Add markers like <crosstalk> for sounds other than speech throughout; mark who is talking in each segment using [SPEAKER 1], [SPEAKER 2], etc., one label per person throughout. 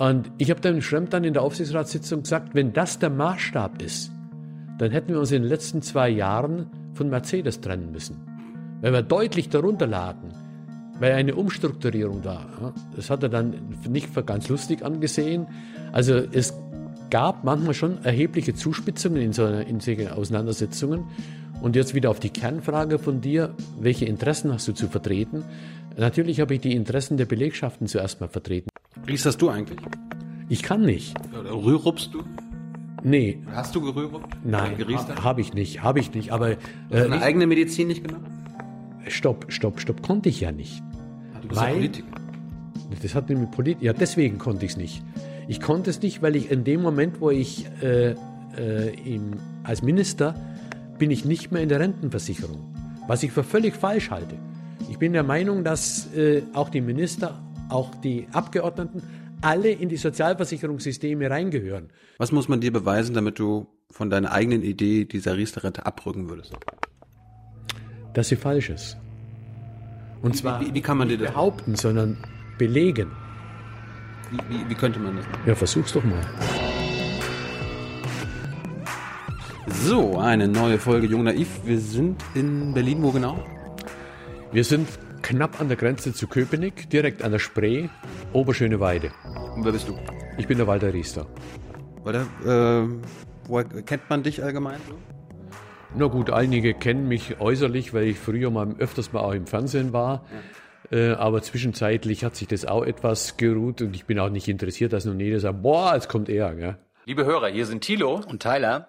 [SPEAKER 1] Und ich habe dem Schremm dann in der Aufsichtsratssitzung gesagt, wenn das der Maßstab ist, dann hätten wir uns in den letzten zwei Jahren von Mercedes trennen müssen. Wenn wir deutlich darunter lagen, weil eine Umstrukturierung da. Das hat er dann nicht für ganz lustig angesehen. Also es gab manchmal schon erhebliche Zuspitzungen in, so, in solchen Auseinandersetzungen. Und jetzt wieder auf die Kernfrage von dir, welche Interessen hast du zu vertreten? Natürlich habe ich die Interessen der Belegschaften zuerst mal vertreten.
[SPEAKER 2] Riesterst du eigentlich?
[SPEAKER 1] Ich kann nicht.
[SPEAKER 2] Rührupst du?
[SPEAKER 1] Nee.
[SPEAKER 2] Hast du gerührt?
[SPEAKER 1] Nein, habe hab ich nicht, habe ich nicht. Aber äh,
[SPEAKER 2] deine nicht, eigene Medizin nicht genommen?
[SPEAKER 1] Stopp, stopp, stopp, konnte ich ja nicht.
[SPEAKER 2] Ah, du bist weil, ja Politiker.
[SPEAKER 1] Das hat mit Politik. Ja, deswegen konnte ich es nicht. Ich konnte es nicht, weil ich in dem Moment, wo ich äh, äh, im, als Minister bin ich nicht mehr in der Rentenversicherung, was ich für völlig falsch halte. Ich bin der Meinung, dass äh, auch die Minister, auch die Abgeordneten alle in die Sozialversicherungssysteme reingehören.
[SPEAKER 2] Was muss man dir beweisen, damit du von deiner eigenen Idee dieser Riester-Rente abrücken würdest?
[SPEAKER 1] Dass sie falsch ist. Und zwar
[SPEAKER 2] wie, wie, kann man dir
[SPEAKER 1] das behaupten, sondern belegen.
[SPEAKER 2] Wie, wie, könnte man das machen?
[SPEAKER 1] Ja, versuch's doch mal.
[SPEAKER 2] So, eine neue Folge Jung Naiv. Wir sind in Berlin, wo genau?
[SPEAKER 1] Wir sind knapp an der Grenze zu Köpenick, direkt an der Spree, Oberschöneweide.
[SPEAKER 2] Und wer bist du?
[SPEAKER 1] Ich bin der Walter Riester.
[SPEAKER 2] Walter, äh, woher kennt man dich allgemein?
[SPEAKER 1] Na gut, einige kennen mich äußerlich, weil ich früher mal öfters mal auch im Fernsehen war. Ja. Äh, aber zwischenzeitlich hat sich das auch etwas geruht und ich bin auch nicht interessiert, dass nun jeder sagt, boah, jetzt kommt er. Gell?
[SPEAKER 3] Liebe Hörer, hier sind Thilo und Tyler.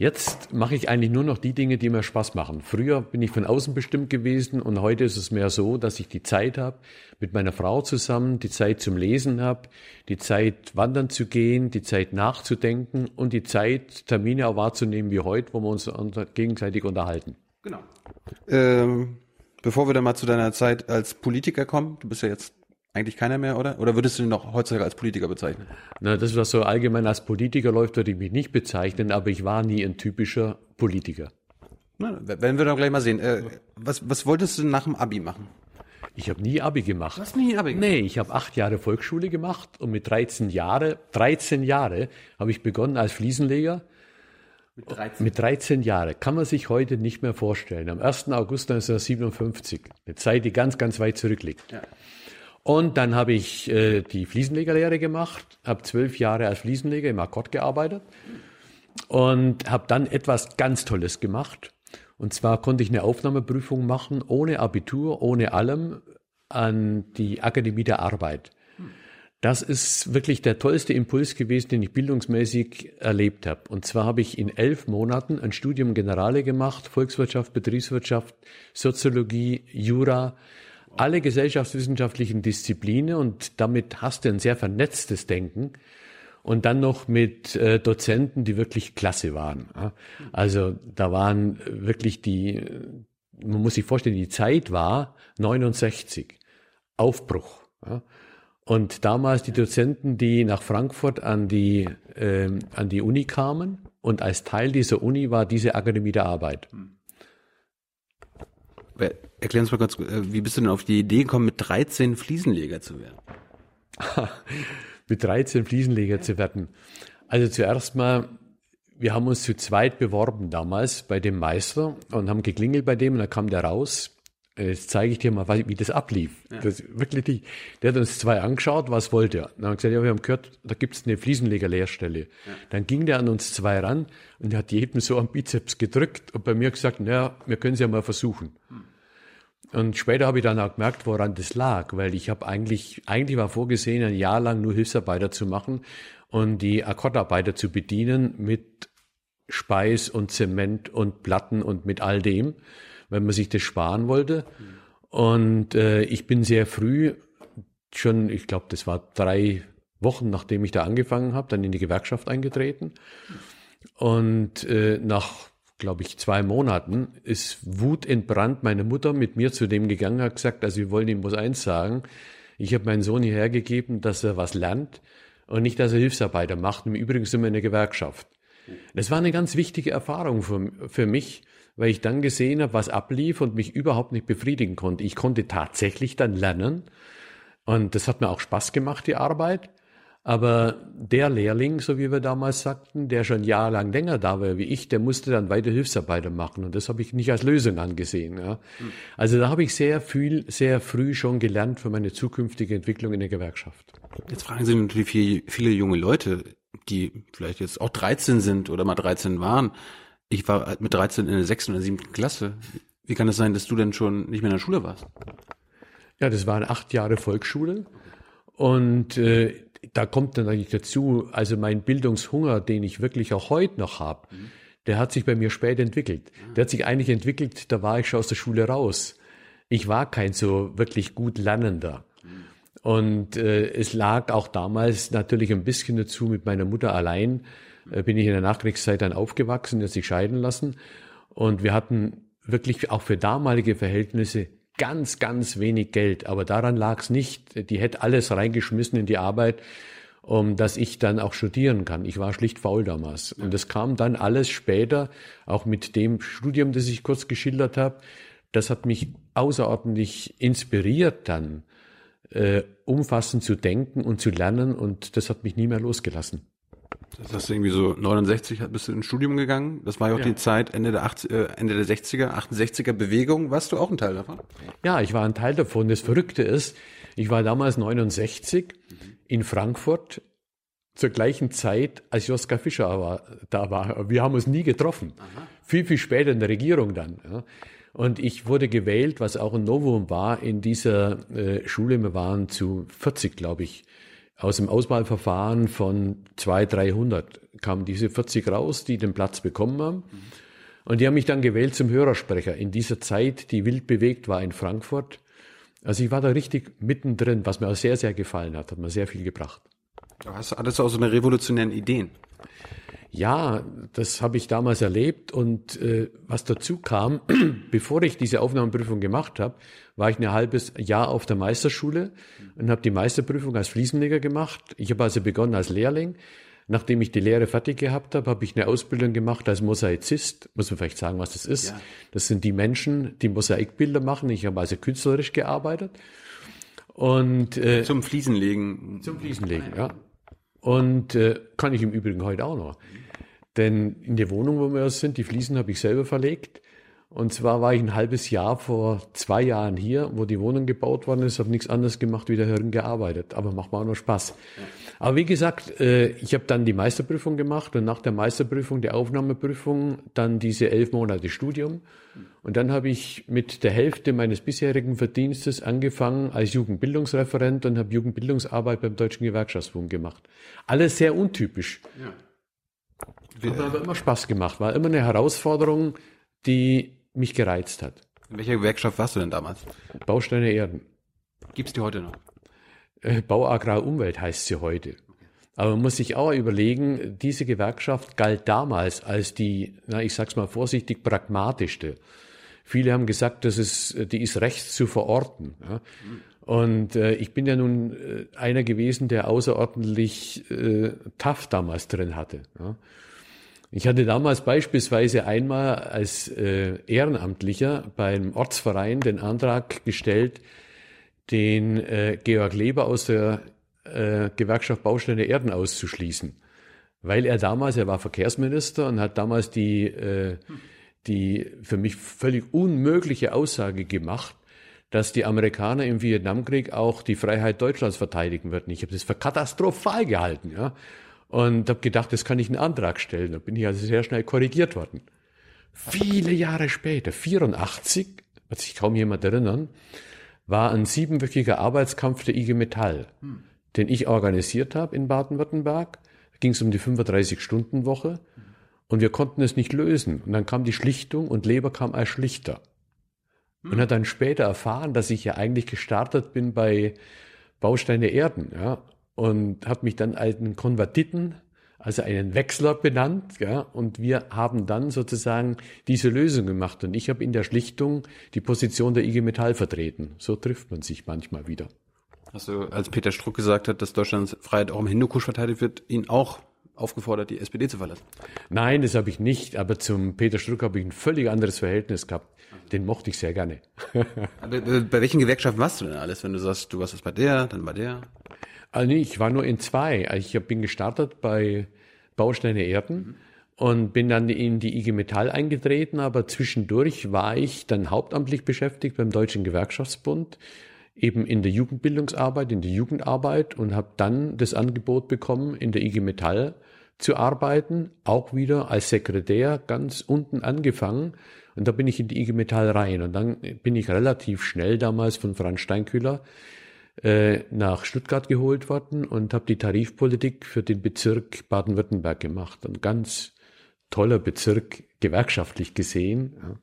[SPEAKER 1] Jetzt mache ich eigentlich nur noch die Dinge, die mir Spaß machen. Früher bin ich von außen bestimmt gewesen und heute ist es mehr so, dass ich die Zeit habe, mit meiner Frau zusammen, die Zeit zum Lesen habe, die Zeit wandern zu gehen, die Zeit nachzudenken und die Zeit, Termine auch wahrzunehmen wie heute, wo wir uns gegenseitig unterhalten.
[SPEAKER 2] Genau. Ähm, bevor wir dann mal zu deiner Zeit als Politiker kommen, du bist ja jetzt eigentlich keiner mehr, oder? Oder würdest du ihn noch heutzutage als Politiker bezeichnen?
[SPEAKER 1] Na, das, was so allgemein als Politiker läuft, würde ich mich nicht bezeichnen, aber ich war nie ein typischer Politiker.
[SPEAKER 2] Na, werden wir doch gleich mal sehen. Äh, was, was wolltest du nach dem Abi machen?
[SPEAKER 1] Ich habe nie Abi gemacht.
[SPEAKER 2] Du hast nie Abi gemacht?
[SPEAKER 1] Nee, ich habe acht Jahre Volksschule gemacht und mit 13 Jahre, 13 Jahre habe ich begonnen als Fliesenleger. Mit 13? Mit 13 Jahren. Kann man sich heute nicht mehr vorstellen. Am 1. August 1957. Eine Zeit, die ganz, ganz weit zurückliegt. Ja. Und dann habe ich äh, die Fliesenlegerlehre gemacht, habe zwölf Jahre als Fliesenleger im Akkord gearbeitet und habe dann etwas ganz Tolles gemacht. Und zwar konnte ich eine Aufnahmeprüfung machen, ohne Abitur, ohne allem, an die Akademie der Arbeit. Das ist wirklich der tollste Impuls gewesen, den ich bildungsmäßig erlebt habe. Und zwar habe ich in elf Monaten ein Studium Generale gemacht, Volkswirtschaft, Betriebswirtschaft, Soziologie, Jura, alle gesellschaftswissenschaftlichen Disziplinen und damit hast du ein sehr vernetztes Denken und dann noch mit äh, Dozenten, die wirklich klasse waren. Ja. Also da waren wirklich die, man muss sich vorstellen, die Zeit war 69, Aufbruch. Ja. Und damals die Dozenten, die nach Frankfurt an die, äh, an die Uni kamen und als Teil dieser Uni war diese Akademie der Arbeit.
[SPEAKER 2] Erklär uns mal kurz, äh, wie bist du denn auf die Idee gekommen, mit 13 Fliesenleger zu werden? <laughs>
[SPEAKER 1] mit 13 Fliesenleger zu werden. Also zuerst mal, wir haben uns zu zweit beworben damals bei dem Meister und haben geklingelt bei dem und dann kam der raus. Jetzt zeige ich dir mal, wie das ablief. Ja. Das wirklich die, der hat uns zwei angeschaut, was wollte er? Dann haben wir gesagt, ja, wir haben gehört, da gibt es eine Fliesenlegerlehrstelle. Ja. Dann ging der an uns zwei ran und hat jedem so am Bizeps gedrückt und bei mir gesagt, naja, wir können es ja mal versuchen. Hm. Und später habe ich dann auch gemerkt, woran das lag, weil ich habe eigentlich, eigentlich war vorgesehen, ein Jahr lang nur Hilfsarbeiter zu machen und die Akkordarbeiter zu bedienen mit Speis und Zement und Platten und mit all dem, wenn man sich das sparen wollte. Und äh, ich bin sehr früh, schon, ich glaube, das war drei Wochen, nachdem ich da angefangen habe, dann in die Gewerkschaft eingetreten. Und äh, nach glaube ich, zwei Monaten ist Wut entbrannt meine Mutter mit mir zu dem gegangen, hat gesagt, also wir wollen ihm was eins sagen. Ich habe meinen Sohn hierher gegeben, dass er was lernt und nicht, dass er Hilfsarbeiter macht. Im Übrigen sind wir in der Gewerkschaft. Das war eine ganz wichtige Erfahrung für, für mich, weil ich dann gesehen habe, was ablief und mich überhaupt nicht befriedigen konnte. Ich konnte tatsächlich dann lernen und das hat mir auch Spaß gemacht, die Arbeit. Aber der Lehrling, so wie wir damals sagten, der schon jahrelang länger da war wie ich, der musste dann weiter Hilfsarbeiter machen. Und das habe ich nicht als Lösung angesehen. Ja. Also da habe ich sehr viel, sehr früh schon gelernt für meine zukünftige Entwicklung in der Gewerkschaft.
[SPEAKER 2] Jetzt fragen Sie natürlich viele, viele junge Leute, die vielleicht jetzt auch 13 sind oder mal 13 waren. Ich war mit 13 in der sechsten oder siebten Klasse. Wie kann es das sein, dass du denn schon nicht mehr in der Schule warst?
[SPEAKER 1] Ja, das waren acht Jahre Volksschule. Und äh, da kommt dann eigentlich dazu, also mein Bildungshunger, den ich wirklich auch heute noch habe, mhm. der hat sich bei mir später entwickelt. Der hat sich eigentlich entwickelt, da war ich schon aus der Schule raus. Ich war kein so wirklich gut Lernender. Und äh, es lag auch damals natürlich ein bisschen dazu, mit meiner Mutter allein äh, bin ich in der Nachkriegszeit dann aufgewachsen, hat sich scheiden lassen. Und wir hatten wirklich auch für damalige Verhältnisse ganz, ganz wenig Geld. Aber daran lag es nicht. Die hätte alles reingeschmissen in die Arbeit, um dass ich dann auch studieren kann. Ich war schlicht faul damals. Und das kam dann alles später, auch mit dem Studium, das ich kurz geschildert habe. Das hat mich außerordentlich inspiriert dann, äh, umfassend zu denken und zu lernen. Und das hat mich nie mehr losgelassen.
[SPEAKER 2] Das du irgendwie so 69 bist du ins Studium gegangen. Das war ja auch ja. die Zeit Ende der 80, äh, Ende der 60er, 68er Bewegung. Warst du auch ein Teil davon?
[SPEAKER 1] Ja, ich war ein Teil davon. Das Verrückte ist, ich war damals 69 mhm. in Frankfurt zur gleichen Zeit, als Joschka Fischer war, da war. Wir haben uns nie getroffen. Aha. Viel, viel später in der Regierung dann. Ja. Und ich wurde gewählt, was auch ein Novum war, in dieser äh, Schule. Wir waren zu 40, glaube ich, aus dem Auswahlverfahren von 200, 300 kamen diese 40 raus, die den Platz bekommen haben. Und die haben mich dann gewählt zum Hörersprecher in dieser Zeit, die wild bewegt war in Frankfurt. Also ich war da richtig mittendrin, was mir auch sehr, sehr gefallen hat, hat mir sehr viel gebracht.
[SPEAKER 2] Du hast alles auch so eine revolutionären Ideen.
[SPEAKER 1] Ja, das habe ich damals erlebt und äh, was dazu kam, <clears throat> bevor ich diese Aufnahmeprüfung gemacht habe, war ich ein halbes Jahr auf der Meisterschule und habe die Meisterprüfung als Fliesenleger gemacht. Ich habe also begonnen als Lehrling. Nachdem ich die Lehre fertig gehabt habe, habe ich eine Ausbildung gemacht als Mosaizist. Muss man vielleicht sagen, was das ist. Ja. Das sind die Menschen, die Mosaikbilder machen. Ich habe also künstlerisch gearbeitet. Und
[SPEAKER 2] äh, zum Fliesenlegen.
[SPEAKER 1] Zum Fliesenlegen, ja. Und äh, kann ich im Übrigen heute auch noch. Denn in der Wohnung, wo wir sind, die Fliesen habe ich selber verlegt. Und zwar war ich ein halbes Jahr vor zwei Jahren hier, wo die Wohnung gebaut worden ist, habe nichts anderes gemacht, wie daherin gearbeitet. Aber macht mir auch noch Spaß. Aber wie gesagt, äh, ich habe dann die Meisterprüfung gemacht und nach der Meisterprüfung, die Aufnahmeprüfung, dann diese elf Monate Studium. Und dann habe ich mit der Hälfte meines bisherigen Verdienstes angefangen als Jugendbildungsreferent und habe Jugendbildungsarbeit beim Deutschen Gewerkschaftsbund gemacht. Alles sehr untypisch. Ja. Hat aber immer Spaß gemacht, war immer eine Herausforderung, die mich gereizt hat.
[SPEAKER 2] In welcher Gewerkschaft warst du denn damals?
[SPEAKER 1] Bausteine Erden.
[SPEAKER 2] Gibt's die heute noch?
[SPEAKER 1] Äh, Bau Agrar Umwelt heißt sie heute. Aber man muss sich auch überlegen, diese Gewerkschaft galt damals als die, na, ich sag's mal vorsichtig, pragmatischste. Viele haben gesagt, das ist, die ist rechts zu verorten. Ja. Und äh, ich bin ja nun äh, einer gewesen, der außerordentlich äh, tough damals drin hatte. Ja. Ich hatte damals beispielsweise einmal als äh, Ehrenamtlicher beim Ortsverein den Antrag gestellt, den äh, Georg Leber aus der äh, Gewerkschaft Bausteine Erden auszuschließen. Weil er damals, er war Verkehrsminister und hat damals die, äh, die für mich völlig unmögliche Aussage gemacht, dass die Amerikaner im Vietnamkrieg auch die Freiheit Deutschlands verteidigen würden. Ich habe das für katastrophal gehalten. Ja? Und habe gedacht, das kann ich einen Antrag stellen. Da bin ich also sehr schnell korrigiert worden. Viele Jahre später, 84, wird sich kaum jemand erinnern, war ein siebenwöchiger Arbeitskampf der IG Metall, hm. den ich organisiert habe in Baden-Württemberg. Da ging es um die 35-Stunden-Woche und wir konnten es nicht lösen. Und dann kam die Schlichtung und Leber kam als Schlichter. Hm. Und hat dann später erfahren, dass ich ja eigentlich gestartet bin bei Bausteine Erden. Ja und habe mich dann einen Konvertiten, also einen Wechsler benannt, ja, und wir haben dann sozusagen diese Lösung gemacht und ich habe in der Schlichtung die Position der IG Metall vertreten. So trifft man sich manchmal wieder.
[SPEAKER 2] Hast du, als Peter Struck gesagt hat, dass Deutschlands Freiheit auch im Hindukusch verteidigt wird, ihn auch aufgefordert, die SPD zu verlassen?
[SPEAKER 1] Nein, das habe ich nicht, aber zum Peter Struck habe ich ein völlig anderes Verhältnis gehabt. Den mochte ich sehr gerne. <laughs>
[SPEAKER 2] bei welchen Gewerkschaften warst du denn alles, wenn du sagst, du warst es bei der, dann bei der?
[SPEAKER 1] Also nee, ich war nur in zwei. Also ich bin gestartet bei Bausteine Erden mhm. und bin dann in die IG Metall eingetreten, aber zwischendurch war ich dann hauptamtlich beschäftigt beim Deutschen Gewerkschaftsbund, eben in der Jugendbildungsarbeit, in der Jugendarbeit und habe dann das Angebot bekommen, in der IG Metall zu arbeiten, auch wieder als Sekretär ganz unten angefangen. Und da bin ich in die IG Metall rein. Und dann bin ich relativ schnell damals von Franz Steinkühler äh, nach Stuttgart geholt worden und habe die Tarifpolitik für den Bezirk Baden-Württemberg gemacht. Ein ganz toller Bezirk, gewerkschaftlich gesehen.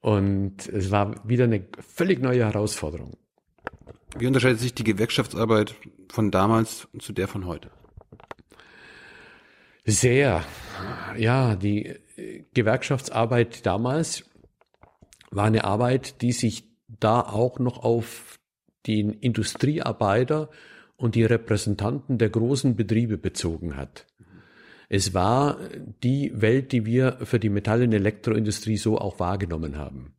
[SPEAKER 1] Und es war wieder eine völlig neue Herausforderung.
[SPEAKER 2] Wie unterscheidet sich die Gewerkschaftsarbeit von damals zu der von heute?
[SPEAKER 1] Sehr. Ja, die Gewerkschaftsarbeit damals war eine Arbeit, die sich da auch noch auf den Industriearbeiter und die Repräsentanten der großen Betriebe bezogen hat. Es war die Welt, die wir für die Metall- und Elektroindustrie so auch wahrgenommen haben.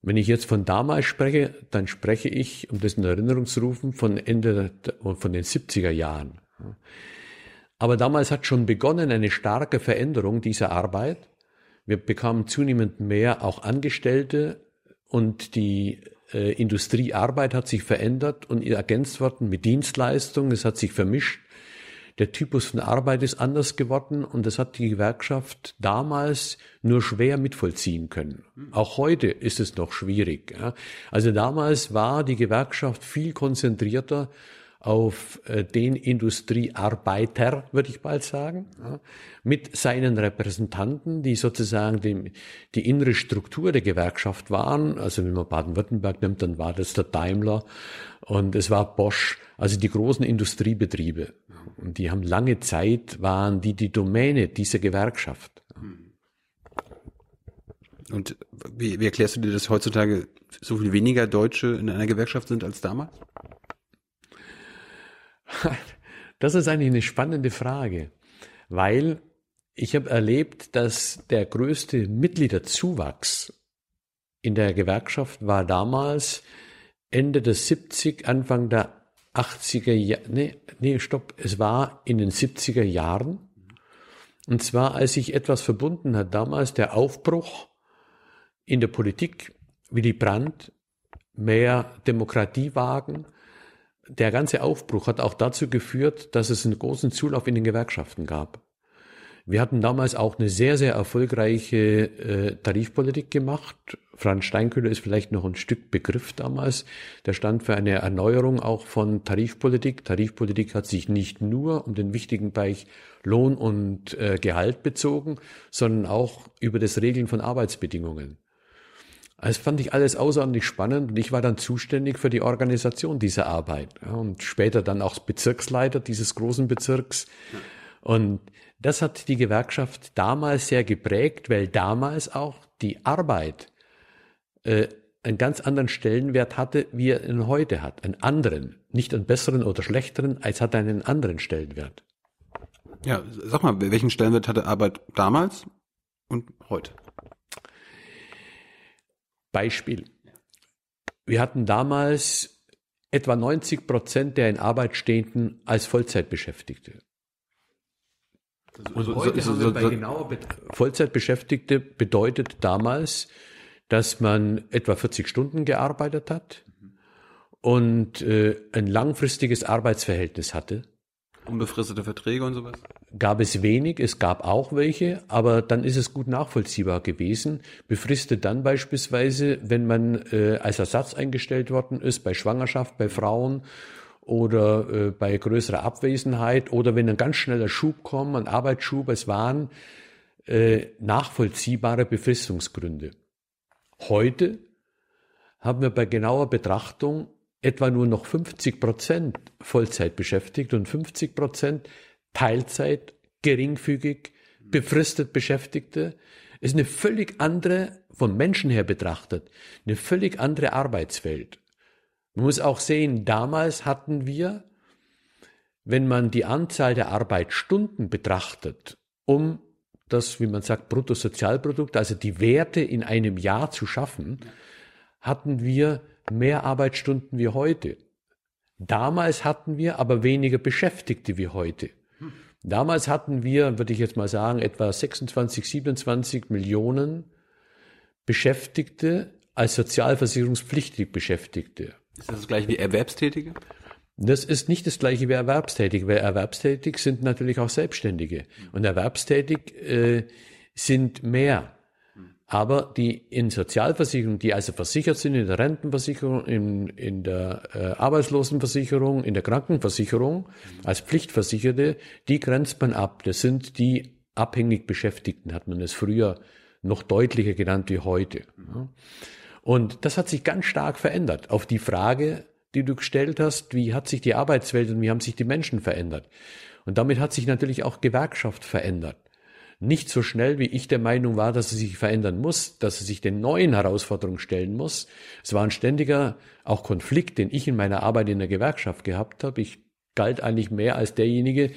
[SPEAKER 1] Wenn ich jetzt von damals spreche, dann spreche ich, um das in Erinnerung zu rufen, von Ende von den 70er Jahren. Aber damals hat schon begonnen eine starke Veränderung dieser Arbeit. Wir bekamen zunehmend mehr auch Angestellte und die äh, Industriearbeit hat sich verändert und ergänzt worden mit Dienstleistungen. Es hat sich vermischt der Typus von Arbeit ist anders geworden und das hat die Gewerkschaft damals nur schwer mitvollziehen können. Auch heute ist es noch schwierig. Also damals war die Gewerkschaft viel konzentrierter auf äh, den Industriearbeiter, würde ich bald sagen, mit seinen Repräsentanten, die sozusagen die, die innere Struktur der Gewerkschaft waren. Also wenn man Baden-Württemberg nimmt, dann war das der Daimler und es war Bosch, also die großen Industriebetriebe. Und die haben lange Zeit, waren die die Domäne dieser Gewerkschaft.
[SPEAKER 2] Und wie, wie erklärst du dir, dass heutzutage so viel weniger Deutsche in einer Gewerkschaft sind als damals? <laughs>
[SPEAKER 1] Das ist eigentlich eine spannende Frage, weil ich habe erlebt, dass der größte Mitgliederzuwachs in der Gewerkschaft war damals Ende der 70, Anfang der 80er Jahre, nee, nee, stopp, es war in den 70er Jahren. Und zwar, als sich etwas verbunden hat, damals der Aufbruch in der Politik, Willy Brandt, mehr Demokratie wagen. Der ganze Aufbruch hat auch dazu geführt, dass es einen großen Zulauf in den Gewerkschaften gab. Wir hatten damals auch eine sehr, sehr erfolgreiche äh, Tarifpolitik gemacht. Franz Steinkühler ist vielleicht noch ein Stück Begriff damals. Der stand für eine Erneuerung auch von Tarifpolitik. Tarifpolitik hat sich nicht nur um den wichtigen Bereich Lohn und äh, Gehalt bezogen, sondern auch über das Regeln von Arbeitsbedingungen. Das fand ich alles außerordentlich spannend und ich war dann zuständig für die Organisation dieser Arbeit und später dann auch Bezirksleiter dieses großen Bezirks. Und das hat die Gewerkschaft damals sehr geprägt, weil damals auch die Arbeit äh, einen ganz anderen Stellenwert hatte, wie er ihn heute hat. Einen anderen, nicht einen besseren oder schlechteren, als hat er einen anderen Stellenwert.
[SPEAKER 2] Ja, sag mal, welchen Stellenwert hatte Arbeit damals und heute?
[SPEAKER 1] Beispiel. Wir hatten damals etwa 90 Prozent der in Arbeit Stehenden als Vollzeitbeschäftigte. Und heute so, so, so, haben wir bei genauer Vollzeitbeschäftigte bedeutet damals, dass man etwa 40 Stunden gearbeitet hat und äh, ein langfristiges Arbeitsverhältnis hatte.
[SPEAKER 2] Unbefristete Verträge und sowas?
[SPEAKER 1] Gab es wenig, es gab auch welche, aber dann ist es gut nachvollziehbar gewesen. Befristet dann beispielsweise, wenn man äh, als Ersatz eingestellt worden ist, bei Schwangerschaft, bei Frauen oder äh, bei größerer Abwesenheit oder wenn ein ganz schneller Schub kommt, ein Arbeitsschub, es waren äh, nachvollziehbare Befristungsgründe. Heute haben wir bei genauer Betrachtung etwa nur noch 50 Prozent Vollzeit beschäftigt und 50 Prozent Teilzeit, geringfügig, befristet Beschäftigte. Ist eine völlig andere, von Menschen her betrachtet, eine völlig andere Arbeitswelt. Man muss auch sehen, damals hatten wir, wenn man die Anzahl der Arbeitsstunden betrachtet, um das, wie man sagt, Bruttosozialprodukt, also die Werte in einem Jahr zu schaffen, hatten wir mehr Arbeitsstunden wie heute. Damals hatten wir aber weniger Beschäftigte wie heute. Damals hatten wir, würde ich jetzt mal sagen, etwa 26, 27 Millionen Beschäftigte als sozialversicherungspflichtig Beschäftigte.
[SPEAKER 2] Ist das das gleiche wie Erwerbstätige?
[SPEAKER 1] Das ist nicht das gleiche wie Erwerbstätig, weil erwerbstätig sind natürlich auch Selbstständige. Und erwerbstätig äh, sind mehr. Aber die in Sozialversicherung, die also versichert sind, in der Rentenversicherung, in, in der äh, Arbeitslosenversicherung, in der Krankenversicherung, als Pflichtversicherte, die grenzt man ab. Das sind die abhängig Beschäftigten, hat man es früher noch deutlicher genannt wie heute. Und das hat sich ganz stark verändert. Auf die Frage, die du gestellt hast, wie hat sich die Arbeitswelt und wie haben sich die Menschen verändert? Und damit hat sich natürlich auch Gewerkschaft verändert. Nicht so schnell, wie ich der Meinung war, dass sie sich verändern muss, dass sie sich den neuen Herausforderungen stellen muss. Es war ein ständiger auch Konflikt, den ich in meiner Arbeit in der Gewerkschaft gehabt habe. Ich galt eigentlich mehr als derjenige,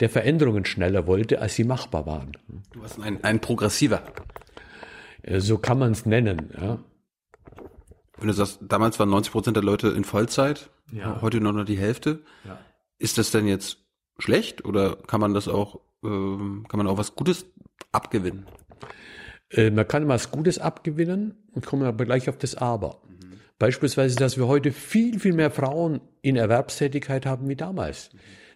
[SPEAKER 1] der Veränderungen schneller wollte, als sie machbar waren.
[SPEAKER 2] Du warst ein, ein Progressiver.
[SPEAKER 1] Äh, so kann man es nennen. Ja.
[SPEAKER 2] Wenn du sagst, damals waren 90 Prozent der Leute in Vollzeit,
[SPEAKER 1] Ja.
[SPEAKER 2] heute nur noch die Hälfte.
[SPEAKER 1] Ja.
[SPEAKER 2] Ist das denn jetzt schlecht oder kann man das auch, ähm, kann man auch was Gutes abgewinnen?
[SPEAKER 1] Äh, Man kann was Gutes abgewinnen und kommen aber gleich auf das Aber. Beispielsweise, dass wir heute viel, viel mehr Frauen in Erwerbstätigkeit haben wie damals.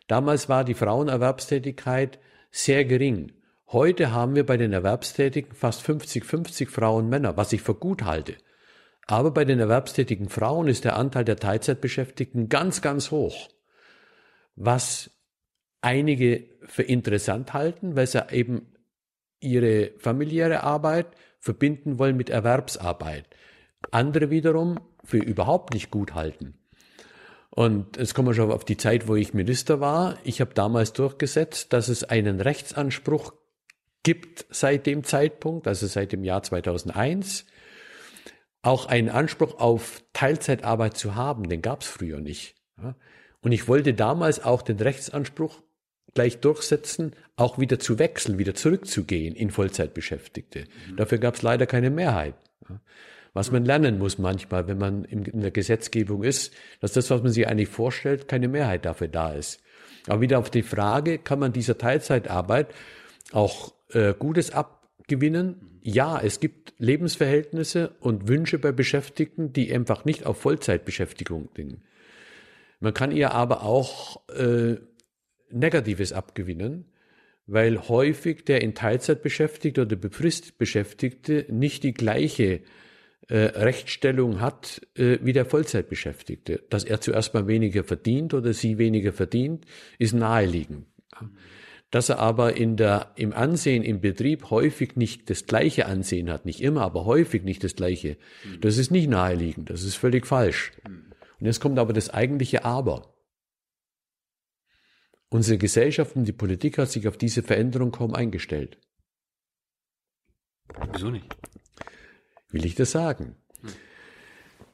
[SPEAKER 1] Damals war die Frauenerwerbstätigkeit sehr gering. Heute haben wir bei den Erwerbstätigen fast 50-50 Frauen Männer, was ich für gut halte. Aber bei den erwerbstätigen Frauen ist der Anteil der Teilzeitbeschäftigten ganz, ganz hoch. Was einige für interessant halten, weil sie eben ihre familiäre Arbeit verbinden wollen mit Erwerbsarbeit. Andere wiederum für überhaupt nicht gut halten. Und jetzt kommen wir schon auf die Zeit, wo ich Minister war. Ich habe damals durchgesetzt, dass es einen Rechtsanspruch gibt seit dem Zeitpunkt, also seit dem Jahr 2001, auch einen Anspruch auf Teilzeitarbeit zu haben. Den gab es früher nicht. Und ich wollte damals auch den Rechtsanspruch gleich durchsetzen, auch wieder zu wechseln, wieder zurückzugehen in Vollzeitbeschäftigte. Dafür gab es leider keine Mehrheit. Was man lernen muss manchmal, wenn man in der Gesetzgebung ist, dass das, was man sich eigentlich vorstellt, keine Mehrheit dafür da ist. Aber wieder auf die Frage, kann man dieser Teilzeitarbeit auch äh, Gutes abgewinnen? Ja, es gibt Lebensverhältnisse und Wünsche bei Beschäftigten, die einfach nicht auf Vollzeitbeschäftigung sind. Man kann ihr aber auch äh, Negatives abgewinnen, weil häufig der in Teilzeit Beschäftigte oder befristet Beschäftigte nicht die gleiche äh, Rechtsstellung hat äh, wie der Vollzeitbeschäftigte. Dass er zuerst mal weniger verdient oder sie weniger verdient, ist naheliegend. Dass er aber in der, im Ansehen im Betrieb häufig nicht das gleiche Ansehen hat, nicht immer, aber häufig nicht das gleiche, das ist nicht naheliegend, das ist völlig falsch. Und jetzt kommt aber das eigentliche Aber. Unsere Gesellschaft und die Politik hat sich auf diese Veränderung kaum eingestellt.
[SPEAKER 2] Wieso nicht?
[SPEAKER 1] Will ich das sagen?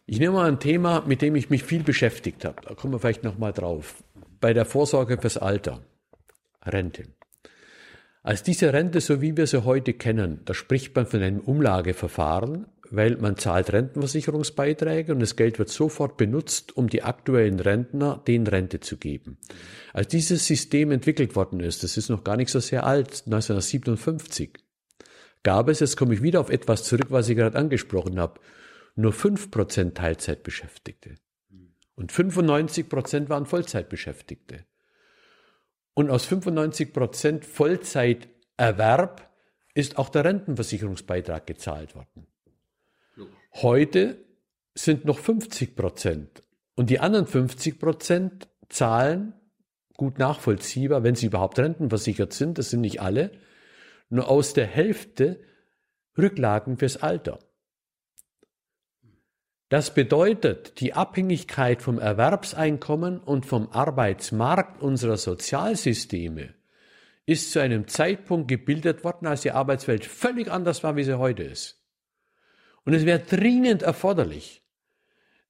[SPEAKER 1] Ich nehme mal ein Thema, mit dem ich mich viel beschäftigt habe. Da kommen wir vielleicht noch mal drauf. Bei der Vorsorge fürs Alter. Rente. Als diese Rente, so wie wir sie heute kennen, da spricht man von einem Umlageverfahren, weil man zahlt Rentenversicherungsbeiträge und das Geld wird sofort benutzt, um die aktuellen Rentner den Rente zu geben. Als dieses System entwickelt worden ist, das ist noch gar nicht so sehr alt, 1957, gab es, jetzt komme ich wieder auf etwas zurück, was ich gerade angesprochen habe, nur 5% Teilzeitbeschäftigte. Und 95% waren Vollzeitbeschäftigte. Und aus 95% Vollzeiterwerb ist auch der Rentenversicherungsbeitrag gezahlt worden. Heute sind noch 50 Prozent. Und die anderen 50 Prozent zahlen, gut nachvollziehbar, wenn sie überhaupt rentenversichert sind, das sind nicht alle, nur aus der Hälfte Rücklagen fürs Alter. Das bedeutet, die Abhängigkeit vom Erwerbseinkommen und vom Arbeitsmarkt unserer Sozialsysteme ist zu einem Zeitpunkt gebildet worden, als die Arbeitswelt völlig anders war, wie sie heute ist. Und es wäre dringend erforderlich,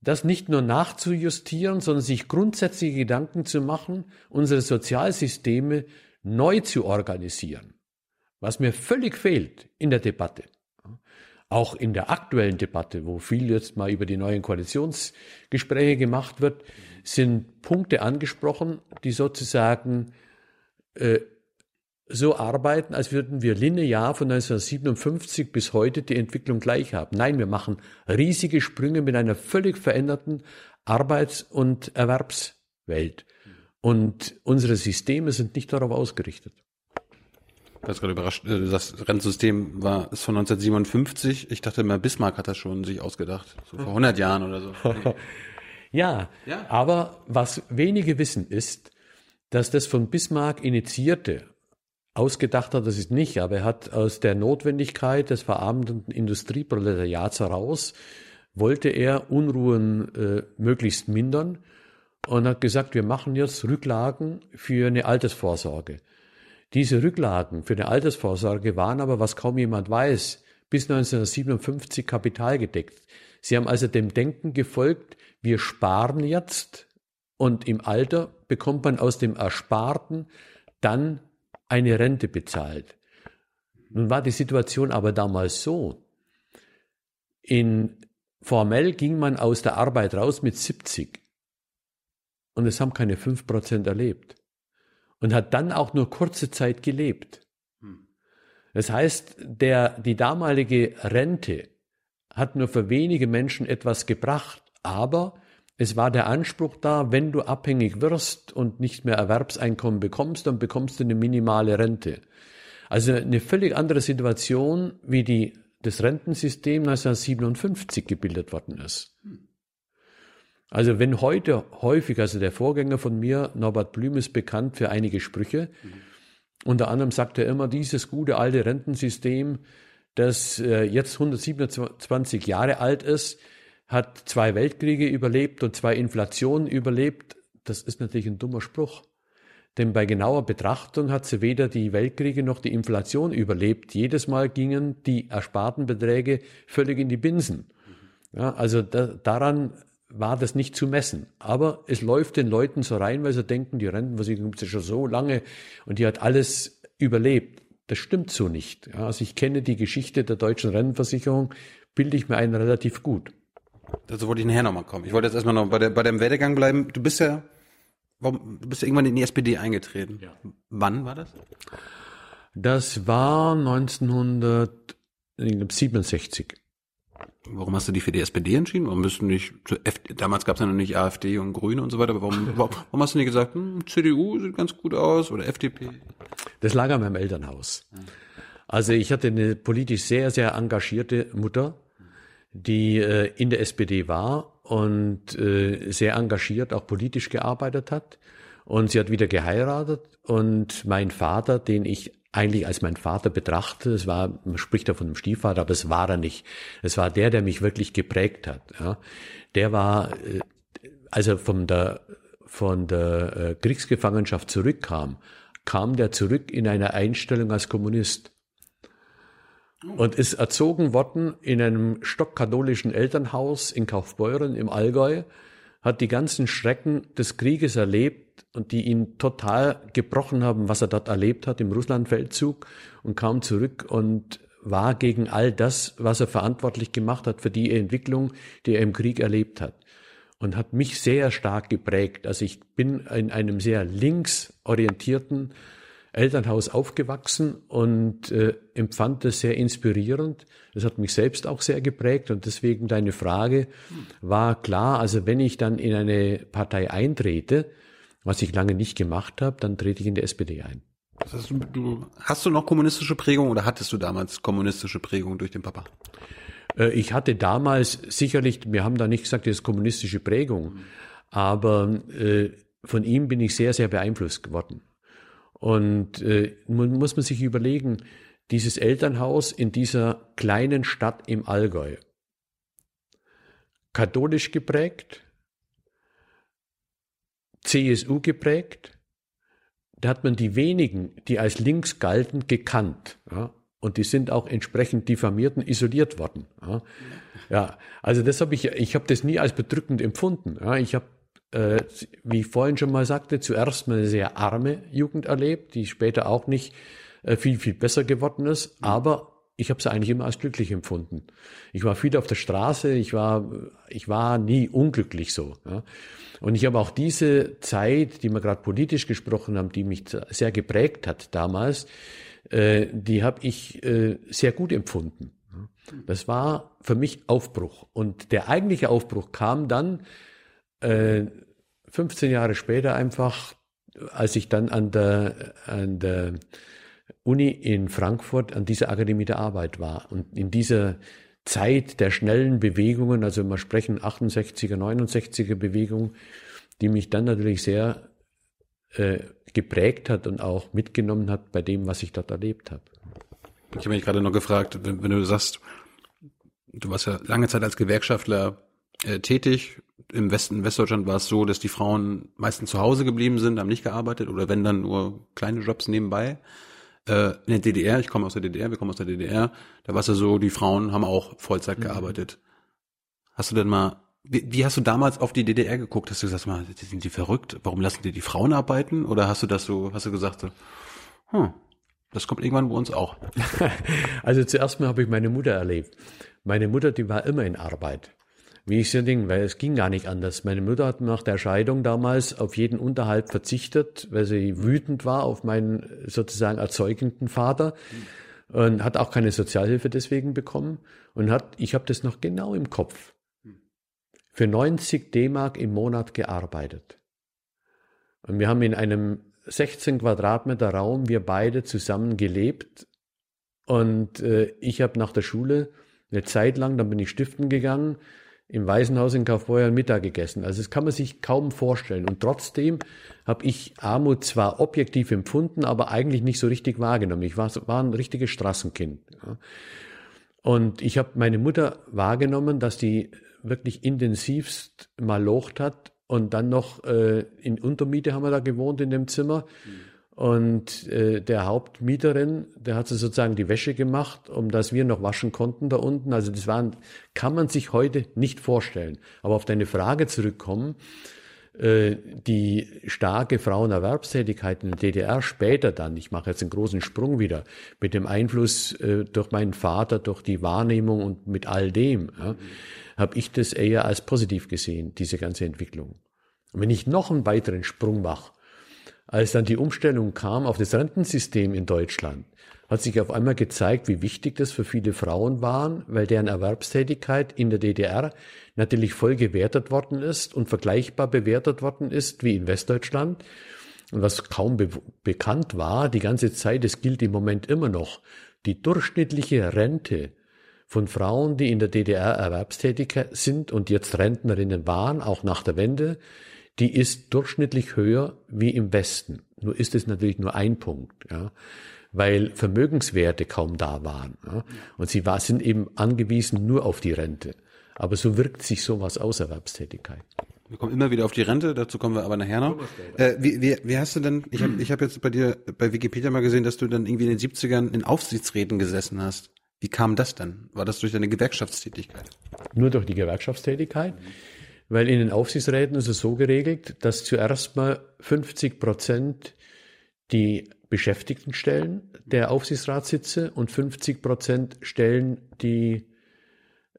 [SPEAKER 1] das nicht nur nachzujustieren, sondern sich grundsätzliche Gedanken zu machen, unsere Sozialsysteme neu zu organisieren. Was mir völlig fehlt in der Debatte. Auch in der aktuellen Debatte, wo viel jetzt mal über die neuen Koalitionsgespräche gemacht wird, sind Punkte angesprochen, die sozusagen äh, so arbeiten, als würden wir linear von 1957 bis heute die Entwicklung gleich haben. Nein, wir machen riesige Sprünge mit einer völlig veränderten Arbeits- und Erwerbswelt. Und unsere Systeme sind nicht darauf ausgerichtet.
[SPEAKER 2] Ich war gerade überrascht, äh, das Rennsystem war ist von 1957. Ich dachte immer, Bismarck hat das schon sich ausgedacht, so vor 100 Jahren oder so. <laughs>
[SPEAKER 1] ja, ja, aber was wenige wissen ist, dass das von Bismarck initiierte Ausgedacht hat das ist nicht, aber er hat aus der Notwendigkeit des verarmenden Industrieproletariats heraus, wollte er Unruhen äh, möglichst mindern und hat gesagt, wir machen jetzt Rücklagen für eine Altersvorsorge. Diese Rücklagen für eine Altersvorsorge waren aber, was kaum jemand weiß, bis 1957 kapitalgedeckt. Sie haben also dem Denken gefolgt, wir sparen jetzt und im Alter bekommt man aus dem Ersparten dann eine Rente bezahlt. Nun war die Situation aber damals so. In, formell ging man aus der Arbeit raus mit 70 und es haben keine 5% erlebt und hat dann auch nur kurze Zeit gelebt. Das heißt, der, die damalige Rente hat nur für wenige Menschen etwas gebracht, aber es war der Anspruch da, wenn du abhängig wirst und nicht mehr Erwerbseinkommen bekommst, dann bekommst du eine minimale Rente. Also eine völlig andere Situation, wie die das Rentensystem 1957 gebildet worden ist. Also wenn heute häufig, also der Vorgänger von mir, Norbert Blüm, ist bekannt für einige Sprüche. Mhm. Unter anderem sagt er immer, dieses gute alte Rentensystem, das äh, jetzt 127 Jahre alt ist, hat zwei Weltkriege überlebt und zwei Inflationen überlebt. Das ist natürlich ein dummer Spruch. Denn bei genauer Betrachtung hat sie weder die Weltkriege noch die Inflation überlebt. Jedes Mal gingen die ersparten Beträge völlig in die Binsen. Ja, also da, daran war das nicht zu messen. Aber es läuft den Leuten so rein, weil sie denken, die Rentenversicherung gibt es schon so lange und die hat alles überlebt. Das stimmt so nicht. Ja, also ich kenne die Geschichte der deutschen Rentenversicherung, bilde ich mir einen relativ gut.
[SPEAKER 2] Dazu wollte ich nachher nochmal kommen. Ich wollte jetzt erstmal noch bei, der, bei deinem Werdegang bleiben. Du bist ja, warum, du bist ja irgendwann in die SPD eingetreten. Ja. Wann war das?
[SPEAKER 1] Das war 1967.
[SPEAKER 2] Warum hast du dich für die SPD entschieden? Warum bist du nicht, damals gab es ja noch nicht AfD und Grüne und so weiter, aber warum, <laughs> warum hast du nicht gesagt, hm, CDU sieht ganz gut aus oder FDP?
[SPEAKER 1] Das lag an meinem Elternhaus. Also ich hatte eine politisch sehr, sehr engagierte Mutter, die äh, in der SPD war und äh, sehr engagiert auch politisch gearbeitet hat. Und sie hat wieder geheiratet und mein Vater, den ich eigentlich als mein Vater betrachte, es war, man spricht da von einem Stiefvater, aber es war er nicht. Es war der, der mich wirklich geprägt hat. Ja. Der war, äh, also von der, von der äh, Kriegsgefangenschaft zurückkam, kam der zurück in einer Einstellung als Kommunist und ist erzogen worden in einem stockkatholischen Elternhaus in Kaufbeuren im Allgäu, hat die ganzen Schrecken des Krieges erlebt und die ihn total gebrochen haben, was er dort erlebt hat im Russlandfeldzug und kam zurück und war gegen all das, was er verantwortlich gemacht hat für die Entwicklung, die er im Krieg erlebt hat. Und hat mich sehr stark geprägt. Also ich bin in einem sehr linksorientierten Elternhaus aufgewachsen und äh, empfand das sehr inspirierend. Das hat mich selbst auch sehr geprägt und deswegen deine Frage war klar, also wenn ich dann in eine Partei eintrete, was ich lange nicht gemacht habe, dann trete ich in der SPD ein.
[SPEAKER 2] Das heißt, du, hast du noch kommunistische Prägung oder hattest du damals kommunistische Prägung durch den Papa?
[SPEAKER 1] Äh, ich hatte damals sicherlich, wir haben da nicht gesagt, das ist kommunistische Prägung, aber äh, von ihm bin ich sehr, sehr beeinflusst geworden. Und äh, muss man sich überlegen, dieses Elternhaus in dieser kleinen Stadt im Allgäu, katholisch geprägt, CSU geprägt, da hat man die wenigen, die als links galten, gekannt. Ja? Und die sind auch entsprechend diffamiert und isoliert worden. Ja, ja also das habe ich, ich habe das nie als bedrückend empfunden. Ja, ich habe, äh, wie ich vorhin schon mal sagte, zuerst mal eine sehr arme Jugend erlebt, die später auch nicht äh, viel, viel besser geworden ist, aber ich habe es eigentlich immer als glücklich empfunden. Ich war viel auf der Straße, ich war, ich war nie unglücklich so. Ja. Und ich habe auch diese Zeit, die wir gerade politisch gesprochen haben, die mich sehr geprägt hat damals, äh, die habe ich äh, sehr gut empfunden. Das war für mich Aufbruch. Und der eigentliche Aufbruch kam dann äh, 15 Jahre später einfach, als ich dann an der, an der Uni in Frankfurt an dieser Akademie der Arbeit war. Und in dieser Zeit der schnellen Bewegungen, also wir sprechen 68er, 69er Bewegung, die mich dann natürlich sehr äh, geprägt hat und auch mitgenommen hat bei dem, was ich dort erlebt habe.
[SPEAKER 2] Ich habe mich gerade noch gefragt, wenn, wenn, du sagst, du warst ja lange Zeit als Gewerkschaftler äh, tätig. Im Westen, Westdeutschland war es so, dass die Frauen meistens zu Hause geblieben sind, haben nicht gearbeitet oder wenn dann nur kleine Jobs nebenbei äh, in der DDR, ich komme aus der DDR, wir kommen aus der DDR, da war es ja so, die Frauen haben auch Vollzeit mhm. gearbeitet. Hast du denn mal, wie, wie, hast du damals auf die DDR geguckt? Hast du gesagt, mal, sind die verrückt? Warum lassen die die Frauen arbeiten? Oder hast du das so, hast du gesagt, so, hm, das kommt irgendwann bei uns auch? <laughs>
[SPEAKER 1] also zuerst mal habe ich meine Mutter erlebt. Meine Mutter, die war immer in Arbeit wie ich so Ding, weil es ging gar nicht anders. Meine Mutter hat nach der Scheidung damals auf jeden Unterhalt verzichtet, weil sie wütend war auf meinen sozusagen erzeugenden Vater und hat auch keine Sozialhilfe deswegen bekommen und hat, ich habe das noch genau im Kopf, für 90 D-Mark im Monat gearbeitet. Und wir haben in einem 16 Quadratmeter Raum wir beide zusammen gelebt und äh, ich habe nach der Schule eine Zeit lang, dann bin ich stiften gegangen, im Waisenhaus in Kaufbeuern Mittag gegessen. Also das kann man sich kaum vorstellen. Und trotzdem habe ich Armut zwar objektiv empfunden, aber eigentlich nicht so richtig wahrgenommen. Ich war, war ein richtiges Straßenkind. Und ich habe meine Mutter wahrgenommen, dass die wirklich intensivst mal locht hat und dann noch äh, in Untermiete haben wir da gewohnt in dem Zimmer. Mhm. Und äh, der Hauptmieterin, der hat sie sozusagen die Wäsche gemacht, um dass wir noch waschen konnten da unten. Also das waren, kann man sich heute nicht vorstellen. Aber auf deine Frage zurückkommen, äh, die starke Frauenerwerbstätigkeit in der DDR später dann, ich mache jetzt einen großen Sprung wieder, mit dem Einfluss äh, durch meinen Vater, durch die Wahrnehmung und mit all dem, ja, mhm. habe ich das eher als positiv gesehen, diese ganze Entwicklung. Und wenn ich noch einen weiteren Sprung mache, als dann die Umstellung kam auf das Rentensystem in Deutschland, hat sich auf einmal gezeigt, wie wichtig das für viele Frauen waren, weil deren Erwerbstätigkeit in der DDR natürlich voll gewertet worden ist und vergleichbar bewertet worden ist wie in Westdeutschland. Und was kaum be bekannt war, die ganze Zeit, es gilt im Moment immer noch, die durchschnittliche Rente von Frauen, die in der DDR erwerbstätig sind und jetzt Rentnerinnen waren, auch nach der Wende, die ist durchschnittlich höher wie im Westen. Nur ist es natürlich nur ein Punkt, ja, weil Vermögenswerte kaum da waren. Ja, und sie war, sind eben angewiesen nur auf die Rente. Aber so wirkt sich sowas aus Erwerbstätigkeit.
[SPEAKER 2] Wir kommen immer wieder auf die Rente, dazu kommen wir aber nachher noch. Äh, wie, wie, wie hast du denn, ich habe ich hab jetzt bei dir bei Wikipedia mal gesehen, dass du dann irgendwie in den 70ern in Aufsichtsräten gesessen hast. Wie kam das denn? War das durch deine Gewerkschaftstätigkeit?
[SPEAKER 1] Nur durch die Gewerkschaftstätigkeit. Mhm. Weil in den Aufsichtsräten ist es so geregelt, dass zuerst mal 50 Prozent die Beschäftigten stellen, der Aufsichtsratssitze, und 50 Prozent stellen die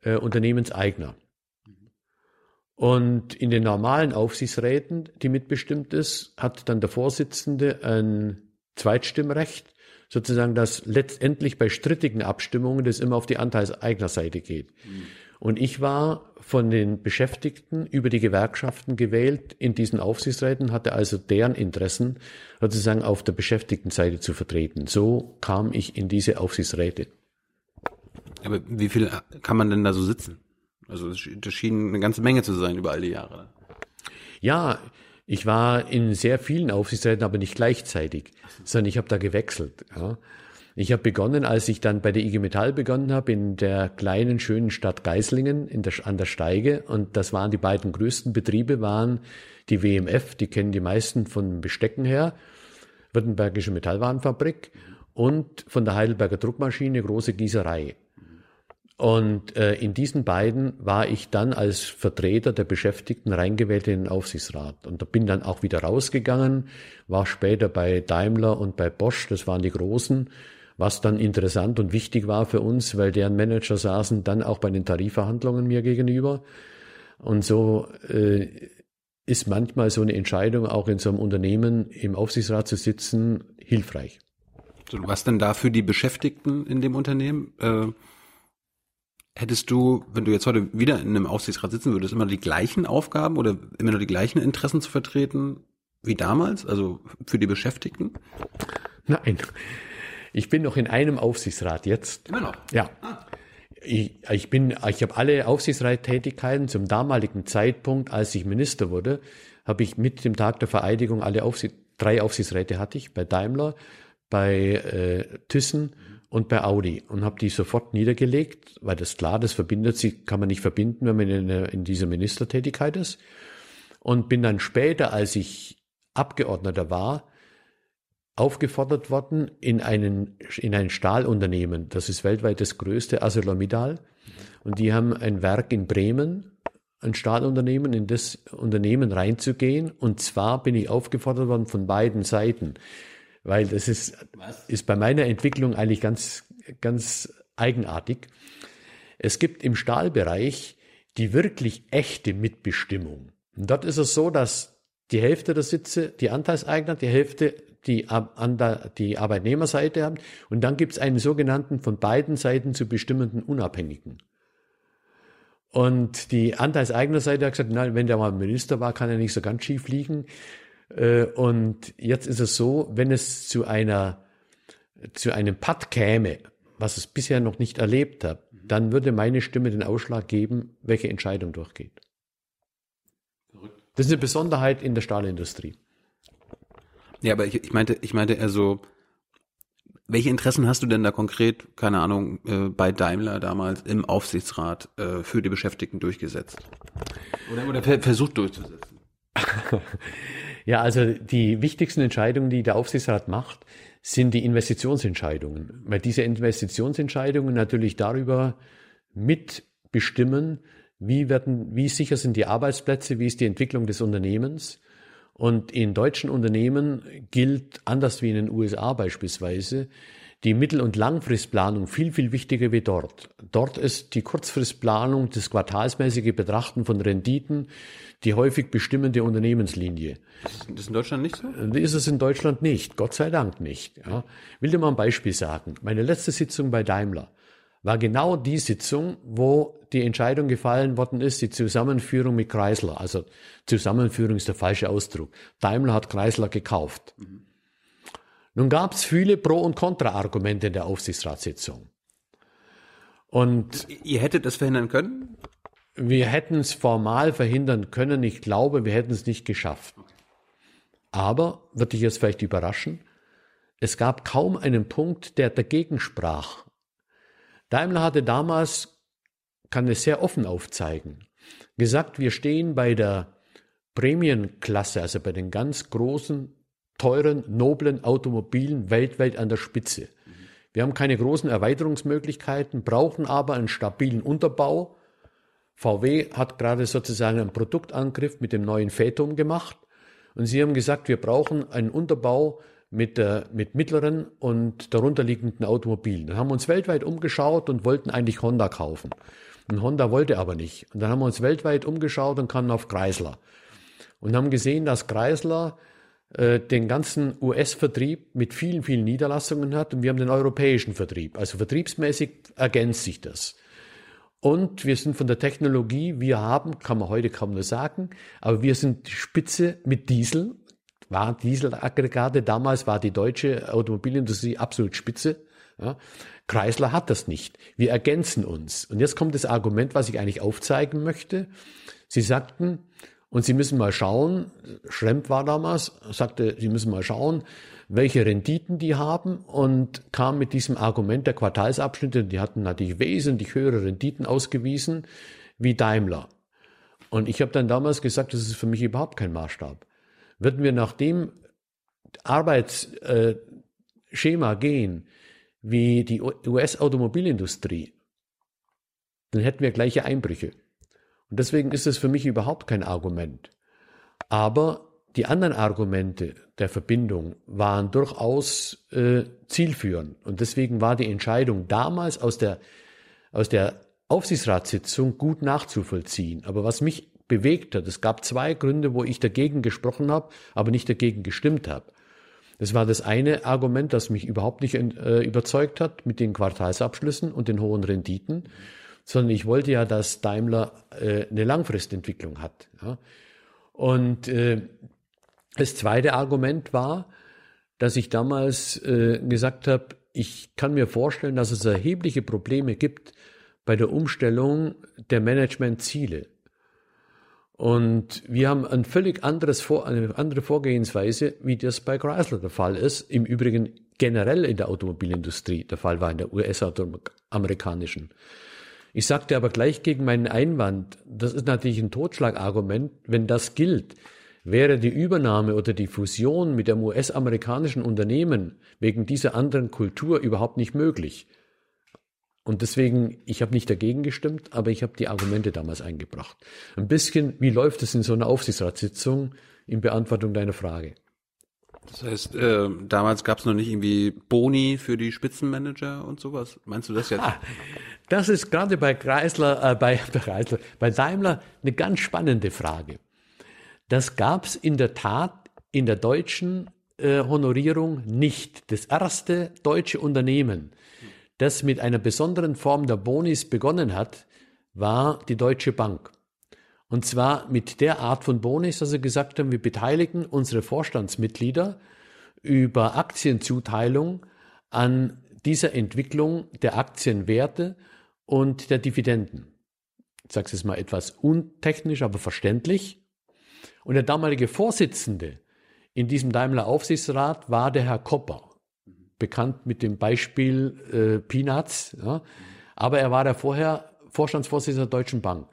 [SPEAKER 1] äh, Unternehmenseigner. Und in den normalen Aufsichtsräten, die mitbestimmt ist, hat dann der Vorsitzende ein Zweitstimmrecht, sozusagen, dass letztendlich bei strittigen Abstimmungen das immer auf die Anteilseignerseite geht. Mhm. Und ich war von den Beschäftigten über die Gewerkschaften gewählt in diesen Aufsichtsräten, hatte also deren Interessen sozusagen auf der Beschäftigtenseite zu vertreten. So kam ich in diese Aufsichtsräte.
[SPEAKER 2] Aber wie viel kann man denn da so sitzen? Also das schien eine ganze Menge zu sein über all die Jahre.
[SPEAKER 1] Ja, ich war in sehr vielen Aufsichtsräten, aber nicht gleichzeitig, sondern ich habe da gewechselt. Ja. Ich habe begonnen, als ich dann bei der IG Metall begonnen habe, in der kleinen, schönen Stadt Geislingen in der, an der Steige. Und das waren die beiden größten Betriebe, waren die WMF, die kennen die meisten von Bestecken her, Württembergische Metallwarenfabrik und von der Heidelberger Druckmaschine große Gießerei. Und äh, in diesen beiden war ich dann als Vertreter der Beschäftigten reingewählt in den Aufsichtsrat. Und da bin dann auch wieder rausgegangen, war später bei Daimler und bei Bosch, das waren die Großen, was dann interessant und wichtig war für uns, weil deren Manager saßen dann auch bei den Tarifverhandlungen mir gegenüber. Und so äh, ist manchmal so eine Entscheidung, auch in so einem Unternehmen im Aufsichtsrat zu sitzen, hilfreich.
[SPEAKER 2] Was denn da für die Beschäftigten in dem Unternehmen? Äh Hättest du, wenn du jetzt heute wieder in einem Aufsichtsrat sitzen würdest, immer die gleichen Aufgaben oder immer nur die gleichen Interessen zu vertreten wie damals, also für die Beschäftigten?
[SPEAKER 1] Nein. Ich bin noch in einem Aufsichtsrat jetzt.
[SPEAKER 2] Immer noch?
[SPEAKER 1] Ja. Ah. Ich, ich bin, ich habe alle Aufsichtsrattätigkeiten zum damaligen Zeitpunkt, als ich Minister wurde, habe ich mit dem Tag der Vereidigung alle Aufsicht, drei Aufsichtsräte hatte ich bei Daimler, bei äh, Thyssen und bei Audi und habe die sofort niedergelegt, weil das klar, das verbindet sich, kann man nicht verbinden, wenn man in, in dieser Ministertätigkeit ist. Und bin dann später, als ich Abgeordneter war, aufgefordert worden in, einen, in ein Stahlunternehmen. Das ist weltweit das größte, ArcelorMittal. Und die haben ein Werk in Bremen, ein Stahlunternehmen, in das Unternehmen reinzugehen. Und zwar bin ich aufgefordert worden von beiden Seiten weil das ist, ist bei meiner Entwicklung eigentlich ganz, ganz eigenartig. Es gibt im Stahlbereich die wirklich echte Mitbestimmung. Und dort ist es so, dass die Hälfte der Sitze die Anteilseigner, die Hälfte die, die Arbeitnehmerseite haben. Und dann gibt es einen sogenannten von beiden Seiten zu bestimmenden Unabhängigen. Und die Anteilseignerseite hat gesagt, nein, wenn der mal Minister war, kann er nicht so ganz schief liegen. Äh, und jetzt ist es so, wenn es zu einer, zu einem Patt käme, was es bisher noch nicht erlebt hat, dann würde meine Stimme den Ausschlag geben, welche Entscheidung durchgeht. Das ist eine Besonderheit in der Stahlindustrie.
[SPEAKER 2] Ja, aber ich, ich meinte, ich meinte eher so, welche Interessen hast du denn da konkret, keine Ahnung, äh, bei Daimler damals im Aufsichtsrat äh, für die Beschäftigten durchgesetzt? Oder, oder versucht durchzusetzen? <laughs>
[SPEAKER 1] Ja, also die wichtigsten Entscheidungen, die der Aufsichtsrat macht, sind die Investitionsentscheidungen, weil diese Investitionsentscheidungen natürlich darüber mitbestimmen, wie werden, wie sicher sind die Arbeitsplätze, wie ist die Entwicklung des Unternehmens. Und in deutschen Unternehmen gilt, anders wie in den USA beispielsweise, die Mittel- und Langfristplanung viel, viel wichtiger wie dort. Dort ist die Kurzfristplanung, das quartalsmäßige Betrachten von Renditen, die häufig bestimmende Unternehmenslinie.
[SPEAKER 2] Ist das in Deutschland nicht so?
[SPEAKER 1] Ist es in Deutschland nicht, Gott sei Dank nicht. Ja. Will dir mal ein Beispiel sagen. Meine letzte Sitzung bei Daimler war genau die Sitzung, wo die Entscheidung gefallen worden ist, die Zusammenführung mit Chrysler. Also Zusammenführung ist der falsche Ausdruck. Daimler hat Chrysler gekauft. Mhm. Nun gab es viele Pro- und Kontra-Argumente in der Aufsichtsratssitzung.
[SPEAKER 2] Und ihr hättet das verhindern können?
[SPEAKER 1] Wir hätten es formal verhindern können. Ich glaube, wir hätten es nicht geschafft. Aber, wird dich jetzt vielleicht überraschen, es gab kaum einen Punkt, der dagegen sprach. Daimler hatte damals, kann es sehr offen aufzeigen, gesagt, wir stehen bei der Prämienklasse, also bei den ganz großen teuren, noblen Automobilen weltweit an der Spitze. Wir haben keine großen Erweiterungsmöglichkeiten, brauchen aber einen stabilen Unterbau. VW hat gerade sozusagen einen Produktangriff mit dem neuen Phaeton gemacht. Und sie haben gesagt, wir brauchen einen Unterbau mit, äh, mit mittleren und darunterliegenden Automobilen. Dann haben wir uns weltweit umgeschaut und wollten eigentlich Honda kaufen. Und Honda wollte aber nicht. Und dann haben wir uns weltweit umgeschaut und kamen auf Chrysler. Und haben gesehen, dass Chrysler äh, den ganzen US-Vertrieb mit vielen, vielen Niederlassungen hat und wir haben den europäischen Vertrieb. Also vertriebsmäßig ergänzt sich das. Und wir sind von der Technologie, wir haben, kann man heute kaum nur sagen, aber wir sind die Spitze mit Diesel, waren Dieselaggregate. Damals war die deutsche Automobilindustrie absolut spitze. Ja. Chrysler hat das nicht. Wir ergänzen uns. Und jetzt kommt das Argument, was ich eigentlich aufzeigen möchte. Sie sagten, und Sie müssen mal schauen, Schremp war damals, sagte, Sie müssen mal schauen, welche Renditen die haben und kam mit diesem Argument der Quartalsabschnitte, die hatten natürlich wesentlich höhere Renditen ausgewiesen wie Daimler. Und ich habe dann damals gesagt, das ist für mich überhaupt kein Maßstab. Würden wir nach dem Arbeitsschema Schema gehen wie die US-Automobilindustrie, dann hätten wir gleiche Einbrüche. Und deswegen ist es für mich überhaupt kein Argument. Aber die anderen Argumente der Verbindung waren durchaus äh, zielführend. Und deswegen war die Entscheidung damals aus der, aus der Aufsichtsratssitzung gut nachzuvollziehen. Aber was mich bewegt hat, es gab zwei Gründe, wo ich dagegen gesprochen habe, aber nicht dagegen gestimmt habe. Das war das eine Argument, das mich überhaupt nicht äh, überzeugt hat mit den Quartalsabschlüssen und den hohen Renditen, sondern ich wollte ja, dass Daimler äh, eine Langfristentwicklung hat. Und äh, das zweite Argument war, dass ich damals äh, gesagt habe, ich kann mir vorstellen, dass es erhebliche Probleme gibt bei der Umstellung der Managementziele. Und wir haben ein völlig anderes Vor eine andere Vorgehensweise, wie das bei Chrysler der Fall ist. Im Übrigen generell in der Automobilindustrie der Fall war, in der US-amerikanischen. Ich sagte aber gleich gegen meinen Einwand, das ist natürlich ein Totschlagargument, wenn das gilt, wäre die Übernahme oder die Fusion mit dem US-amerikanischen Unternehmen wegen dieser anderen Kultur überhaupt nicht möglich. Und deswegen, ich habe nicht dagegen gestimmt, aber ich habe die Argumente damals eingebracht. Ein bisschen, wie läuft es in so einer Aufsichtsratssitzung in Beantwortung deiner Frage?
[SPEAKER 2] Das heißt, äh, damals gab es noch nicht irgendwie Boni für die Spitzenmanager und sowas. Meinst du das jetzt?
[SPEAKER 1] Das ist gerade bei Chrysler, äh, bei, <laughs> bei Chrysler, bei Daimler eine ganz spannende Frage. Das gab es in der Tat in der deutschen äh, Honorierung nicht. Das erste deutsche Unternehmen, das mit einer besonderen Form der Bonis begonnen hat, war die Deutsche Bank. Und zwar mit der Art von Bonis, dass sie gesagt haben, wir beteiligen unsere Vorstandsmitglieder über Aktienzuteilung an dieser Entwicklung der Aktienwerte und der Dividenden. Ich sage es mal etwas untechnisch, aber verständlich. Und der damalige Vorsitzende in diesem Daimler Aufsichtsrat war der Herr Kopper, bekannt mit dem Beispiel äh, Peanuts. Ja. Aber er war der vorher Vorstandsvorsitzender der Deutschen Bank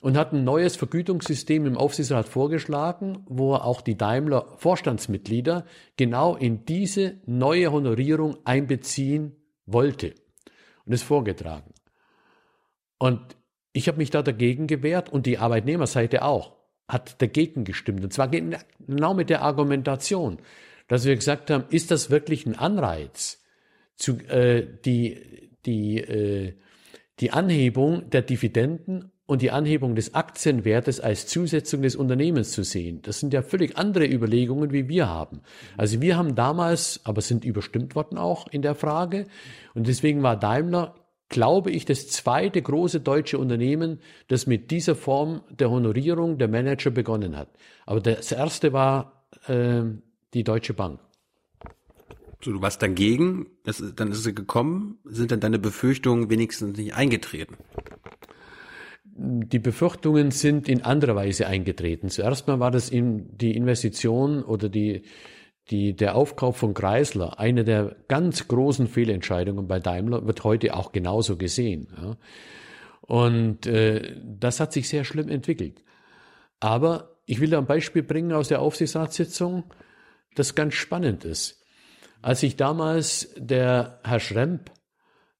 [SPEAKER 1] und hat ein neues Vergütungssystem im Aufsichtsrat vorgeschlagen, wo er auch die Daimler Vorstandsmitglieder genau in diese neue Honorierung einbeziehen wollte und es vorgetragen. Und ich habe mich da dagegen gewehrt und die Arbeitnehmerseite auch hat dagegen gestimmt. Und zwar genau mit der Argumentation, dass wir gesagt haben, ist das wirklich ein Anreiz, zu, äh, die, die, äh, die Anhebung der Dividenden und die Anhebung des Aktienwertes als Zusetzung des Unternehmens zu sehen. Das sind ja völlig andere Überlegungen, wie wir haben. Also wir haben damals, aber sind überstimmt worden auch in der Frage. Und deswegen war Daimler glaube ich, das zweite große deutsche Unternehmen, das mit dieser Form der Honorierung der Manager begonnen hat. Aber das erste war äh, die Deutsche Bank.
[SPEAKER 2] So, du warst dagegen, das, dann ist sie gekommen. Sind dann deine Befürchtungen wenigstens nicht eingetreten?
[SPEAKER 1] Die Befürchtungen sind in anderer Weise eingetreten. Zuerst mal war das in die Investition oder die, die, der Aufkauf von Chrysler, eine der ganz großen Fehlentscheidungen bei Daimler, wird heute auch genauso gesehen. Ja. Und äh, das hat sich sehr schlimm entwickelt. Aber ich will da ein Beispiel bringen aus der Aufsichtsratssitzung, das ganz spannend ist. Als sich damals der Herr Schremp,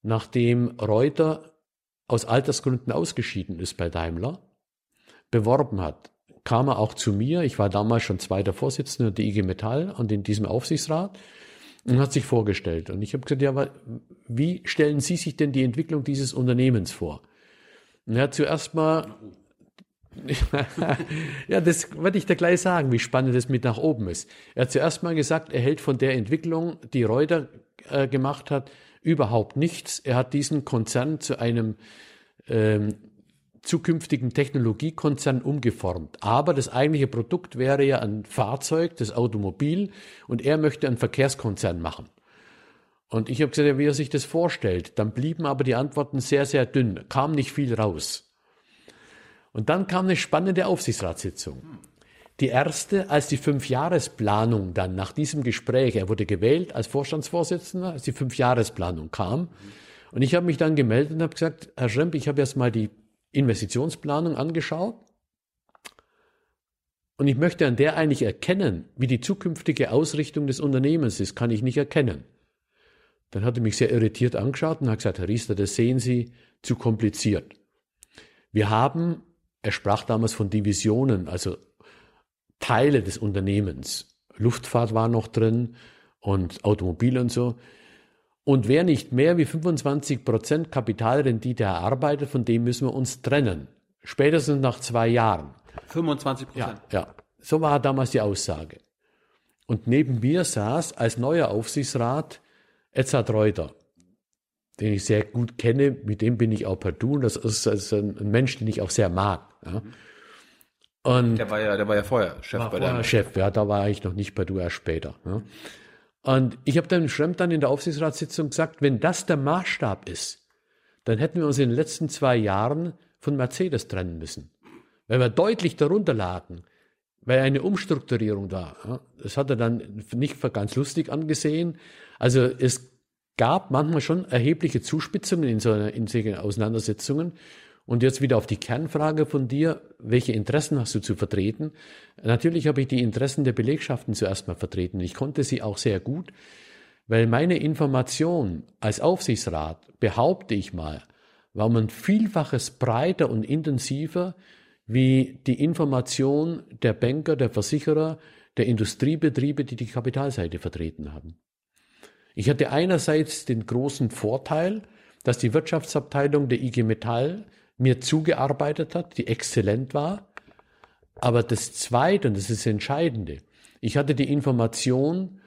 [SPEAKER 1] nachdem Reuter aus Altersgründen ausgeschieden ist bei Daimler, beworben hat kam er auch zu mir. Ich war damals schon zweiter Vorsitzender der IG Metall und in diesem Aufsichtsrat und hat sich vorgestellt. Und ich habe gesagt, ja, wie stellen Sie sich denn die Entwicklung dieses Unternehmens vor? Und er hat zuerst mal, ja, das werde ich dir gleich sagen, wie spannend es mit nach oben ist. Er hat zuerst mal gesagt, er hält von der Entwicklung, die Reuter äh, gemacht hat, überhaupt nichts. Er hat diesen Konzern zu einem ähm, zukünftigen Technologiekonzern umgeformt. Aber das eigentliche Produkt wäre ja ein Fahrzeug, das Automobil, und er möchte einen Verkehrskonzern machen. Und ich habe gesagt, wie er sich das vorstellt. Dann blieben aber die Antworten sehr, sehr dünn, kam nicht viel raus. Und dann kam eine spannende Aufsichtsratssitzung. Die erste, als die Fünfjahresplanung dann nach diesem Gespräch, er wurde gewählt als Vorstandsvorsitzender, als die Fünfjahresplanung kam. Und ich habe mich dann gemeldet und habe gesagt, Herr Schremp, ich habe erst mal die Investitionsplanung angeschaut. Und ich möchte an der eigentlich erkennen, wie die zukünftige Ausrichtung des Unternehmens ist, kann ich nicht erkennen. Dann hat er mich sehr irritiert angeschaut und hat gesagt, Herr Riester, das sehen Sie zu kompliziert. Wir haben, er sprach damals von Divisionen, also Teile des Unternehmens. Luftfahrt war noch drin und Automobil und so. Und wer nicht mehr wie 25 Prozent Kapitalrendite erarbeitet, von dem müssen wir uns trennen. Spätestens nach zwei Jahren.
[SPEAKER 2] 25 Prozent.
[SPEAKER 1] Ja, ja. So war damals die Aussage. Und neben mir saß als neuer Aufsichtsrat Edzard Reuter, den ich sehr gut kenne, mit dem bin ich auch per Du. Das ist also ein Mensch, den ich auch sehr mag. Ja.
[SPEAKER 2] Und der war ja, der war ja vorher Chef
[SPEAKER 1] war bei der Chef, ja, da war ich noch nicht Du, erst später. Ja. Und ich habe dann Schremp dann in der Aufsichtsratssitzung gesagt, wenn das der Maßstab ist, dann hätten wir uns in den letzten zwei Jahren von Mercedes trennen müssen. Weil wir deutlich darunter lagen, weil eine Umstrukturierung da. Das hat er dann nicht ganz lustig angesehen. Also es gab manchmal schon erhebliche Zuspitzungen in so in solchen Auseinandersetzungen. Und jetzt wieder auf die Kernfrage von dir, welche Interessen hast du zu vertreten? Natürlich habe ich die Interessen der Belegschaften zuerst mal vertreten. Ich konnte sie auch sehr gut, weil meine Information als Aufsichtsrat, behaupte ich mal, war man vielfaches breiter und intensiver wie die Information der Banker, der Versicherer, der Industriebetriebe, die die Kapitalseite vertreten haben. Ich hatte einerseits den großen Vorteil, dass die Wirtschaftsabteilung der IG Metall mir zugearbeitet hat, die exzellent war. Aber das Zweite, und das ist das Entscheidende, ich hatte die Information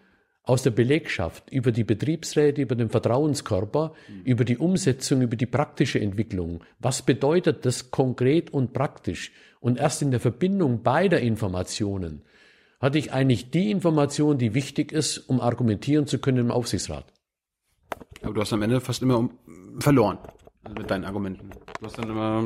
[SPEAKER 1] aus der Belegschaft über die Betriebsräte, über den Vertrauenskörper, über die Umsetzung, über die praktische Entwicklung. Was bedeutet das konkret und praktisch? Und erst in der Verbindung beider Informationen hatte ich eigentlich die Information, die wichtig ist, um argumentieren zu können im Aufsichtsrat.
[SPEAKER 2] Aber du hast am Ende fast immer verloren. Mit deinen Argumenten. Du hast dann immer.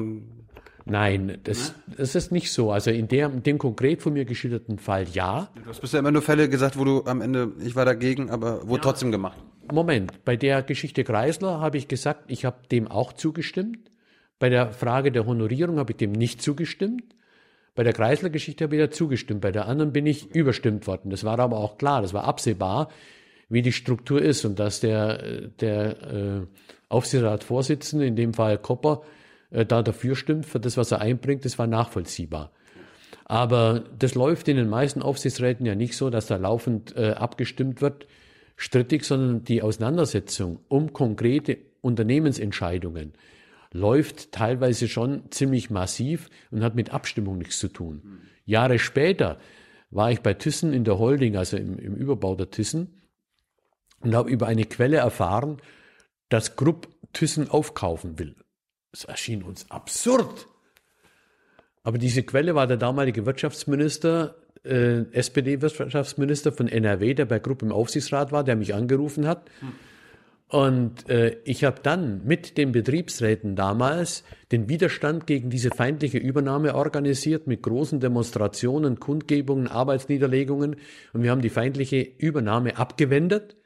[SPEAKER 1] Nein, das, ne? das ist nicht so. Also in, der, in dem konkret von mir geschilderten Fall ja.
[SPEAKER 2] Du hast bisher immer nur Fälle gesagt, wo du am Ende, ich war dagegen, aber wurde ja. trotzdem gemacht.
[SPEAKER 1] Moment, bei der Geschichte Kreisler habe ich gesagt, ich habe dem auch zugestimmt. Bei der Frage der Honorierung habe ich dem nicht zugestimmt. Bei der Kreisler-Geschichte habe ich da zugestimmt. Bei der anderen bin ich überstimmt worden. Das war aber auch klar, das war absehbar, wie die Struktur ist und dass der, der äh, Aufsichtsratsvorsitzende, in dem Fall Kopper, äh, da dafür stimmt, für das, was er einbringt, das war nachvollziehbar. Aber das läuft in den meisten Aufsichtsräten ja nicht so, dass da laufend äh, abgestimmt wird, strittig, sondern die Auseinandersetzung um konkrete Unternehmensentscheidungen läuft teilweise schon ziemlich massiv und hat mit Abstimmung nichts zu tun. Jahre später war ich bei Thyssen in der Holding, also im, im Überbau der Thyssen, und habe über eine Quelle erfahren, dass Grupp Thyssen aufkaufen will. Das erschien uns absurd. Aber diese Quelle war der damalige Wirtschaftsminister, äh, SPD-Wirtschaftsminister von NRW, der bei Grupp im Aufsichtsrat war, der mich angerufen hat. Und äh, ich habe dann mit den Betriebsräten damals den Widerstand gegen diese feindliche Übernahme organisiert mit großen Demonstrationen, Kundgebungen, Arbeitsniederlegungen. Und wir haben die feindliche Übernahme abgewendet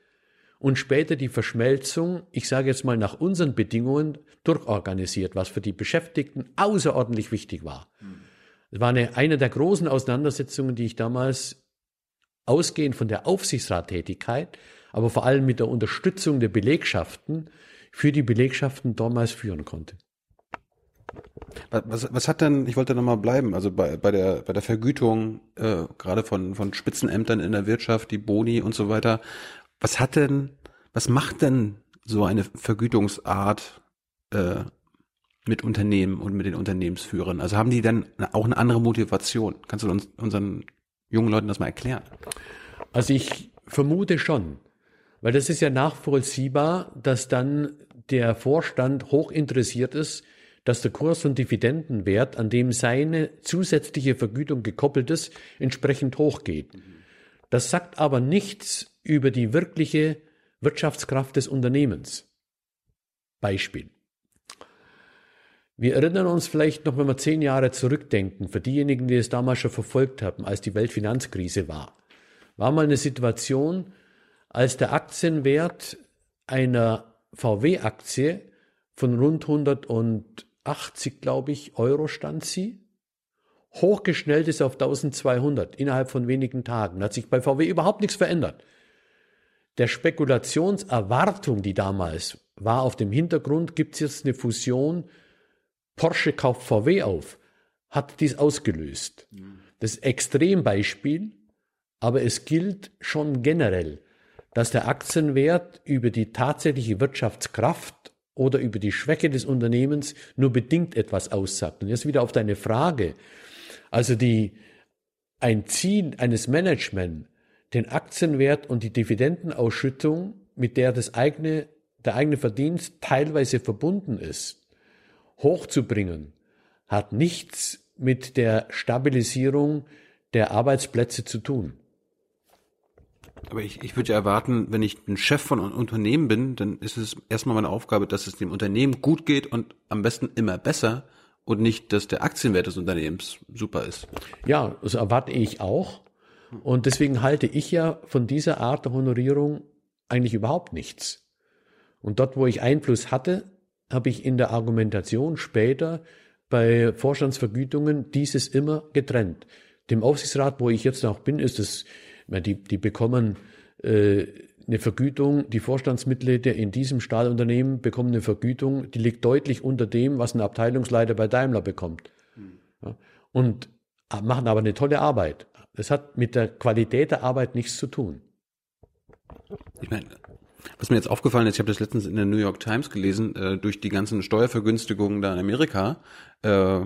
[SPEAKER 1] und später die Verschmelzung, ich sage jetzt mal nach unseren Bedingungen, durchorganisiert, was für die Beschäftigten außerordentlich wichtig war. Es war eine, eine der großen Auseinandersetzungen, die ich damals ausgehend von der Aufsichtsrattätigkeit, aber vor allem mit der Unterstützung der Belegschaften für die Belegschaften damals führen konnte.
[SPEAKER 2] Was, was hat denn, ich wollte nochmal bleiben, also bei, bei, der, bei der Vergütung, äh, gerade von, von Spitzenämtern in der Wirtschaft, die Boni und so weiter, was hat denn, was macht denn so eine Vergütungsart äh, mit Unternehmen und mit den Unternehmensführern? Also haben die dann auch eine andere Motivation? Kannst du uns unseren jungen Leuten das mal erklären?
[SPEAKER 1] Also ich vermute schon, weil das ist ja nachvollziehbar, dass dann der Vorstand hoch interessiert ist, dass der Kurs- und Dividendenwert, an dem seine zusätzliche Vergütung gekoppelt ist, entsprechend hochgeht. Das sagt aber nichts über die wirkliche Wirtschaftskraft des Unternehmens. Beispiel. Wir erinnern uns vielleicht noch, wenn wir zehn Jahre zurückdenken, für diejenigen, die es damals schon verfolgt haben, als die Weltfinanzkrise war, war mal eine Situation, als der Aktienwert einer VW-Aktie von rund 180, glaube ich, Euro stand sie, hochgeschnellt ist auf 1200 innerhalb von wenigen Tagen. Da hat sich bei VW überhaupt nichts verändert. der Spekulationserwartung, die damals war auf dem Hintergrund, gibt es jetzt eine Fusion, Porsche kauft VW auf, hat dies ausgelöst. Das Extrembeispiel, aber es gilt schon generell, dass der Aktienwert über die tatsächliche Wirtschaftskraft oder über die Schwäche des Unternehmens nur bedingt etwas aussagt. Und jetzt wieder auf deine Frage. Also die, ein Ziel eines Management, den Aktienwert und die Dividendenausschüttung, mit der das eigene, der eigene Verdienst teilweise verbunden ist, hochzubringen, hat nichts mit der Stabilisierung der Arbeitsplätze zu tun.
[SPEAKER 2] Aber ich, ich würde ja erwarten, wenn ich ein Chef von einem Unternehmen bin, dann ist es erstmal meine Aufgabe, dass es dem Unternehmen gut geht und am besten immer besser und nicht, dass der Aktienwert des Unternehmens super ist.
[SPEAKER 1] Ja, das erwarte ich auch. Und deswegen halte ich ja von dieser Art der Honorierung eigentlich überhaupt nichts. Und dort, wo ich Einfluss hatte, habe ich in der Argumentation später bei Vorstandsvergütungen dieses immer getrennt. Dem Aufsichtsrat, wo ich jetzt noch bin, ist es, die, die bekommen äh, eine Vergütung, die Vorstandsmitglieder in diesem Stahlunternehmen bekommen eine Vergütung, die liegt deutlich unter dem, was ein Abteilungsleiter bei Daimler bekommt. Ja, und machen aber eine tolle Arbeit. Das hat mit der Qualität der Arbeit nichts zu tun.
[SPEAKER 2] Ich meine, was mir jetzt aufgefallen ist, ich habe das letztens in der New York Times gelesen, äh, durch die ganzen Steuervergünstigungen da in Amerika äh,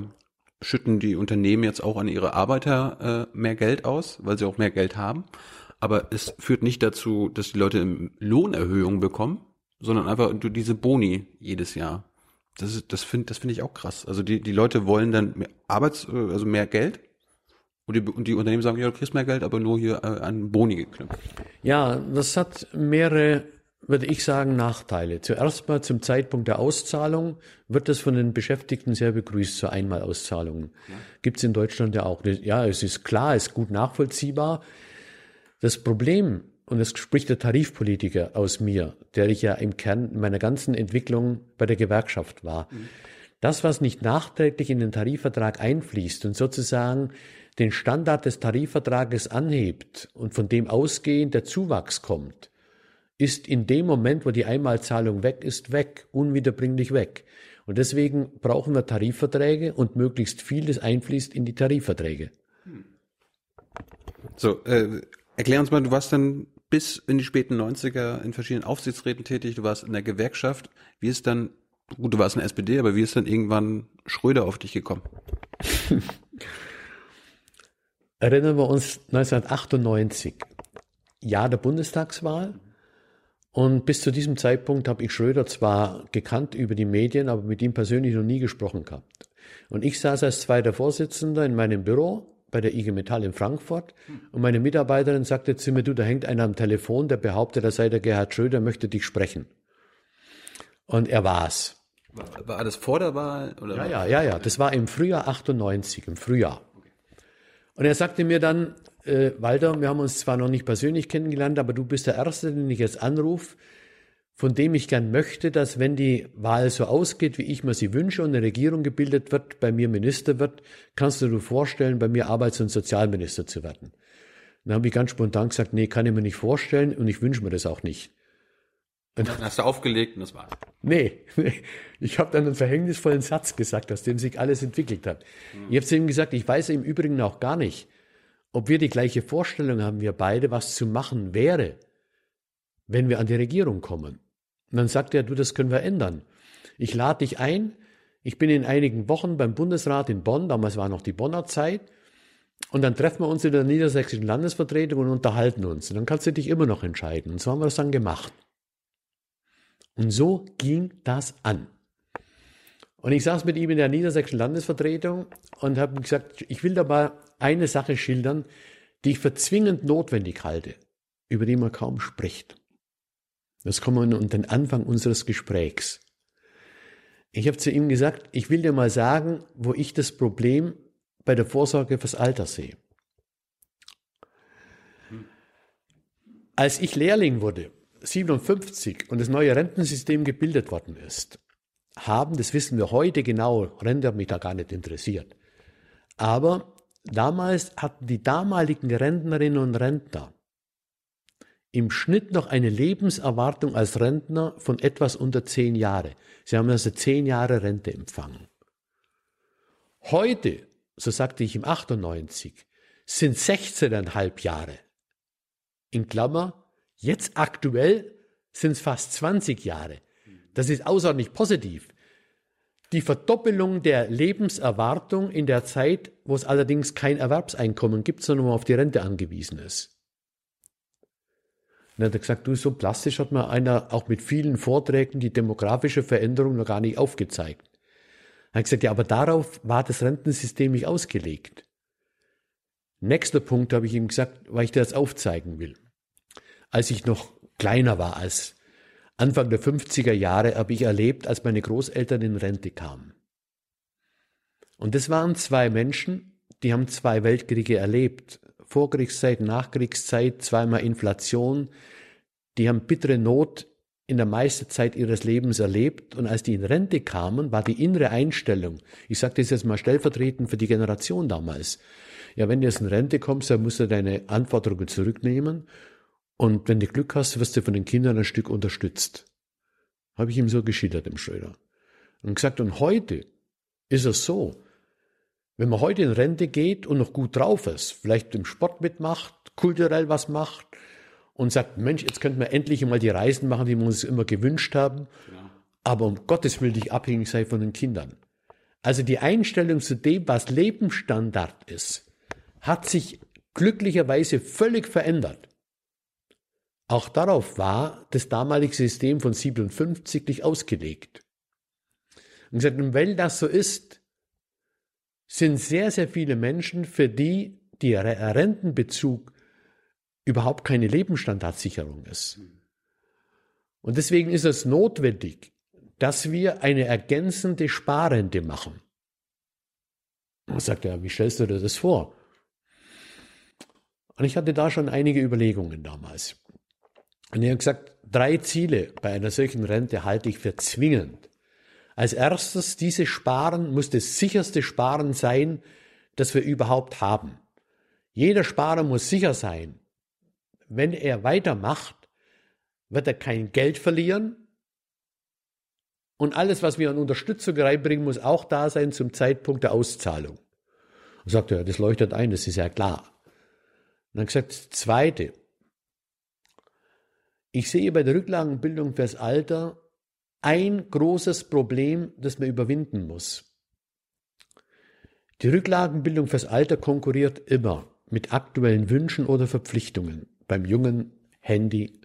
[SPEAKER 2] schütten die Unternehmen jetzt auch an ihre Arbeiter äh, mehr Geld aus, weil sie auch mehr Geld haben. Aber es führt nicht dazu, dass die Leute Lohnerhöhungen bekommen, sondern einfach diese Boni jedes Jahr. Das ist, das finde, das finde ich auch krass. Also die, die Leute wollen dann mehr Arbeits, also mehr Geld. Und die, und die Unternehmen sagen, ja, du kriegst mehr Geld, aber nur hier äh, an Boni geknüpft.
[SPEAKER 1] Ja, das hat mehrere würde ich sagen, Nachteile. Zuerst mal zum Zeitpunkt der Auszahlung wird das von den Beschäftigten sehr begrüßt, so Einmalauszahlungen. Ja. Gibt es in Deutschland ja auch. Ja, es ist klar, es ist gut nachvollziehbar. Das Problem, und das spricht der Tarifpolitiker aus mir, der ich ja im Kern in meiner ganzen Entwicklung bei der Gewerkschaft war. Mhm. Das, was nicht nachträglich in den Tarifvertrag einfließt und sozusagen den Standard des Tarifvertrages anhebt und von dem ausgehend der Zuwachs kommt, ist in dem Moment, wo die Einmalzahlung weg ist, weg, unwiederbringlich weg. Und deswegen brauchen wir Tarifverträge und möglichst viel das einfließt in die Tarifverträge.
[SPEAKER 2] So, äh, erklär uns mal, du warst dann bis in die späten 90er in verschiedenen Aufsichtsräten tätig, du warst in der Gewerkschaft. Wie ist dann, gut, du warst in der SPD, aber wie ist dann irgendwann Schröder auf dich gekommen? <laughs>
[SPEAKER 1] Erinnern wir uns 1998, Jahr der Bundestagswahl. Und bis zu diesem Zeitpunkt habe ich Schröder zwar gekannt über die Medien, aber mit ihm persönlich noch nie gesprochen gehabt. Und ich saß als zweiter Vorsitzender in meinem Büro bei der IG Metall in Frankfurt und meine Mitarbeiterin sagte zu mir, du, da hängt einer am Telefon, der behauptet, er sei der Gerhard Schröder, möchte dich sprechen. Und er war's.
[SPEAKER 2] War das vor der Wahl?
[SPEAKER 1] Oder ja, ja, ja, ja. Das war im Frühjahr 98, im Frühjahr. Und er sagte mir dann, äh, Walter, wir haben uns zwar noch nicht persönlich kennengelernt, aber du bist der Erste, den ich jetzt anrufe, von dem ich gern möchte, dass wenn die Wahl so ausgeht, wie ich mir sie wünsche und eine Regierung gebildet wird, bei mir Minister wird, kannst du dir vorstellen, bei mir Arbeits- und Sozialminister zu werden. Dann habe ich ganz spontan gesagt, nee, kann ich mir nicht vorstellen und ich wünsche mir das auch nicht.
[SPEAKER 2] Und dann hast du aufgelegt und das war's.
[SPEAKER 1] Nee, nee. ich habe dann einen verhängnisvollen Satz gesagt, aus dem sich alles entwickelt hat. Mhm. Ich habe zu ihm gesagt, ich weiß im Übrigen auch gar nicht, ob wir die gleiche Vorstellung haben, wir beide, was zu machen wäre, wenn wir an die Regierung kommen. Und dann sagt er, du, das können wir ändern. Ich lade dich ein. Ich bin in einigen Wochen beim Bundesrat in Bonn, damals war noch die Bonner Zeit. Und dann treffen wir uns in der niedersächsischen Landesvertretung und unterhalten uns. Und dann kannst du dich immer noch entscheiden. Und so haben wir das dann gemacht. Und so ging das an. Und ich saß mit ihm in der niedersächsischen Landesvertretung und habe gesagt, ich will da mal eine Sache schildern, die ich für zwingend notwendig halte, über die man kaum spricht. Das kommt an den Anfang unseres Gesprächs. Ich habe zu ihm gesagt, ich will dir mal sagen, wo ich das Problem bei der Vorsorge fürs Alter sehe. Als ich Lehrling wurde, 57, und das neue Rentensystem gebildet worden ist, haben, das wissen wir heute genau, Rente hat mich da gar nicht interessiert. Aber damals hatten die damaligen Rentnerinnen und Rentner im Schnitt noch eine Lebenserwartung als Rentner von etwas unter zehn Jahre. Sie haben also zehn Jahre Rente empfangen. Heute, so sagte ich im 98, sind 16,5 Jahre. In Klammer, jetzt aktuell sind es fast 20 Jahre. Das ist außerordentlich positiv. Die Verdoppelung der Lebenserwartung in der Zeit, wo es allerdings kein Erwerbseinkommen gibt, sondern wo man auf die Rente angewiesen ist. Und dann hat er gesagt, du, so plastisch hat mir einer auch mit vielen Vorträgen die demografische Veränderung noch gar nicht aufgezeigt. Er hat gesagt, ja, aber darauf war das Rentensystem nicht ausgelegt. Nächster Punkt habe ich ihm gesagt, weil ich dir das aufzeigen will. Als ich noch kleiner war, als Anfang der 50er Jahre, habe ich erlebt, als meine Großeltern in Rente kamen. Und das waren zwei Menschen, die haben zwei Weltkriege erlebt. Vorkriegszeit, Nachkriegszeit, zweimal Inflation. Die haben bittere Not in der meisten Zeit ihres Lebens erlebt und als die in Rente kamen, war die innere Einstellung, ich sage das jetzt mal stellvertretend für die Generation damals, ja, wenn du jetzt in Rente kommst, dann musst du deine Anforderungen zurücknehmen und wenn du Glück hast, wirst du von den Kindern ein Stück unterstützt. Habe ich ihm so geschildert, dem Schröder. Und gesagt, und heute ist es so, wenn man heute in Rente geht und noch gut drauf ist, vielleicht im Sport mitmacht, kulturell was macht und sagt, Mensch, jetzt könnten wir endlich mal die Reisen machen, die wir uns immer gewünscht haben, ja. aber um Gottes Willen nicht abhängig sei von den Kindern. Also die Einstellung zu dem, was Lebensstandard ist, hat sich glücklicherweise völlig verändert. Auch darauf war das damalige System von 57 nicht ausgelegt. Und gesagt, und weil das so ist, sind sehr, sehr viele Menschen, für die der Rentenbezug überhaupt keine Lebensstandardsicherung ist. Und deswegen ist es notwendig, dass wir eine ergänzende Sparrente machen. Man sagt ja, wie stellst du dir das vor? Und ich hatte da schon einige Überlegungen damals. Und ich habe gesagt, drei Ziele bei einer solchen Rente halte ich für zwingend. Als erstes, dieses Sparen muss das sicherste Sparen sein, das wir überhaupt haben. Jeder Sparer muss sicher sein, wenn er weitermacht, wird er kein Geld verlieren. Und alles, was wir an Unterstützung reinbringen, muss auch da sein zum Zeitpunkt der Auszahlung. Und sagt er, das leuchtet ein, das ist ja klar. Und dann gesagt, zweite, ich sehe bei der Rücklagenbildung fürs Alter ein großes Problem, das man überwinden muss. Die Rücklagenbildung fürs Alter konkurriert immer mit aktuellen Wünschen oder Verpflichtungen. Beim Jungen Handy,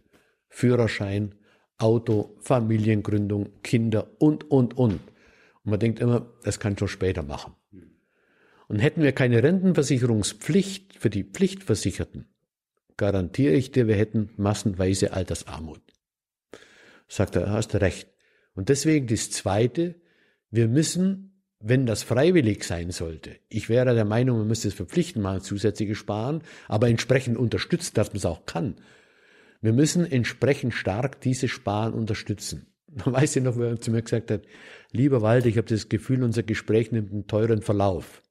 [SPEAKER 1] Führerschein, Auto, Familiengründung, Kinder und, und, und. Und man denkt immer, das kann schon später machen. Und hätten wir keine Rentenversicherungspflicht für die Pflichtversicherten, garantiere ich dir, wir hätten massenweise Altersarmut. Sagt er, hast recht. Und deswegen das Zweite, wir müssen, wenn das freiwillig sein sollte, ich wäre der Meinung, man müsste es verpflichten, mal zusätzliche sparen, aber entsprechend unterstützt, dass man es auch kann. Wir müssen entsprechend stark diese Sparen unterstützen. Man weiß ja noch, wer zu mir gesagt hat, lieber Walter, ich habe das Gefühl, unser Gespräch nimmt einen teuren Verlauf.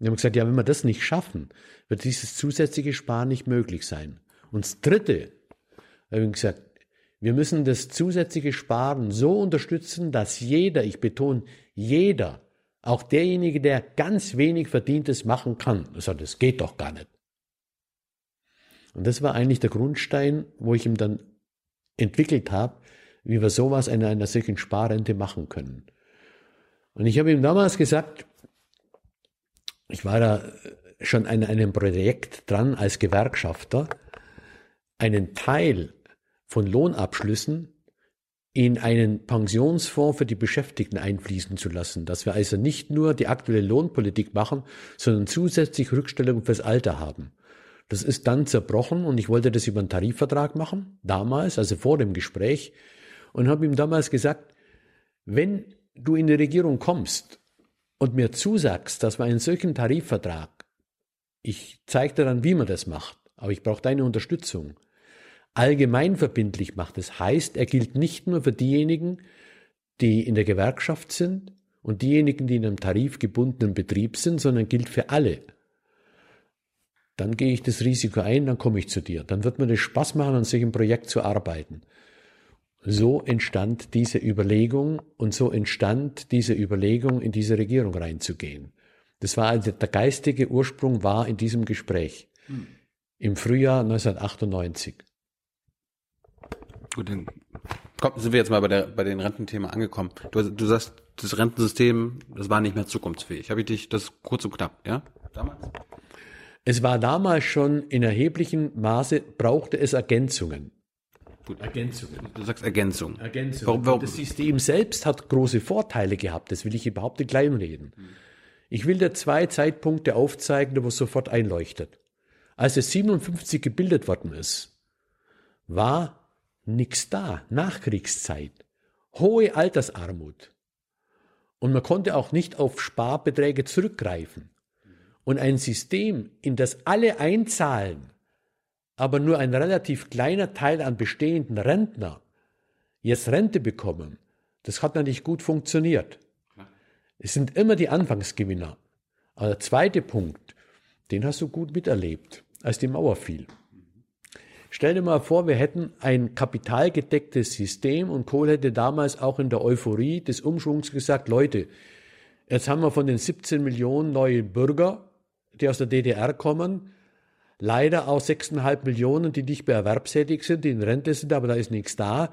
[SPEAKER 1] Wir haben gesagt, ja, wenn wir das nicht schaffen, wird dieses zusätzliche Sparen nicht möglich sein. Und das Dritte, habe ich gesagt, wir müssen das zusätzliche Sparen so unterstützen, dass jeder, ich betone, jeder, auch derjenige, der ganz wenig Verdientes machen kann, also das geht doch gar nicht. Und das war eigentlich der Grundstein, wo ich ihm dann entwickelt habe, wie wir sowas in einer solchen Sparrente machen können. Und ich habe ihm damals gesagt, ich war da schon an einem Projekt dran als Gewerkschafter, einen Teil von Lohnabschlüssen in einen Pensionsfonds für die Beschäftigten einfließen zu lassen, dass wir also nicht nur die aktuelle Lohnpolitik machen, sondern zusätzlich Rückstellungen fürs Alter haben. Das ist dann zerbrochen und ich wollte das über einen Tarifvertrag machen, damals, also vor dem Gespräch, und habe ihm damals gesagt, wenn du in die Regierung kommst und mir zusagst, dass wir einen solchen Tarifvertrag, ich zeige dir dann, wie man das macht, aber ich brauche deine Unterstützung, allgemeinverbindlich macht. Das heißt, er gilt nicht nur für diejenigen, die in der Gewerkschaft sind und diejenigen, die in einem tarifgebundenen Betrieb sind, sondern gilt für alle. dann gehe ich das Risiko ein, dann komme ich zu dir. Dann wird mir das Spaß machen, an solchem Projekt zu arbeiten. So entstand diese Überlegung und so entstand diese Überlegung, in diese Regierung reinzugehen. Das war also der geistige Ursprung war in diesem Gespräch hm. im Frühjahr 1998.
[SPEAKER 2] Gut, dann komm, sind wir jetzt mal bei, der, bei den Rententhema angekommen. Du, du sagst, das Rentensystem, das war nicht mehr zukunftsfähig. Habe ich dich, das kurz und knapp, ja? Damals?
[SPEAKER 1] Es war damals schon in erheblichem Maße, brauchte es Ergänzungen.
[SPEAKER 2] Gut, Ergänzungen. Du sagst Ergänzung.
[SPEAKER 1] Ergänzung. Warum, warum? Das System selbst hat große Vorteile gehabt, das will ich überhaupt nicht kleinreden. Hm. Ich will dir zwei Zeitpunkte aufzeigen, wo es sofort einleuchtet. Als es 57 gebildet worden ist, war nichts da, Nachkriegszeit, hohe Altersarmut. Und man konnte auch nicht auf Sparbeträge zurückgreifen. Und ein System, in das alle einzahlen, aber nur ein relativ kleiner Teil an bestehenden Rentner jetzt Rente bekommen, das hat natürlich gut funktioniert. Es sind immer die Anfangsgewinner. Aber der zweite Punkt, den hast du gut miterlebt, als die Mauer fiel. Stell dir mal vor, wir hätten ein kapitalgedecktes System und Kohl hätte damals auch in der Euphorie des Umschwungs gesagt, Leute, jetzt haben wir von den 17 Millionen neue Bürger, die aus der DDR kommen, leider auch 6,5 Millionen, die nicht mehr erwerbstätig sind, die in Rente sind, aber da ist nichts da.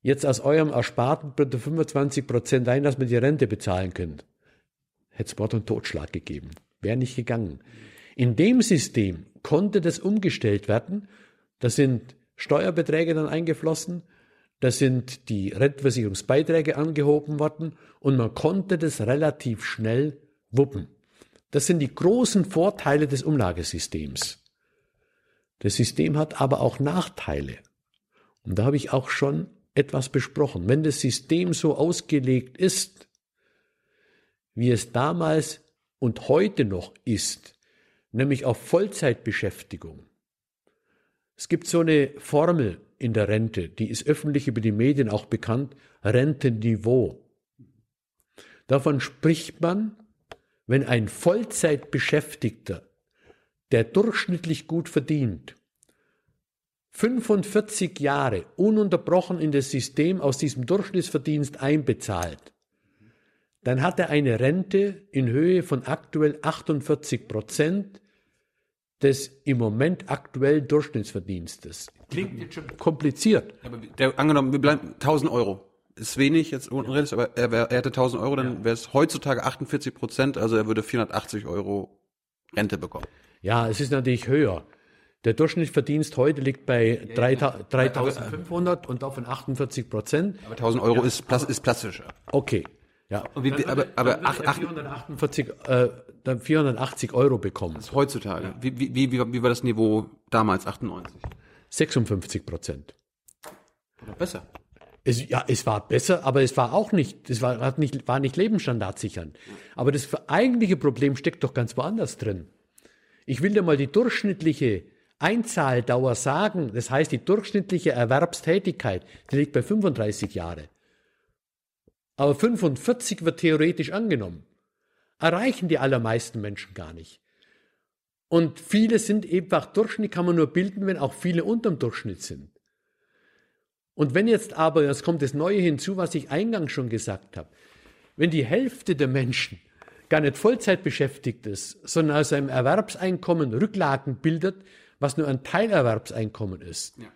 [SPEAKER 1] Jetzt aus eurem Ersparten bitte 25 Prozent ein, dass wir die Rente bezahlen könnt. Hätte es Mord und Totschlag gegeben. Wäre nicht gegangen. In dem System konnte das umgestellt werden da sind Steuerbeträge dann eingeflossen, da sind die Rentenversicherungsbeiträge angehoben worden und man konnte das relativ schnell wuppen. Das sind die großen Vorteile des Umlagesystems. Das System hat aber auch Nachteile. Und da habe ich auch schon etwas besprochen. Wenn das System so ausgelegt ist, wie es damals und heute noch ist, nämlich auf Vollzeitbeschäftigung, es gibt so eine Formel in der Rente, die ist öffentlich über die Medien auch bekannt, Rentenniveau. Davon spricht man, wenn ein Vollzeitbeschäftigter, der durchschnittlich gut verdient, 45 Jahre ununterbrochen in das System aus diesem Durchschnittsverdienst einbezahlt, dann hat er eine Rente in Höhe von aktuell 48 Prozent des im Moment aktuellen Durchschnittsverdienstes. Klingt jetzt schon kompliziert.
[SPEAKER 2] Aber der, angenommen, wir bleiben 1000 Euro. Ist wenig jetzt unten redest, aber er, wär, er hätte 1000 Euro, dann wäre es heutzutage 48 Prozent, also er würde 480 Euro Rente bekommen.
[SPEAKER 1] Ja, es ist natürlich höher. Der Durchschnittsverdienst heute liegt bei ja, 3500 und davon 48 Prozent.
[SPEAKER 2] Aber 1000 Euro ja, ist, ist plastischer.
[SPEAKER 1] Okay. Ja.
[SPEAKER 2] Wie, aber, aber ach, ach,
[SPEAKER 1] 448, äh, dann 480 Euro bekommen. Das
[SPEAKER 2] ist heutzutage. Ja. Wie, wie, wie, wie war das Niveau damals, 98?
[SPEAKER 1] 56 Prozent.
[SPEAKER 2] Oder besser.
[SPEAKER 1] Es, ja, es war besser, aber es war auch nicht, es war, hat nicht, war nicht Lebensstandard sichern. Aber das eigentliche Problem steckt doch ganz woanders drin. Ich will dir mal die durchschnittliche Einzahldauer sagen. Das heißt, die durchschnittliche Erwerbstätigkeit, die liegt bei 35 Jahre. Aber 45 wird theoretisch angenommen. Erreichen die allermeisten Menschen gar nicht. Und viele sind einfach Durchschnitt, kann man nur bilden, wenn auch viele unterm Durchschnitt sind. Und wenn jetzt aber, jetzt kommt das Neue hinzu, was ich eingangs schon gesagt habe, wenn die Hälfte der Menschen gar nicht Vollzeit beschäftigt ist, sondern aus einem Erwerbseinkommen Rücklagen bildet, was nur ein Teilerwerbseinkommen ist, ja.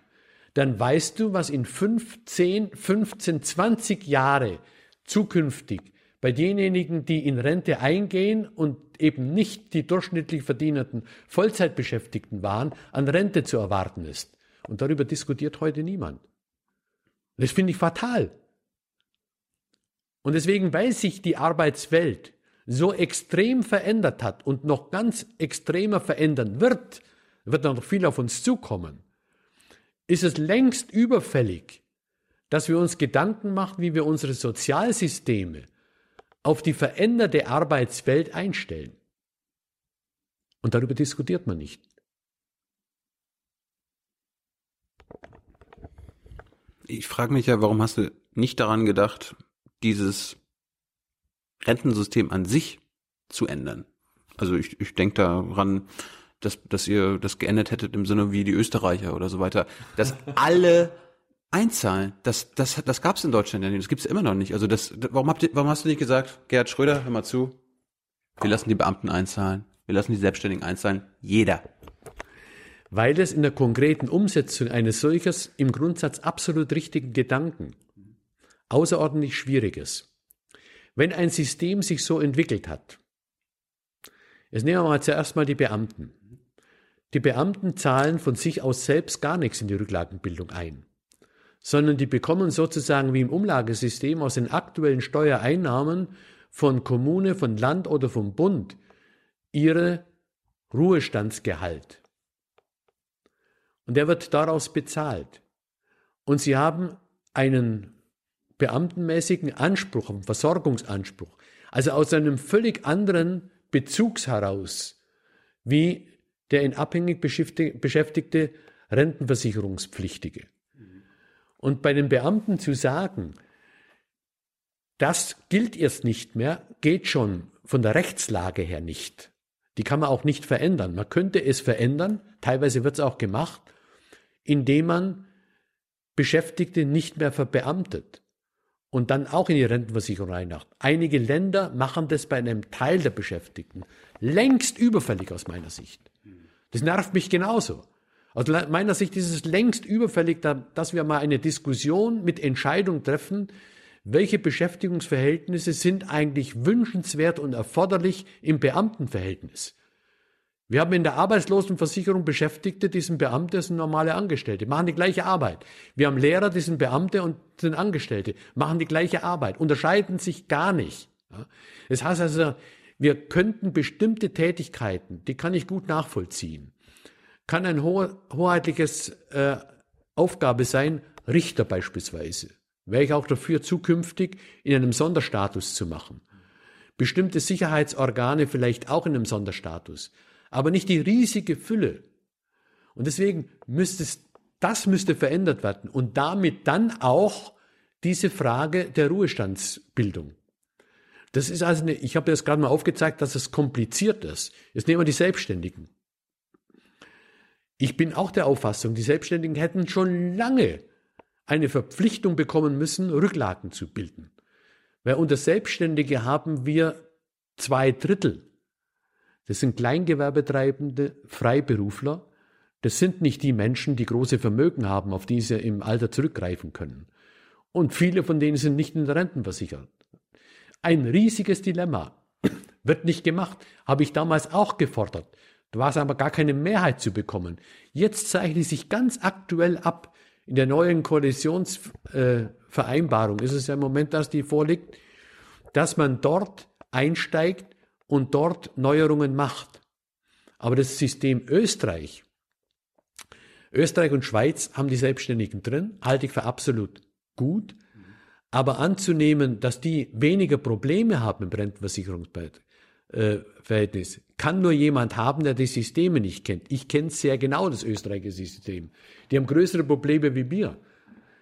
[SPEAKER 1] dann weißt du, was in 15, 15, 20 Jahre zukünftig bei denjenigen, die in Rente eingehen und eben nicht die durchschnittlich verdienenden Vollzeitbeschäftigten waren, an Rente zu erwarten ist. Und darüber diskutiert heute niemand. Das finde ich fatal. Und deswegen, weil sich die Arbeitswelt so extrem verändert hat und noch ganz extremer verändern wird, wird noch viel auf uns zukommen, ist es längst überfällig, dass wir uns Gedanken machen, wie wir unsere Sozialsysteme auf die veränderte Arbeitswelt einstellen. Und darüber diskutiert man nicht.
[SPEAKER 2] Ich frage mich ja, warum hast du nicht daran gedacht, dieses Rentensystem an sich zu ändern? Also ich, ich denke daran, dass, dass ihr das geändert hättet im Sinne wie die Österreicher oder so weiter, dass <laughs> alle einzahlen. Das, das, das gab es in Deutschland ja nicht. Das gibt es immer noch nicht. Also das, warum habt ihr, warum hast du nicht gesagt, Gerhard Schröder, hör mal zu, wir lassen die Beamten einzahlen, wir lassen die Selbstständigen einzahlen, jeder.
[SPEAKER 1] Weil es in der konkreten Umsetzung eines solches im Grundsatz absolut richtigen Gedanken außerordentlich schwierig ist. Wenn ein System sich so entwickelt hat, jetzt nehmen wir mal zuerst mal die Beamten. Die Beamten zahlen von sich aus selbst gar nichts in die Rücklagenbildung ein, sondern die bekommen sozusagen wie im Umlagesystem aus den aktuellen Steuereinnahmen von Kommune, von Land oder vom Bund ihre Ruhestandsgehalt. Und der wird daraus bezahlt. Und sie haben einen beamtenmäßigen Anspruch, einen Versorgungsanspruch. Also aus einem völlig anderen Bezugs heraus, wie der in abhängig beschäftigte Rentenversicherungspflichtige. Und bei den Beamten zu sagen, das gilt erst nicht mehr, geht schon von der Rechtslage her nicht. Die kann man auch nicht verändern. Man könnte es verändern, teilweise wird es auch gemacht, indem man Beschäftigte nicht mehr verbeamtet und dann auch in die Rentenversicherung reinmacht. Einige Länder machen das bei einem Teil der Beschäftigten längst überfällig aus meiner Sicht. Das nervt mich genauso. Aus meiner Sicht ist es längst überfällig, dass wir mal eine Diskussion mit Entscheidung treffen, welche Beschäftigungsverhältnisse sind eigentlich wünschenswert und erforderlich im Beamtenverhältnis. Wir haben in der Arbeitslosenversicherung Beschäftigte, die sind Beamte, sind normale Angestellte, machen die gleiche Arbeit. Wir haben Lehrer, die sind Beamte und sind Angestellte, machen die gleiche Arbeit, unterscheiden sich gar nicht. Das heißt also, wir könnten bestimmte Tätigkeiten, die kann ich gut nachvollziehen, kann ein hoheitliches äh, Aufgabe sein, Richter beispielsweise. Wäre ich auch dafür, zukünftig in einem Sonderstatus zu machen. Bestimmte Sicherheitsorgane vielleicht auch in einem Sonderstatus aber nicht die riesige Fülle. Und deswegen müsste das müsste verändert werden und damit dann auch diese Frage der Ruhestandsbildung. Das ist also eine, ich habe das gerade mal aufgezeigt, dass es kompliziert ist. Jetzt nehmen wir die Selbstständigen. Ich bin auch der Auffassung, die Selbstständigen hätten schon lange eine Verpflichtung bekommen müssen, Rücklagen zu bilden. Weil unter Selbstständige haben wir zwei Drittel das sind Kleingewerbetreibende, Freiberufler. Das sind nicht die Menschen, die große Vermögen haben, auf die sie im Alter zurückgreifen können. Und viele von denen sind nicht in der Rentenversicherung. Ein riesiges Dilemma. <clears throat> Wird nicht gemacht. Habe ich damals auch gefordert. Da war es aber gar keine Mehrheit zu bekommen. Jetzt zeichnet sich ganz aktuell ab, in der neuen Koalitionsvereinbarung äh, ist es ja im Moment, dass die vorliegt, dass man dort einsteigt und dort Neuerungen macht. Aber das System Österreich, Österreich und Schweiz haben die Selbstständigen drin, halte ich für absolut gut. Aber anzunehmen, dass die weniger Probleme haben im Rentenversicherungsverhältnis, kann nur jemand haben, der die Systeme nicht kennt. Ich kenne sehr genau das österreichische System. Die haben größere Probleme wie wir.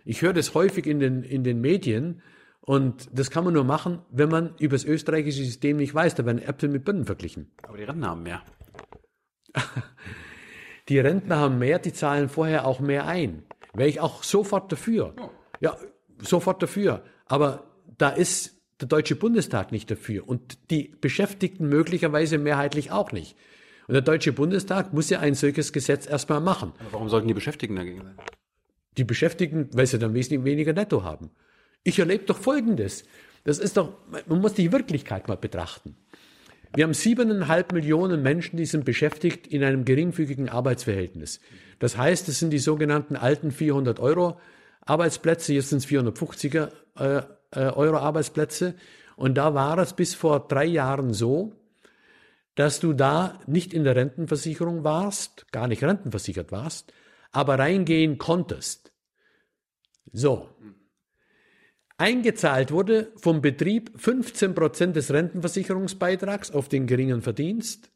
[SPEAKER 1] Ich höre das häufig in den, in den Medien, und das kann man nur machen, wenn man über das österreichische System nicht weiß. Da werden Äpfel mit Birnen verglichen.
[SPEAKER 2] Aber die Rentner haben mehr. <laughs>
[SPEAKER 1] die Rentner haben mehr, die zahlen vorher auch mehr ein. Wäre ich auch sofort dafür. Ja, sofort dafür. Aber da ist der Deutsche Bundestag nicht dafür und die Beschäftigten möglicherweise mehrheitlich auch nicht. Und der Deutsche Bundestag muss ja ein solches Gesetz erstmal machen.
[SPEAKER 2] Aber warum sollten die Beschäftigten dagegen sein?
[SPEAKER 1] Die Beschäftigten, weil sie dann wesentlich weniger Netto haben. Ich erlebe doch Folgendes. Das ist doch, man muss die Wirklichkeit mal betrachten. Wir haben siebeneinhalb Millionen Menschen, die sind beschäftigt in einem geringfügigen Arbeitsverhältnis. Das heißt, es sind die sogenannten alten 400 Euro Arbeitsplätze, jetzt sind es 450er äh, äh, Euro Arbeitsplätze. Und da war es bis vor drei Jahren so, dass du da nicht in der Rentenversicherung warst, gar nicht rentenversichert warst, aber reingehen konntest. So, Eingezahlt wurde vom Betrieb 15 Prozent des Rentenversicherungsbeitrags auf den geringen Verdienst.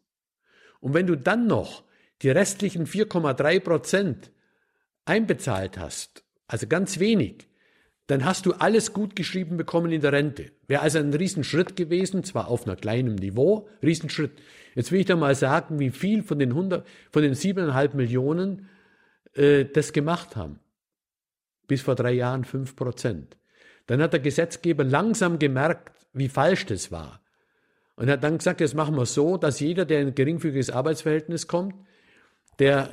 [SPEAKER 1] Und wenn du dann noch die restlichen 4,3 Prozent einbezahlt hast, also ganz wenig, dann hast du alles gut geschrieben bekommen in der Rente. Wäre also ein Riesenschritt gewesen, zwar auf einer kleinen Niveau, Riesenschritt. Jetzt will ich da mal sagen, wie viel von den 100, von den siebeneinhalb Millionen äh, das gemacht haben. Bis vor drei Jahren fünf Prozent. Dann hat der Gesetzgeber langsam gemerkt, wie falsch das war. Und hat dann gesagt, jetzt machen wir so, dass jeder, der in ein geringfügiges Arbeitsverhältnis kommt, der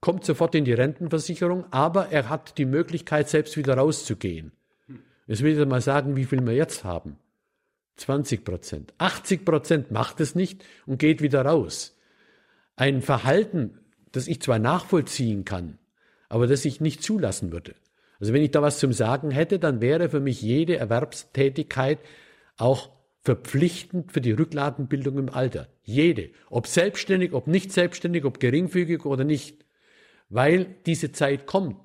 [SPEAKER 1] kommt sofort in die Rentenversicherung, aber er hat die Möglichkeit, selbst wieder rauszugehen. Jetzt will ich mal sagen, wie viel wir jetzt haben. 20 Prozent. 80 Prozent macht es nicht und geht wieder raus. Ein Verhalten, das ich zwar nachvollziehen kann, aber das ich nicht zulassen würde. Also wenn ich da was zum Sagen hätte, dann wäre für mich jede Erwerbstätigkeit auch verpflichtend für die Rücklagenbildung im Alter. Jede. Ob selbstständig, ob nicht selbstständig, ob geringfügig oder nicht weil diese Zeit kommt.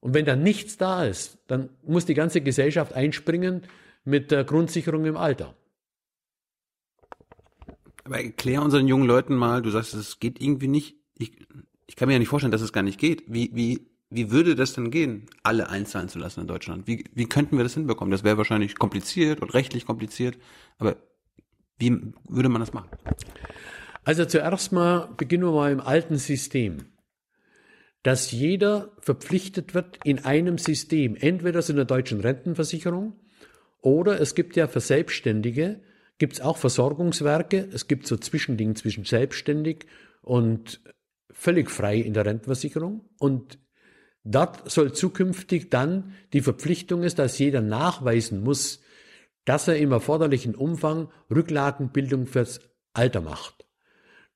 [SPEAKER 1] Und wenn da nichts da ist, dann muss die ganze Gesellschaft einspringen mit der Grundsicherung im Alter.
[SPEAKER 2] Aber erklär unseren jungen Leuten mal, du sagst, es geht irgendwie nicht. Ich, ich kann mir ja nicht vorstellen, dass es gar nicht geht. Wie, wie, wie würde das denn gehen, alle einzahlen zu lassen in Deutschland? Wie, wie könnten wir das hinbekommen? Das wäre wahrscheinlich kompliziert und rechtlich kompliziert. Aber wie würde man das machen?
[SPEAKER 1] Also zuerst mal beginnen wir mal im alten System dass jeder verpflichtet wird in einem System, entweder in der deutschen Rentenversicherung oder es gibt ja für Selbstständige, gibt es auch Versorgungswerke, es gibt so Zwischendinge zwischen selbstständig und völlig frei in der Rentenversicherung und dort soll zukünftig dann die Verpflichtung ist, dass jeder nachweisen muss, dass er im erforderlichen Umfang Rücklagenbildung fürs Alter macht.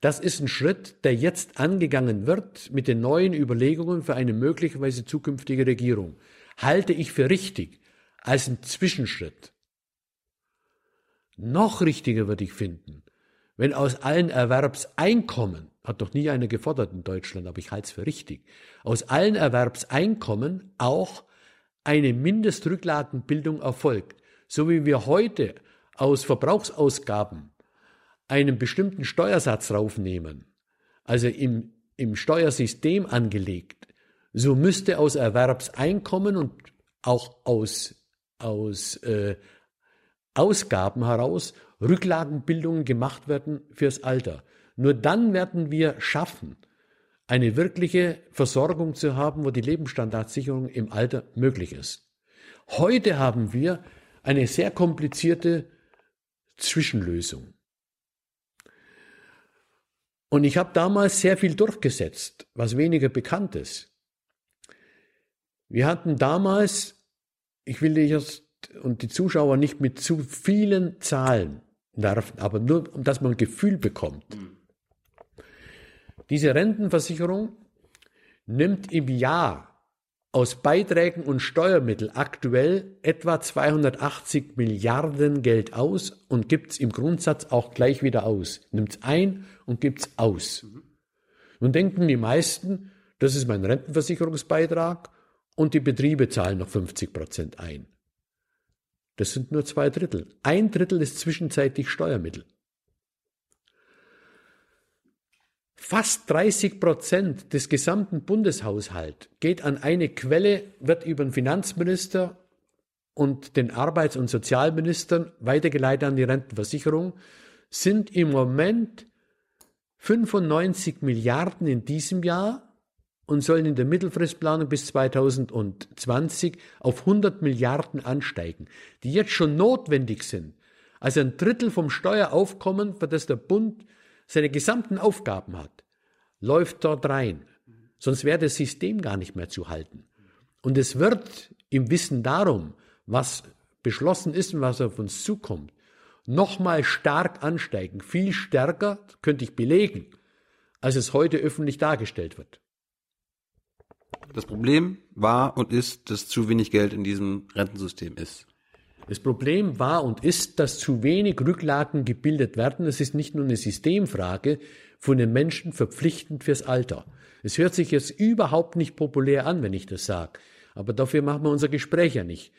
[SPEAKER 1] Das ist ein Schritt, der jetzt angegangen wird mit den neuen Überlegungen für eine möglicherweise zukünftige Regierung. Halte ich für richtig als ein Zwischenschritt. Noch richtiger würde ich finden, wenn aus allen Erwerbseinkommen, hat doch nie einer gefordert in Deutschland, aber ich halte es für richtig, aus allen Erwerbseinkommen auch eine Mindestrücklagenbildung erfolgt. So wie wir heute aus Verbrauchsausgaben einen bestimmten Steuersatz raufnehmen, also im, im Steuersystem angelegt, so müsste aus Erwerbseinkommen und auch aus, aus äh, Ausgaben heraus Rücklagenbildungen gemacht werden fürs Alter. Nur dann werden wir schaffen, eine wirkliche Versorgung zu haben, wo die Lebensstandardsicherung im Alter möglich ist. Heute haben wir eine sehr komplizierte Zwischenlösung. Und ich habe damals sehr viel durchgesetzt, was weniger bekannt ist. Wir hatten damals, ich will dich und die Zuschauer nicht mit zu vielen Zahlen nerven, aber nur, dass man ein Gefühl bekommt. Diese Rentenversicherung nimmt im Jahr aus Beiträgen und Steuermitteln aktuell etwa 280 Milliarden Geld aus und gibt es im Grundsatz auch gleich wieder aus. Nimmt es ein und gibt es aus. Nun denken die meisten, das ist mein Rentenversicherungsbeitrag und die Betriebe zahlen noch 50 Prozent ein. Das sind nur zwei Drittel. Ein Drittel ist zwischenzeitlich Steuermittel. Fast 30 Prozent des gesamten Bundeshaushalts geht an eine Quelle, wird über den Finanzminister und den Arbeits- und Sozialministern weitergeleitet an die Rentenversicherung, sind im Moment 95 Milliarden in diesem Jahr und sollen in der Mittelfristplanung bis 2020 auf 100 Milliarden ansteigen, die jetzt schon notwendig sind. Also ein Drittel vom Steueraufkommen, für das der Bund seine gesamten Aufgaben hat, läuft dort rein. Sonst wäre das System gar nicht mehr zu halten. Und es wird im Wissen darum, was beschlossen ist und was auf uns zukommt, nochmal stark ansteigen. Viel stärker, könnte ich belegen, als es heute öffentlich dargestellt wird.
[SPEAKER 2] Das Problem war und ist, dass zu wenig Geld in diesem Rentensystem ist.
[SPEAKER 1] Das Problem war und ist, dass zu wenig Rücklagen gebildet werden. Es ist nicht nur eine Systemfrage von den Menschen verpflichtend fürs Alter. Es hört sich jetzt überhaupt nicht populär an, wenn ich das sage. Aber dafür machen wir unser Gespräch ja nicht.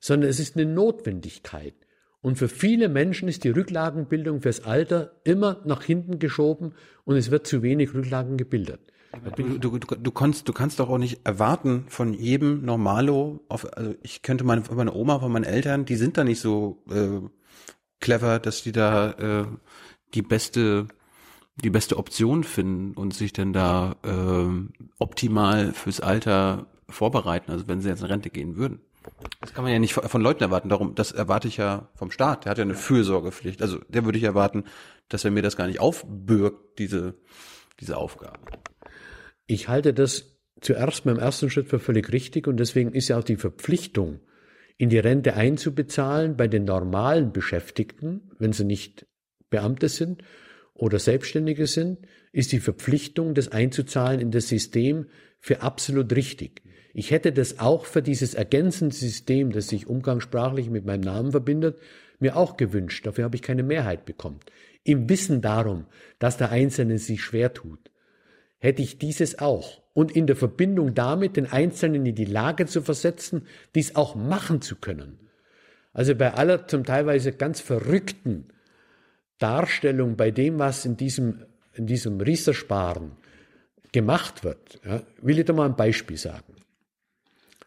[SPEAKER 1] Sondern es ist eine Notwendigkeit. Und für viele Menschen ist die Rücklagenbildung fürs Alter immer nach hinten geschoben und es wird zu wenig Rücklagen gebildet.
[SPEAKER 2] Du, du, du, kannst, du kannst doch auch nicht erwarten von jedem Normalo, auf, also ich könnte meine, meine Oma von meinen Eltern, die sind da nicht so äh, clever, dass die da äh, die beste die beste Option finden und sich dann da äh, optimal fürs Alter vorbereiten, also wenn sie jetzt in Rente gehen würden. Das kann man ja nicht von Leuten erwarten. Darum, das erwarte ich ja vom Staat. Der hat ja eine Fürsorgepflicht. Also der würde ich erwarten, dass er mir das gar nicht aufbürgt, diese, diese Aufgabe.
[SPEAKER 1] Ich halte das zuerst beim ersten Schritt für völlig richtig und deswegen ist ja auch die Verpflichtung, in die Rente einzubezahlen bei den normalen Beschäftigten, wenn sie nicht Beamte sind oder Selbstständige sind, ist die Verpflichtung, das einzuzahlen in das System für absolut richtig. Ich hätte das auch für dieses ergänzende System, das sich umgangssprachlich mit meinem Namen verbindet, mir auch gewünscht. Dafür habe ich keine Mehrheit bekommen. Im Wissen darum, dass der Einzelne sich schwer tut, hätte ich dieses auch. Und in der Verbindung damit den Einzelnen in die Lage zu versetzen, dies auch machen zu können. Also bei aller zum teilweise ganz verrückten Darstellung, bei dem, was in diesem, in diesem Riester-Sparen gemacht wird, ja, will ich da mal ein Beispiel sagen.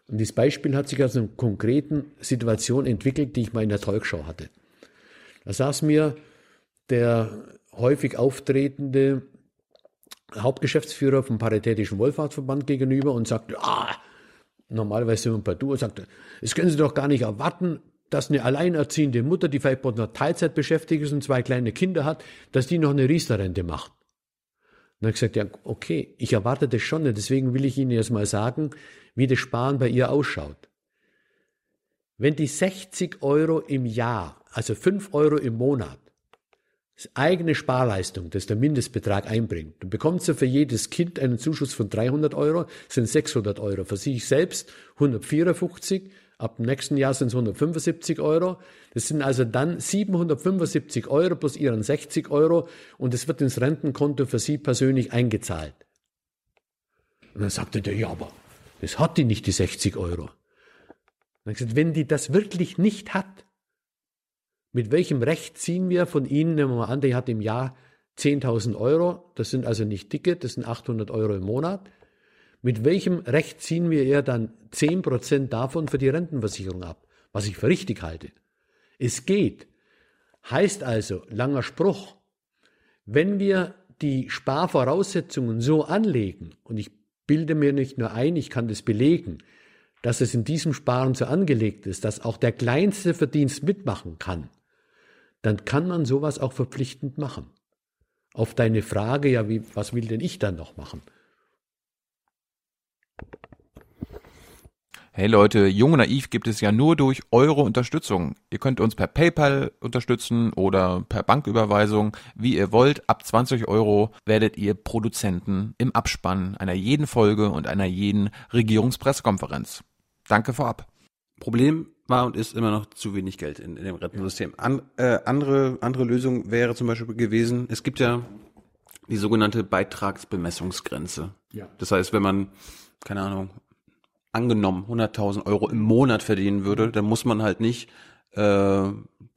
[SPEAKER 1] Und das Beispiel hat sich aus einer konkreten Situation entwickelt, die ich mal in der Talkshow hatte. Da saß mir der häufig auftretende Hauptgeschäftsführer vom Paritätischen Wohlfahrtsverband gegenüber und sagte, ah, normalerweise sind wir bei Du, und sagte, das können Sie doch gar nicht erwarten, dass eine alleinerziehende Mutter, die vielleicht noch Teilzeit beschäftigt ist und zwei kleine Kinder hat, dass die noch eine Riester-Rente macht. Und dann gesagt, ja, okay, ich erwarte das schon, deswegen will ich Ihnen jetzt mal sagen, wie das Sparen bei ihr ausschaut. Wenn die 60 Euro im Jahr, also 5 Euro im Monat, eigene Sparleistung, das der Mindestbetrag einbringt, dann bekommt sie für jedes Kind einen Zuschuss von 300 Euro, sind 600 Euro. Für sich selbst 154 Ab dem nächsten Jahr sind es 175 Euro. Das sind also dann 775 Euro plus ihren 60 Euro und es wird ins Rentenkonto für Sie persönlich eingezahlt. Und dann sagte der, ja, aber das hat die nicht, die 60 Euro. dann gesagt, wenn die das wirklich nicht hat, mit welchem Recht ziehen wir von Ihnen, nehmen wir mal an, die hat im Jahr 10.000 Euro, das sind also nicht dicke, das sind 800 Euro im Monat, mit welchem Recht ziehen wir ihr dann 10% davon für die Rentenversicherung ab? Was ich für richtig halte. Es geht. Heißt also, langer Spruch, wenn wir die Sparvoraussetzungen so anlegen, und ich bilde mir nicht nur ein, ich kann das belegen, dass es in diesem Sparen so angelegt ist, dass auch der kleinste Verdienst mitmachen kann, dann kann man sowas auch verpflichtend machen. Auf deine Frage, ja, wie, was will denn ich dann noch machen?
[SPEAKER 4] Hey Leute, Jung und Naiv gibt es ja nur durch eure Unterstützung. Ihr könnt uns per PayPal unterstützen oder per Banküberweisung, wie ihr wollt. Ab 20 Euro werdet ihr Produzenten im Abspann einer jeden Folge und einer jeden Regierungspressekonferenz. Danke vorab.
[SPEAKER 2] Problem war und ist immer noch zu wenig Geld in, in dem Rentensystem. An, äh, andere, andere Lösung wäre zum Beispiel gewesen, es gibt ja die sogenannte Beitragsbemessungsgrenze. Ja. Das heißt, wenn man, keine Ahnung, angenommen 100.000 Euro im Monat verdienen würde, dann muss man halt nicht äh,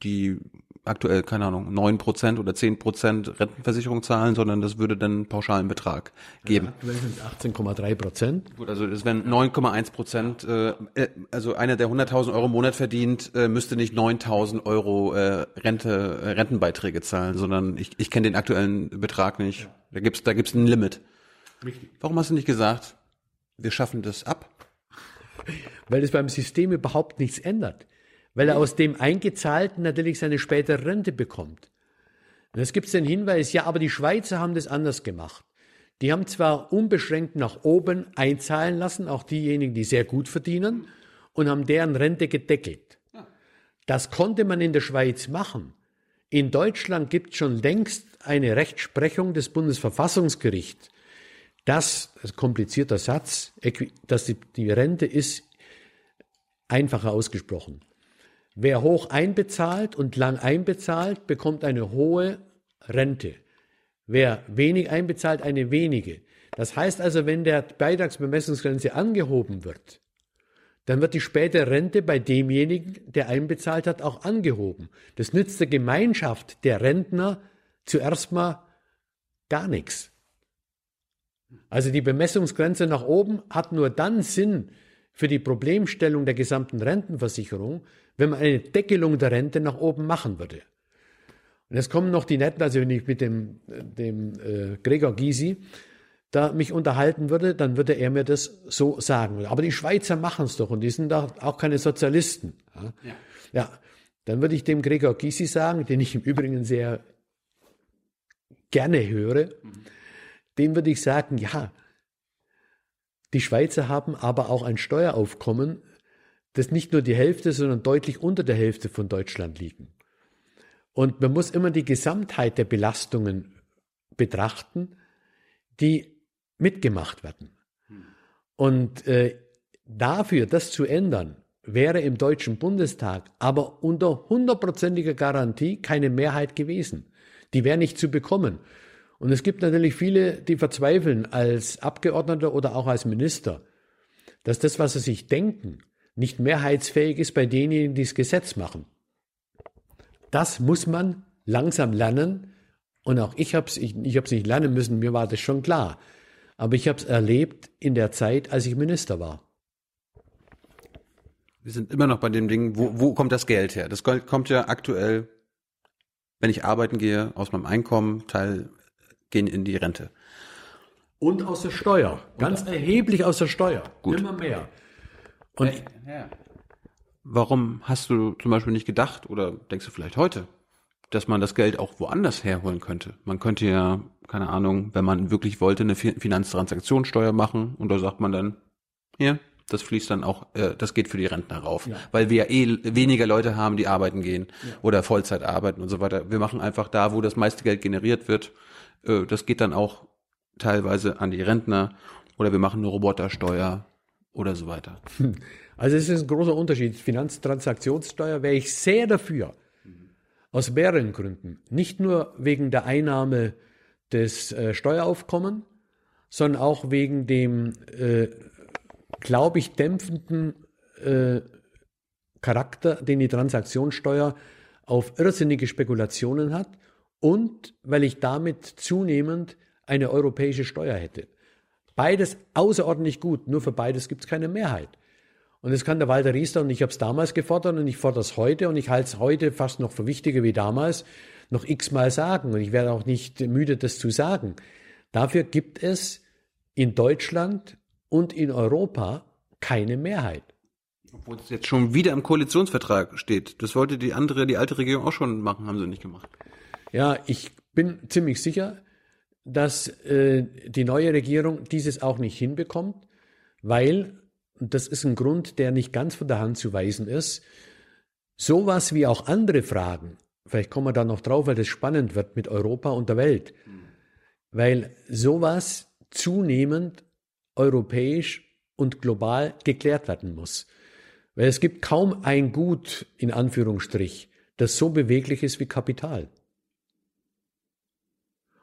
[SPEAKER 2] die aktuell, keine Ahnung, 9% oder 10% Rentenversicherung zahlen, sondern das würde dann einen pauschalen Betrag geben.
[SPEAKER 1] aktuell sind 18,3 Prozent.
[SPEAKER 2] Gut, also das wären 9,1 Prozent. Äh, äh, also einer, der 100.000 Euro im Monat verdient, äh, müsste nicht 9.000 Euro äh, Rente, äh, Rentenbeiträge zahlen, sondern ich, ich kenne den aktuellen Betrag nicht. Ja. Da gibt's da gibt's ein Limit. Richtig. Warum hast du nicht gesagt, wir schaffen das ab?
[SPEAKER 1] Weil es beim System überhaupt nichts ändert. Weil er aus dem Eingezahlten natürlich seine spätere Rente bekommt. Und jetzt gibt es den Hinweis, ja, aber die Schweizer haben das anders gemacht. Die haben zwar unbeschränkt nach oben einzahlen lassen, auch diejenigen, die sehr gut verdienen, und haben deren Rente gedeckelt. Das konnte man in der Schweiz machen. In Deutschland gibt es schon längst eine Rechtsprechung des Bundesverfassungsgerichts, das, das ist ein komplizierter Satz, dass die, die Rente ist einfacher ausgesprochen. Wer hoch einbezahlt und lang einbezahlt, bekommt eine hohe Rente. Wer wenig einbezahlt, eine wenige. Das heißt also, wenn der Beitragsbemessungsgrenze angehoben wird, dann wird die spätere Rente bei demjenigen, der einbezahlt hat, auch angehoben. Das nützt der Gemeinschaft der Rentner zuerst mal gar nichts. Also die Bemessungsgrenze nach oben hat nur dann Sinn für die Problemstellung der gesamten Rentenversicherung, wenn man eine Deckelung der Rente nach oben machen würde. Und jetzt kommen noch die netten, also wenn ich mit dem, dem äh, Gregor Gysi da mich unterhalten würde, dann würde er mir das so sagen. Aber die Schweizer machen es doch und die sind doch auch keine Sozialisten. Ja. ja. ja. dann würde ich dem Gregor Gysi sagen, den ich im Übrigen sehr gerne höre, mhm. dem würde ich sagen, ja, die Schweizer haben aber auch ein Steueraufkommen, das nicht nur die Hälfte, sondern deutlich unter der Hälfte von Deutschland liegen. Und man muss immer die Gesamtheit der Belastungen betrachten, die mitgemacht werden. Und äh, dafür, das zu ändern, wäre im Deutschen Bundestag aber unter hundertprozentiger Garantie keine Mehrheit gewesen. Die wäre nicht zu bekommen. Und es gibt natürlich viele, die verzweifeln als Abgeordneter oder auch als Minister, dass das, was sie sich denken, nicht mehrheitsfähig ist bei denjenigen, die das Gesetz machen. Das muss man langsam lernen. Und auch ich habe es ich, ich hab's nicht lernen müssen, mir war das schon klar. Aber ich habe es erlebt in der Zeit, als ich Minister war.
[SPEAKER 2] Wir sind immer noch bei dem Ding, wo, wo kommt das Geld her? Das kommt ja aktuell, wenn ich arbeiten gehe, aus meinem Einkommen, Teil gehen in die Rente.
[SPEAKER 1] Und aus der Steuer. Ganz erheblich aus der Steuer.
[SPEAKER 2] Gut.
[SPEAKER 1] Immer mehr.
[SPEAKER 2] Und ja. warum hast du zum Beispiel nicht gedacht oder denkst du vielleicht heute, dass man das Geld auch woanders herholen könnte? Man könnte ja, keine Ahnung, wenn man wirklich wollte, eine Finanztransaktionssteuer machen und da sagt man dann, hier, das fließt dann auch, äh, das geht für die Rentner rauf, ja. weil wir ja eh weniger Leute haben, die arbeiten gehen ja. oder Vollzeit arbeiten und so weiter. Wir machen einfach da, wo das meiste Geld generiert wird, äh, das geht dann auch teilweise an die Rentner oder wir machen eine Robotersteuer oder so weiter. <laughs>
[SPEAKER 1] Also es ist ein großer Unterschied. Finanztransaktionssteuer wäre ich sehr dafür. Aus mehreren Gründen. Nicht nur wegen der Einnahme des äh, Steueraufkommen, sondern auch wegen dem, äh, glaube ich, dämpfenden äh, Charakter, den die Transaktionssteuer auf irrsinnige Spekulationen hat und weil ich damit zunehmend eine europäische Steuer hätte. Beides außerordentlich gut, nur für beides gibt es keine Mehrheit. Und das kann der Walter Riester, und ich habe es damals gefordert und ich fordere es heute und ich halte es heute fast noch für wichtiger wie damals, noch x-mal sagen. Und ich werde auch nicht müde, das zu sagen. Dafür gibt es in Deutschland und in Europa keine Mehrheit.
[SPEAKER 2] Obwohl es jetzt schon wieder im Koalitionsvertrag steht. Das wollte die andere, die alte Regierung auch schon machen, haben sie nicht gemacht.
[SPEAKER 1] Ja, ich bin ziemlich sicher, dass äh, die neue Regierung dieses auch nicht hinbekommt, weil, und das ist ein Grund, der nicht ganz von der Hand zu weisen ist, sowas wie auch andere Fragen, vielleicht kommen wir da noch drauf, weil das spannend wird mit Europa und der Welt, weil sowas zunehmend europäisch und global geklärt werden muss. Weil es gibt kaum ein Gut, in Anführungsstrich, das so beweglich ist wie Kapital.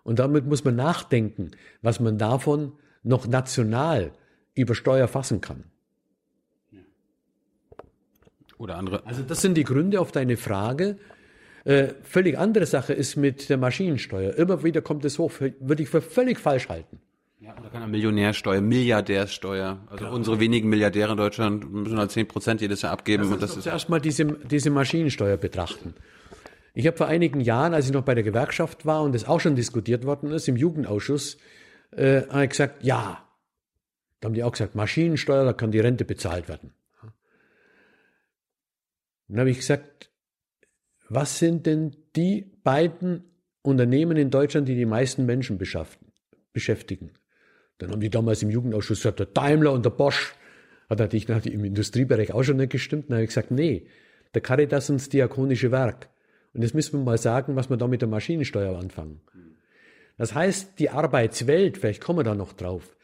[SPEAKER 1] Und damit muss man nachdenken, was man davon noch national über Steuer fassen kann.
[SPEAKER 2] Oder andere.
[SPEAKER 1] Also das sind die Gründe auf deine Frage. Äh, völlig andere Sache ist mit der Maschinensteuer. Immer wieder kommt es hoch, würde ich für völlig falsch halten.
[SPEAKER 2] Ja, oder keine Millionärsteuer, Milliardärsteuer. Also Klar. unsere wenigen Milliardäre in Deutschland müssen halt 10 Prozent jedes Jahr abgeben.
[SPEAKER 1] Das und das ist erstmal diese, diese Maschinensteuer betrachten. Ich habe vor einigen Jahren, als ich noch bei der Gewerkschaft war und es auch schon diskutiert worden ist, im Jugendausschuss, äh, habe ich gesagt, ja. Da haben die auch gesagt, Maschinensteuer, da kann die Rente bezahlt werden. Dann habe ich gesagt, was sind denn die beiden Unternehmen in Deutschland, die die meisten Menschen beschäftigen? Dann haben die damals im Jugendausschuss gesagt, der Daimler und der Bosch. Hat natürlich im Industriebereich auch schon nicht gestimmt. Dann habe ich gesagt, nee, der Caritas und das Diakonische Werk. Und jetzt müssen wir mal sagen, was wir da mit der Maschinensteuer anfangen. Das heißt, die Arbeitswelt, vielleicht kommen wir da noch drauf,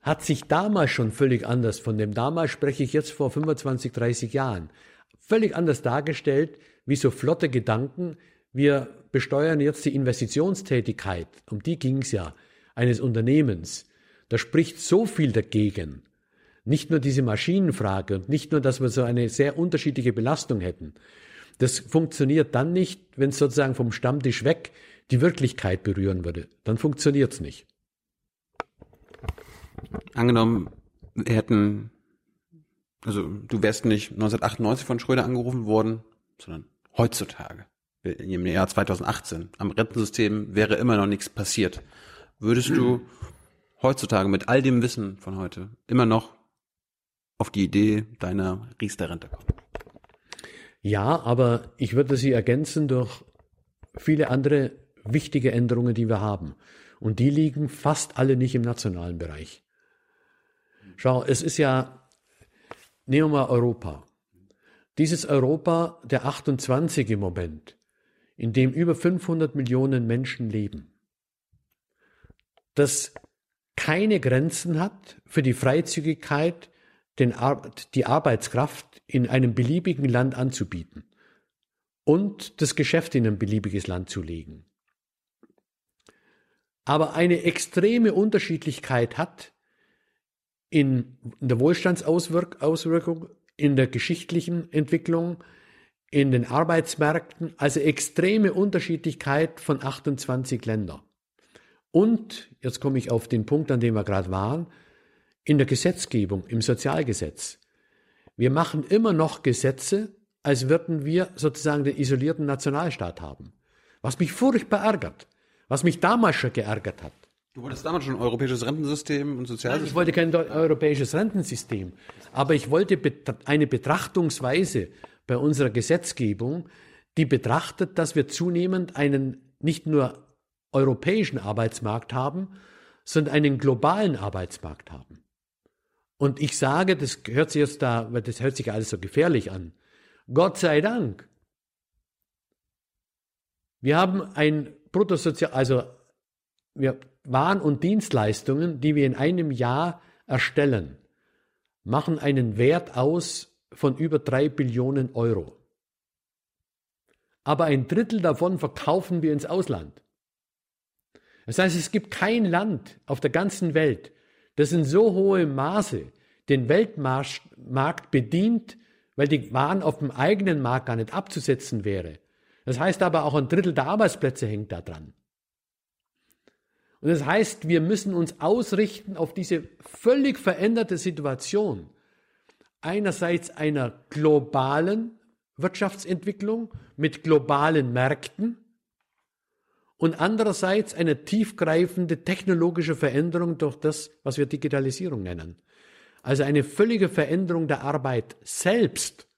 [SPEAKER 1] hat sich damals schon völlig anders, von dem damals spreche ich jetzt vor 25, 30 Jahren, völlig anders dargestellt, wie so flotte Gedanken, wir besteuern jetzt die Investitionstätigkeit, um die ging es ja, eines Unternehmens. Da spricht so viel dagegen. Nicht nur diese Maschinenfrage und nicht nur, dass wir so eine sehr unterschiedliche Belastung hätten, das funktioniert dann nicht, wenn es sozusagen vom Stammtisch weg die Wirklichkeit berühren würde. Dann funktioniert es nicht.
[SPEAKER 2] Angenommen, wir hätten, also du wärst nicht 1998 von Schröder angerufen worden, sondern heutzutage, im Jahr 2018, am Rentensystem wäre immer noch nichts passiert. Würdest du heutzutage mit all dem Wissen von heute immer noch auf die Idee deiner Riester-Rente kommen?
[SPEAKER 1] Ja, aber ich würde sie ergänzen durch viele andere wichtige Änderungen, die wir haben. Und die liegen fast alle nicht im nationalen Bereich. Schau, es ist ja, nehmen wir mal Europa. Dieses Europa der 28 im Moment, in dem über 500 Millionen Menschen leben, das keine Grenzen hat für die Freizügigkeit, den Ar die Arbeitskraft in einem beliebigen Land anzubieten und das Geschäft in ein beliebiges Land zu legen. Aber eine extreme Unterschiedlichkeit hat in der Wohlstandsauswirkung, in der geschichtlichen Entwicklung, in den Arbeitsmärkten, also extreme Unterschiedlichkeit von 28 Ländern. Und, jetzt komme ich auf den Punkt, an dem wir gerade waren, in der Gesetzgebung, im Sozialgesetz. Wir machen immer noch Gesetze, als würden wir sozusagen den isolierten Nationalstaat haben. Was mich furchtbar ärgert, was mich damals schon geärgert hat.
[SPEAKER 2] Du wolltest damals schon ein europäisches Rentensystem und Sozialsystem?
[SPEAKER 1] Nein, ich wollte kein europäisches Rentensystem, aber ich wollte eine Betrachtungsweise bei unserer Gesetzgebung, die betrachtet, dass wir zunehmend einen nicht nur europäischen Arbeitsmarkt haben, sondern einen globalen Arbeitsmarkt haben. Und ich sage, das hört sich jetzt da, weil das hört sich alles so gefährlich an. Gott sei Dank. Wir haben ein Bruttosozial, also wir Waren und Dienstleistungen, die wir in einem Jahr erstellen, machen einen Wert aus von über drei Billionen Euro. Aber ein Drittel davon verkaufen wir ins Ausland. Das heißt, es gibt kein Land auf der ganzen Welt, das in so hohem Maße den Weltmarkt bedient, weil die Waren auf dem eigenen Markt gar nicht abzusetzen wäre. Das heißt aber auch ein Drittel der Arbeitsplätze hängt da dran. Und das heißt, wir müssen uns ausrichten auf diese völlig veränderte Situation. Einerseits einer globalen Wirtschaftsentwicklung mit globalen Märkten, und andererseits eine tiefgreifende technologische Veränderung durch das, was wir Digitalisierung nennen. Also eine völlige Veränderung der Arbeit selbst.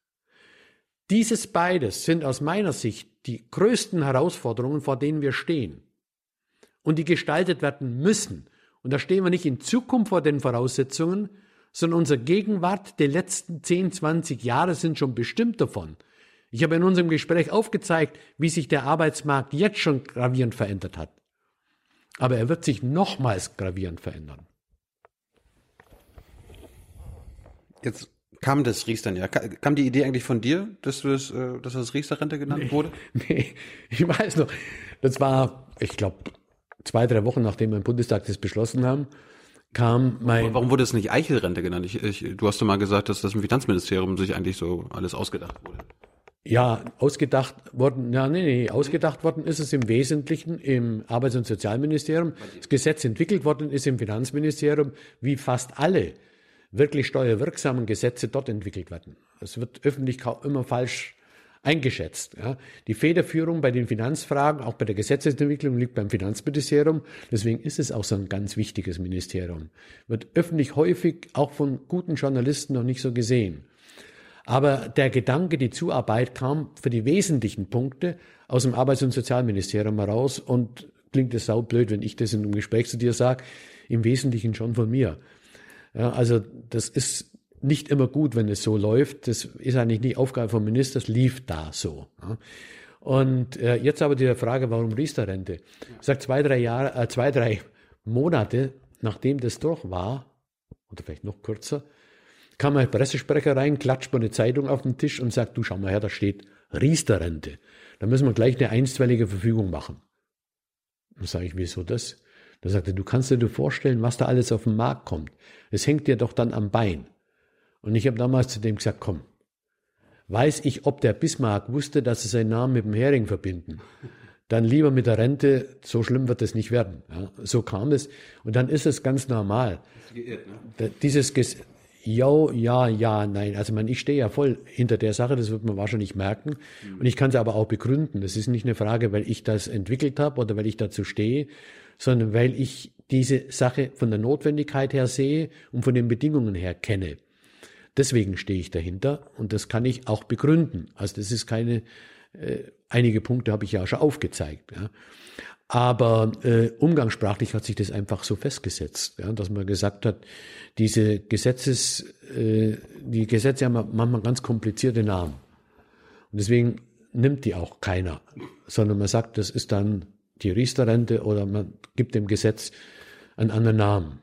[SPEAKER 1] Dieses beides sind aus meiner Sicht die größten Herausforderungen, vor denen wir stehen und die gestaltet werden müssen. Und da stehen wir nicht in Zukunft vor den Voraussetzungen, sondern unsere Gegenwart der letzten 10, 20 Jahre sind schon bestimmt davon. Ich habe in unserem Gespräch aufgezeigt, wie sich der Arbeitsmarkt jetzt schon gravierend verändert hat. Aber er wird sich nochmals gravierend verändern.
[SPEAKER 2] Jetzt kam das Riester ja. Kam die Idee eigentlich von dir, dass, du das, äh, dass das Riester-Rente genannt nee, wurde? <laughs>
[SPEAKER 1] Nee, ich weiß noch. Das war, ich glaube, zwei, drei Wochen nachdem wir im Bundestag das beschlossen haben, kam mein.
[SPEAKER 2] Warum wurde es nicht Eichelrente genannt? Ich, ich, du hast doch mal gesagt, dass das im Finanzministerium sich eigentlich so alles ausgedacht wurde.
[SPEAKER 1] Ja, ausgedacht worden, ja, nee, nee, ausgedacht worden ist es im Wesentlichen im Arbeits- und Sozialministerium. Das Gesetz entwickelt worden ist im Finanzministerium, wie fast alle wirklich steuerwirksamen Gesetze dort entwickelt werden. Es wird öffentlich immer falsch eingeschätzt. Ja. Die Federführung bei den Finanzfragen, auch bei der Gesetzesentwicklung, liegt beim Finanzministerium. Deswegen ist es auch so ein ganz wichtiges Ministerium. Wird öffentlich häufig auch von guten Journalisten noch nicht so gesehen. Aber der Gedanke, die Zuarbeit kam für die wesentlichen Punkte aus dem Arbeits- und Sozialministerium heraus und klingt es saublöd, wenn ich das in einem Gespräch zu dir sage, im Wesentlichen schon von mir. Ja, also das ist nicht immer gut, wenn es so läuft. Das ist eigentlich nicht Aufgabe vom Minister, es lief da so. Ja. Und äh, jetzt aber die Frage, warum Riester-Rente? Ich sage zwei, drei Jahre, äh, zwei, drei Monate, nachdem das durch war, oder vielleicht noch kürzer, kam ein Pressesprecher rein, klatscht mir eine Zeitung auf den Tisch und sagt, du schau mal her, da steht Riester-Rente. Da müssen wir gleich eine einstweilige Verfügung machen. Dann sage ich, wieso das? Da sagt er, du kannst dir vorstellen, was da alles auf den Markt kommt. Es hängt dir doch dann am Bein. Und ich habe damals zu dem gesagt, komm, weiß ich, ob der Bismarck wusste, dass sie seinen Namen mit dem Hering verbinden. dann lieber mit der Rente, so schlimm wird es nicht werden. Ja, so kam es. Und dann ist es ganz normal. Geirrt, ne? Dieses Ges ja, ja, ja, nein. Also man, ich stehe ja voll hinter der Sache, das wird man wahrscheinlich merken. Und ich kann es aber auch begründen. Das ist nicht eine Frage, weil ich das entwickelt habe oder weil ich dazu stehe, sondern weil ich diese Sache von der Notwendigkeit her sehe und von den Bedingungen her kenne. Deswegen stehe ich dahinter und das kann ich auch begründen. Also das ist keine, äh, einige Punkte habe ich ja schon aufgezeigt. Ja. Aber äh, umgangssprachlich hat sich das einfach so festgesetzt, ja, dass man gesagt hat, diese Gesetzes, äh, die Gesetze haben manchmal ganz komplizierte Namen. Und deswegen nimmt die auch keiner, sondern man sagt, das ist dann die Riester-Rente oder man gibt dem Gesetz einen anderen Namen.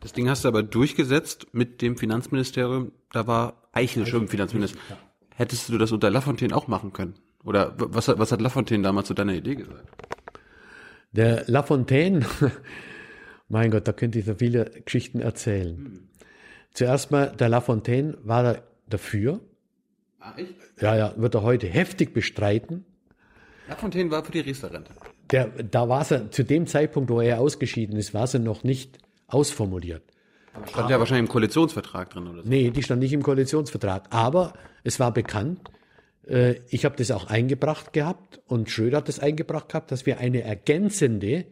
[SPEAKER 2] Das Ding hast du aber durchgesetzt mit dem Finanzministerium, da war Eichel schon Finanzminister. Hättest du das unter Lafontaine auch machen können? Oder was, was hat Lafontaine damals zu deiner Idee gesagt?
[SPEAKER 1] Der Lafontaine, <laughs> mein Gott, da könnte ich so viele Geschichten erzählen. Hm. Zuerst mal, der Lafontaine war da dafür. Ah, echt? Ja, ja, wird er heute heftig bestreiten.
[SPEAKER 2] Lafontaine war für die Riester-Rente.
[SPEAKER 1] Der, da war es zu dem Zeitpunkt, wo er ausgeschieden ist, war es noch nicht ausformuliert.
[SPEAKER 2] Aber stand ja wahrscheinlich im Koalitionsvertrag drin, oder
[SPEAKER 1] so? Nee, die stand nicht im Koalitionsvertrag. Aber es war bekannt, ich habe das auch eingebracht gehabt und Schröder hat das eingebracht gehabt, dass wir eine ergänzende,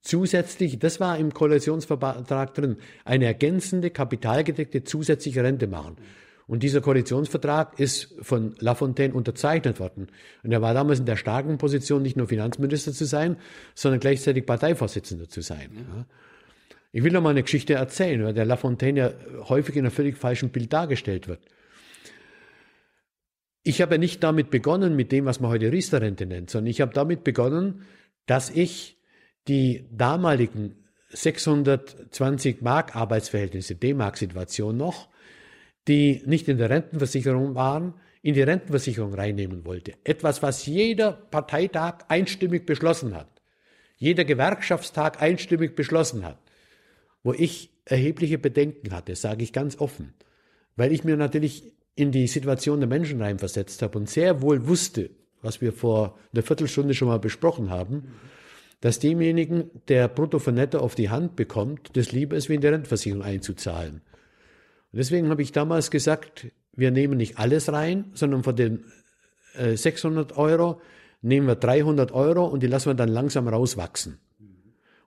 [SPEAKER 1] zusätzlich, das war im Koalitionsvertrag drin, eine ergänzende, kapitalgedeckte zusätzliche Rente machen. Und dieser Koalitionsvertrag ist von Lafontaine unterzeichnet worden. Und er war damals in der starken Position, nicht nur Finanzminister zu sein, sondern gleichzeitig Parteivorsitzender zu sein. Ja. Ich will noch mal eine Geschichte erzählen, weil der Lafontaine ja häufig in einem völlig falschen Bild dargestellt wird. Ich habe ja nicht damit begonnen, mit dem, was man heute Riester-Rente nennt, sondern ich habe damit begonnen, dass ich die damaligen 620 Mark Arbeitsverhältnisse, D-Mark-Situation noch, die nicht in der Rentenversicherung waren, in die Rentenversicherung reinnehmen wollte. Etwas, was jeder Parteitag einstimmig beschlossen hat. Jeder Gewerkschaftstag einstimmig beschlossen hat. Wo ich erhebliche Bedenken hatte, sage ich ganz offen. Weil ich mir natürlich in die Situation der Menschen reinversetzt habe und sehr wohl wusste, was wir vor einer Viertelstunde schon mal besprochen haben, dass demjenigen, der brutto von netto auf die Hand bekommt, das lieber ist, wie in der Rentenversicherung einzuzahlen. Und deswegen habe ich damals gesagt, wir nehmen nicht alles rein, sondern von den äh, 600 Euro nehmen wir 300 Euro und die lassen wir dann langsam rauswachsen.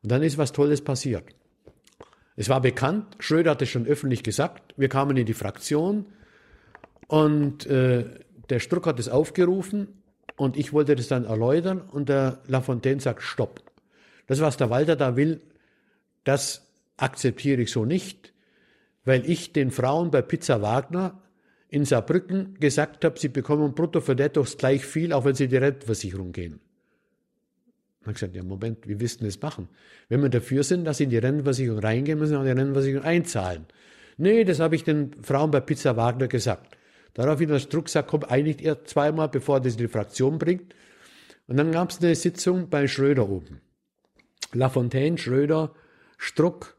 [SPEAKER 1] Und dann ist was Tolles passiert. Es war bekannt, Schröder hat es schon öffentlich gesagt, wir kamen in die Fraktion, und äh, der Struck hat es aufgerufen und ich wollte das dann erläutern und der Lafontaine sagt, stopp. Das, was der Walter da will, das akzeptiere ich so nicht, weil ich den Frauen bei Pizza Wagner in Saarbrücken gesagt habe, sie bekommen brutto für nettos gleich viel, auch wenn sie in die Rentenversicherung gehen. Ich habe gesagt, ja Moment, wie willst du das machen? Wenn wir dafür sind, dass sie in die Rentenversicherung reingehen, müssen sie auch die Rentenversicherung einzahlen. Nee, das habe ich den Frauen bei Pizza Wagner gesagt. Daraufhin hat Struck gesagt, komm, einigt er zweimal, bevor er das in die Fraktion bringt. Und dann gab es eine Sitzung bei Schröder oben. Lafontaine, Schröder, Struck,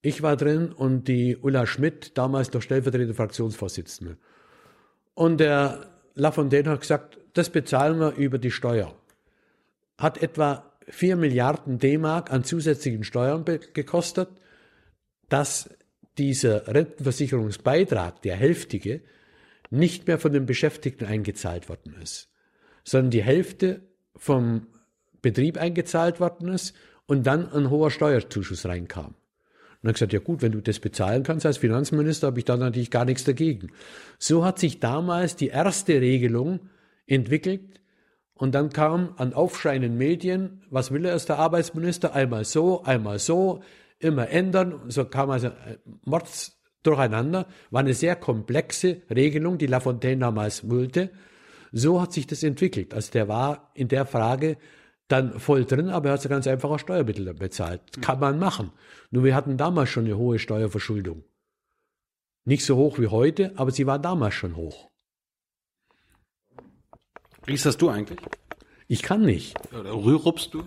[SPEAKER 1] ich war drin und die Ulla Schmidt, damals noch stellvertretende Fraktionsvorsitzende. Und der Lafontaine hat gesagt, das bezahlen wir über die Steuer. Hat etwa 4 Milliarden D-Mark an zusätzlichen Steuern gekostet, dass dieser Rentenversicherungsbeitrag, der hälftige, nicht mehr von den Beschäftigten eingezahlt worden ist, sondern die Hälfte vom Betrieb eingezahlt worden ist und dann ein hoher Steuerzuschuss reinkam. Und dann gesagt, ja gut, wenn du das bezahlen kannst als Finanzminister, habe ich da natürlich gar nichts dagegen. So hat sich damals die erste Regelung entwickelt und dann kam an aufschreienden Medien, was will er als der Arbeitsminister? Einmal so, einmal so, immer ändern. So kam also Mords durcheinander, war eine sehr komplexe Regelung, die Lafontaine damals wollte. So hat sich das entwickelt. Also der war in der Frage dann voll drin, aber er hat ganz einfach auch Steuermittel bezahlt. Kann man machen. Nur wir hatten damals schon eine hohe Steuerverschuldung. Nicht so hoch wie heute, aber sie war damals schon hoch.
[SPEAKER 2] Wie ist das du eigentlich?
[SPEAKER 1] Ich kann nicht.
[SPEAKER 2] Oder rührupst du?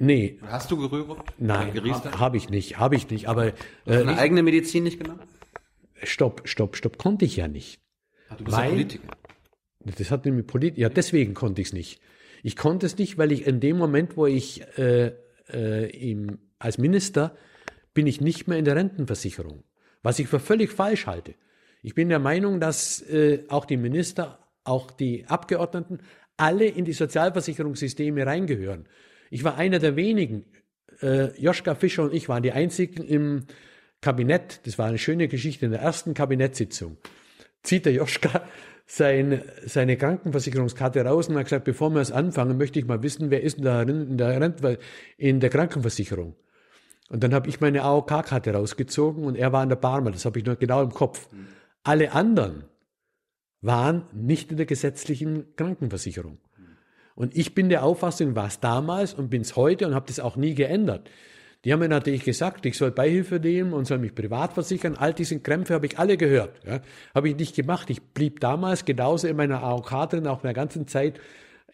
[SPEAKER 1] Nee.
[SPEAKER 2] Hast du gerührt?
[SPEAKER 1] Nein, habe hab ich nicht, habe ich nicht. Aber äh,
[SPEAKER 2] eine eigene Medizin nicht genommen?
[SPEAKER 1] Stopp, stopp, stopp, konnte ich ja nicht.
[SPEAKER 2] Ach, du bist Weil, ja Politiker.
[SPEAKER 1] Das hat nämlich Polit ja, deswegen konnte ich es nicht. Ich konnte es nicht, weil ich in dem Moment, wo ich äh, äh, im, als Minister bin ich nicht mehr in der Rentenversicherung, was ich für völlig falsch halte. Ich bin der Meinung, dass äh, auch die Minister, auch die Abgeordneten alle in die Sozialversicherungssysteme reingehören. Ich war einer der wenigen, äh, Joschka Fischer und ich waren die einzigen im Kabinett, das war eine schöne Geschichte, in der ersten Kabinettssitzung zieht der Joschka <laughs> sein, seine Krankenversicherungskarte raus und hat gesagt, bevor wir es anfangen, möchte ich mal wissen, wer ist denn da in der, Rente, in der Krankenversicherung. Und dann habe ich meine AOK-Karte rausgezogen und er war in der Barmer, das habe ich noch genau im Kopf. Mhm. Alle anderen waren nicht in der gesetzlichen Krankenversicherung. Und ich bin der Auffassung, war es damals und bin es heute und habe das auch nie geändert. Die haben mir natürlich gesagt, ich soll Beihilfe nehmen und soll mich privat versichern. All diese Krämpfe habe ich alle gehört. Ja. Habe ich nicht gemacht. Ich blieb damals genauso in meiner AOK drin, auch in der ganzen Zeit,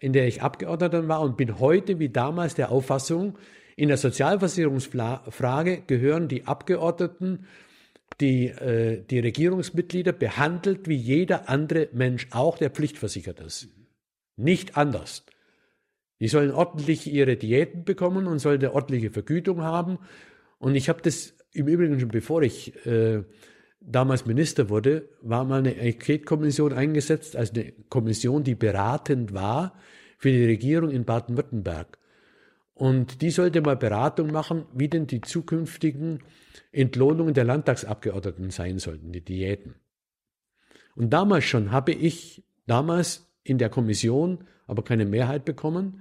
[SPEAKER 1] in der ich Abgeordneter war und bin heute wie damals der Auffassung, in der Sozialversicherungsfrage gehören die Abgeordneten, die, äh, die Regierungsmitglieder behandelt wie jeder andere Mensch auch, der pflichtversichert ist. Nicht anders. Die sollen ordentlich ihre Diäten bekommen und sollen eine ordentliche Vergütung haben. Und ich habe das im Übrigen schon bevor ich äh, damals Minister wurde, war mal eine Enquete-Kommission eingesetzt, also eine Kommission, die beratend war für die Regierung in Baden-Württemberg. Und die sollte mal Beratung machen, wie denn die zukünftigen Entlohnungen der Landtagsabgeordneten sein sollten, die Diäten. Und damals schon habe ich damals in der Kommission aber keine Mehrheit bekommen,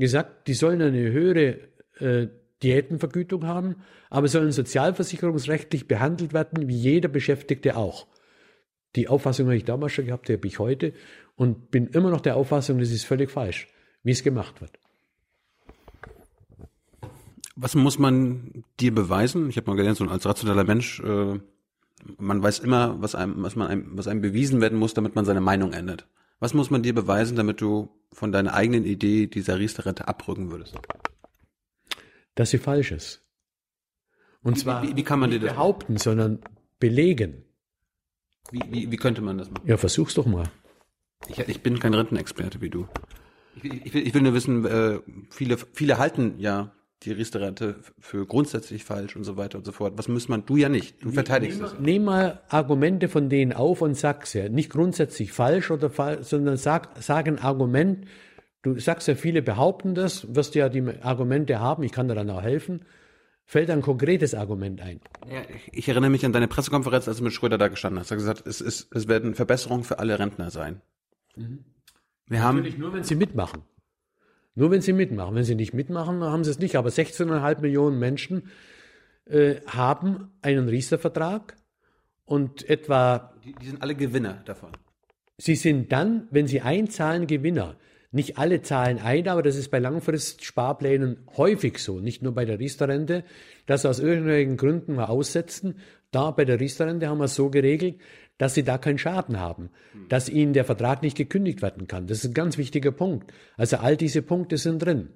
[SPEAKER 1] gesagt, die sollen eine höhere äh, Diätenvergütung haben, aber sollen sozialversicherungsrechtlich behandelt werden, wie jeder Beschäftigte auch. Die Auffassung habe ich damals schon gehabt, die habe ich heute und bin immer noch der Auffassung, das ist völlig falsch, wie es gemacht wird.
[SPEAKER 2] Was muss man dir beweisen? Ich habe mal gelernt, so als rationaler Mensch, äh, man weiß immer, was einem, was man einem, was einem bewiesen werden muss, damit man seine Meinung ändert. Was muss man dir beweisen, damit du von deiner eigenen Idee dieser Riester-Rente abrücken würdest?
[SPEAKER 1] Dass sie falsch ist. Und zwar
[SPEAKER 2] wie, wie, kann man
[SPEAKER 1] nicht
[SPEAKER 2] dir das
[SPEAKER 1] behaupten, sondern belegen.
[SPEAKER 2] Wie, wie, wie könnte man das machen?
[SPEAKER 1] Ja, versuch's doch mal.
[SPEAKER 2] Ich, ich bin kein Rentenexperte wie du. Ich, ich, will, ich will nur wissen, äh, viele, viele halten ja die Riester-Rente für grundsätzlich falsch und so weiter und so fort. Was muss man, du ja nicht, du verteidigst
[SPEAKER 1] nehm,
[SPEAKER 2] das.
[SPEAKER 1] Nehm mal Argumente von denen auf und sag's ja. Nicht grundsätzlich falsch oder falsch, sondern sag, sag ein Argument. Du sagst ja, viele behaupten das, wirst ja die Argumente haben, ich kann dir dann auch helfen. Fällt ein konkretes Argument ein?
[SPEAKER 2] Ja, ich, ich erinnere mich an deine Pressekonferenz, als du mit Schröder da gestanden hast. Du hast gesagt, es, ist, es werden Verbesserungen für alle Rentner sein. Mhm.
[SPEAKER 1] Wir Natürlich haben, nur, wenn sie mitmachen. Nur wenn sie mitmachen. Wenn sie nicht mitmachen, dann haben sie es nicht. Aber 16,5 Millionen Menschen äh, haben einen Riester-Vertrag und etwa.
[SPEAKER 2] Die, die sind alle Gewinner davon.
[SPEAKER 1] Sie sind dann, wenn sie einzahlen, Gewinner. Nicht alle zahlen ein, aber das ist bei Langfristsparplänen häufig so, nicht nur bei der Riester-Rente, dass aus irgendwelchen Gründen wir aussetzen. Da bei der Riester-Rente haben wir es so geregelt, dass sie da keinen Schaden haben, dass ihnen der Vertrag nicht gekündigt werden kann. Das ist ein ganz wichtiger Punkt. Also all diese Punkte sind drin.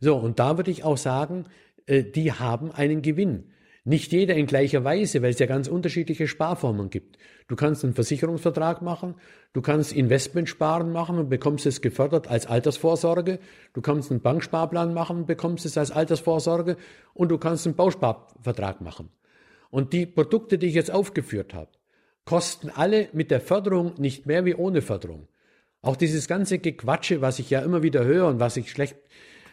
[SPEAKER 1] So, und da würde ich auch sagen, äh, die haben einen Gewinn. Nicht jeder in gleicher Weise, weil es ja ganz unterschiedliche Sparformen gibt. Du kannst einen Versicherungsvertrag machen, du kannst Investmentsparen machen und bekommst es gefördert als Altersvorsorge, du kannst einen Banksparplan machen und bekommst es als Altersvorsorge und du kannst einen Bausparvertrag machen. Und die Produkte, die ich jetzt aufgeführt habe, kosten alle mit der Förderung nicht mehr wie ohne Förderung. Auch dieses ganze Gequatsche, was ich ja immer wieder höre und was sich schlecht,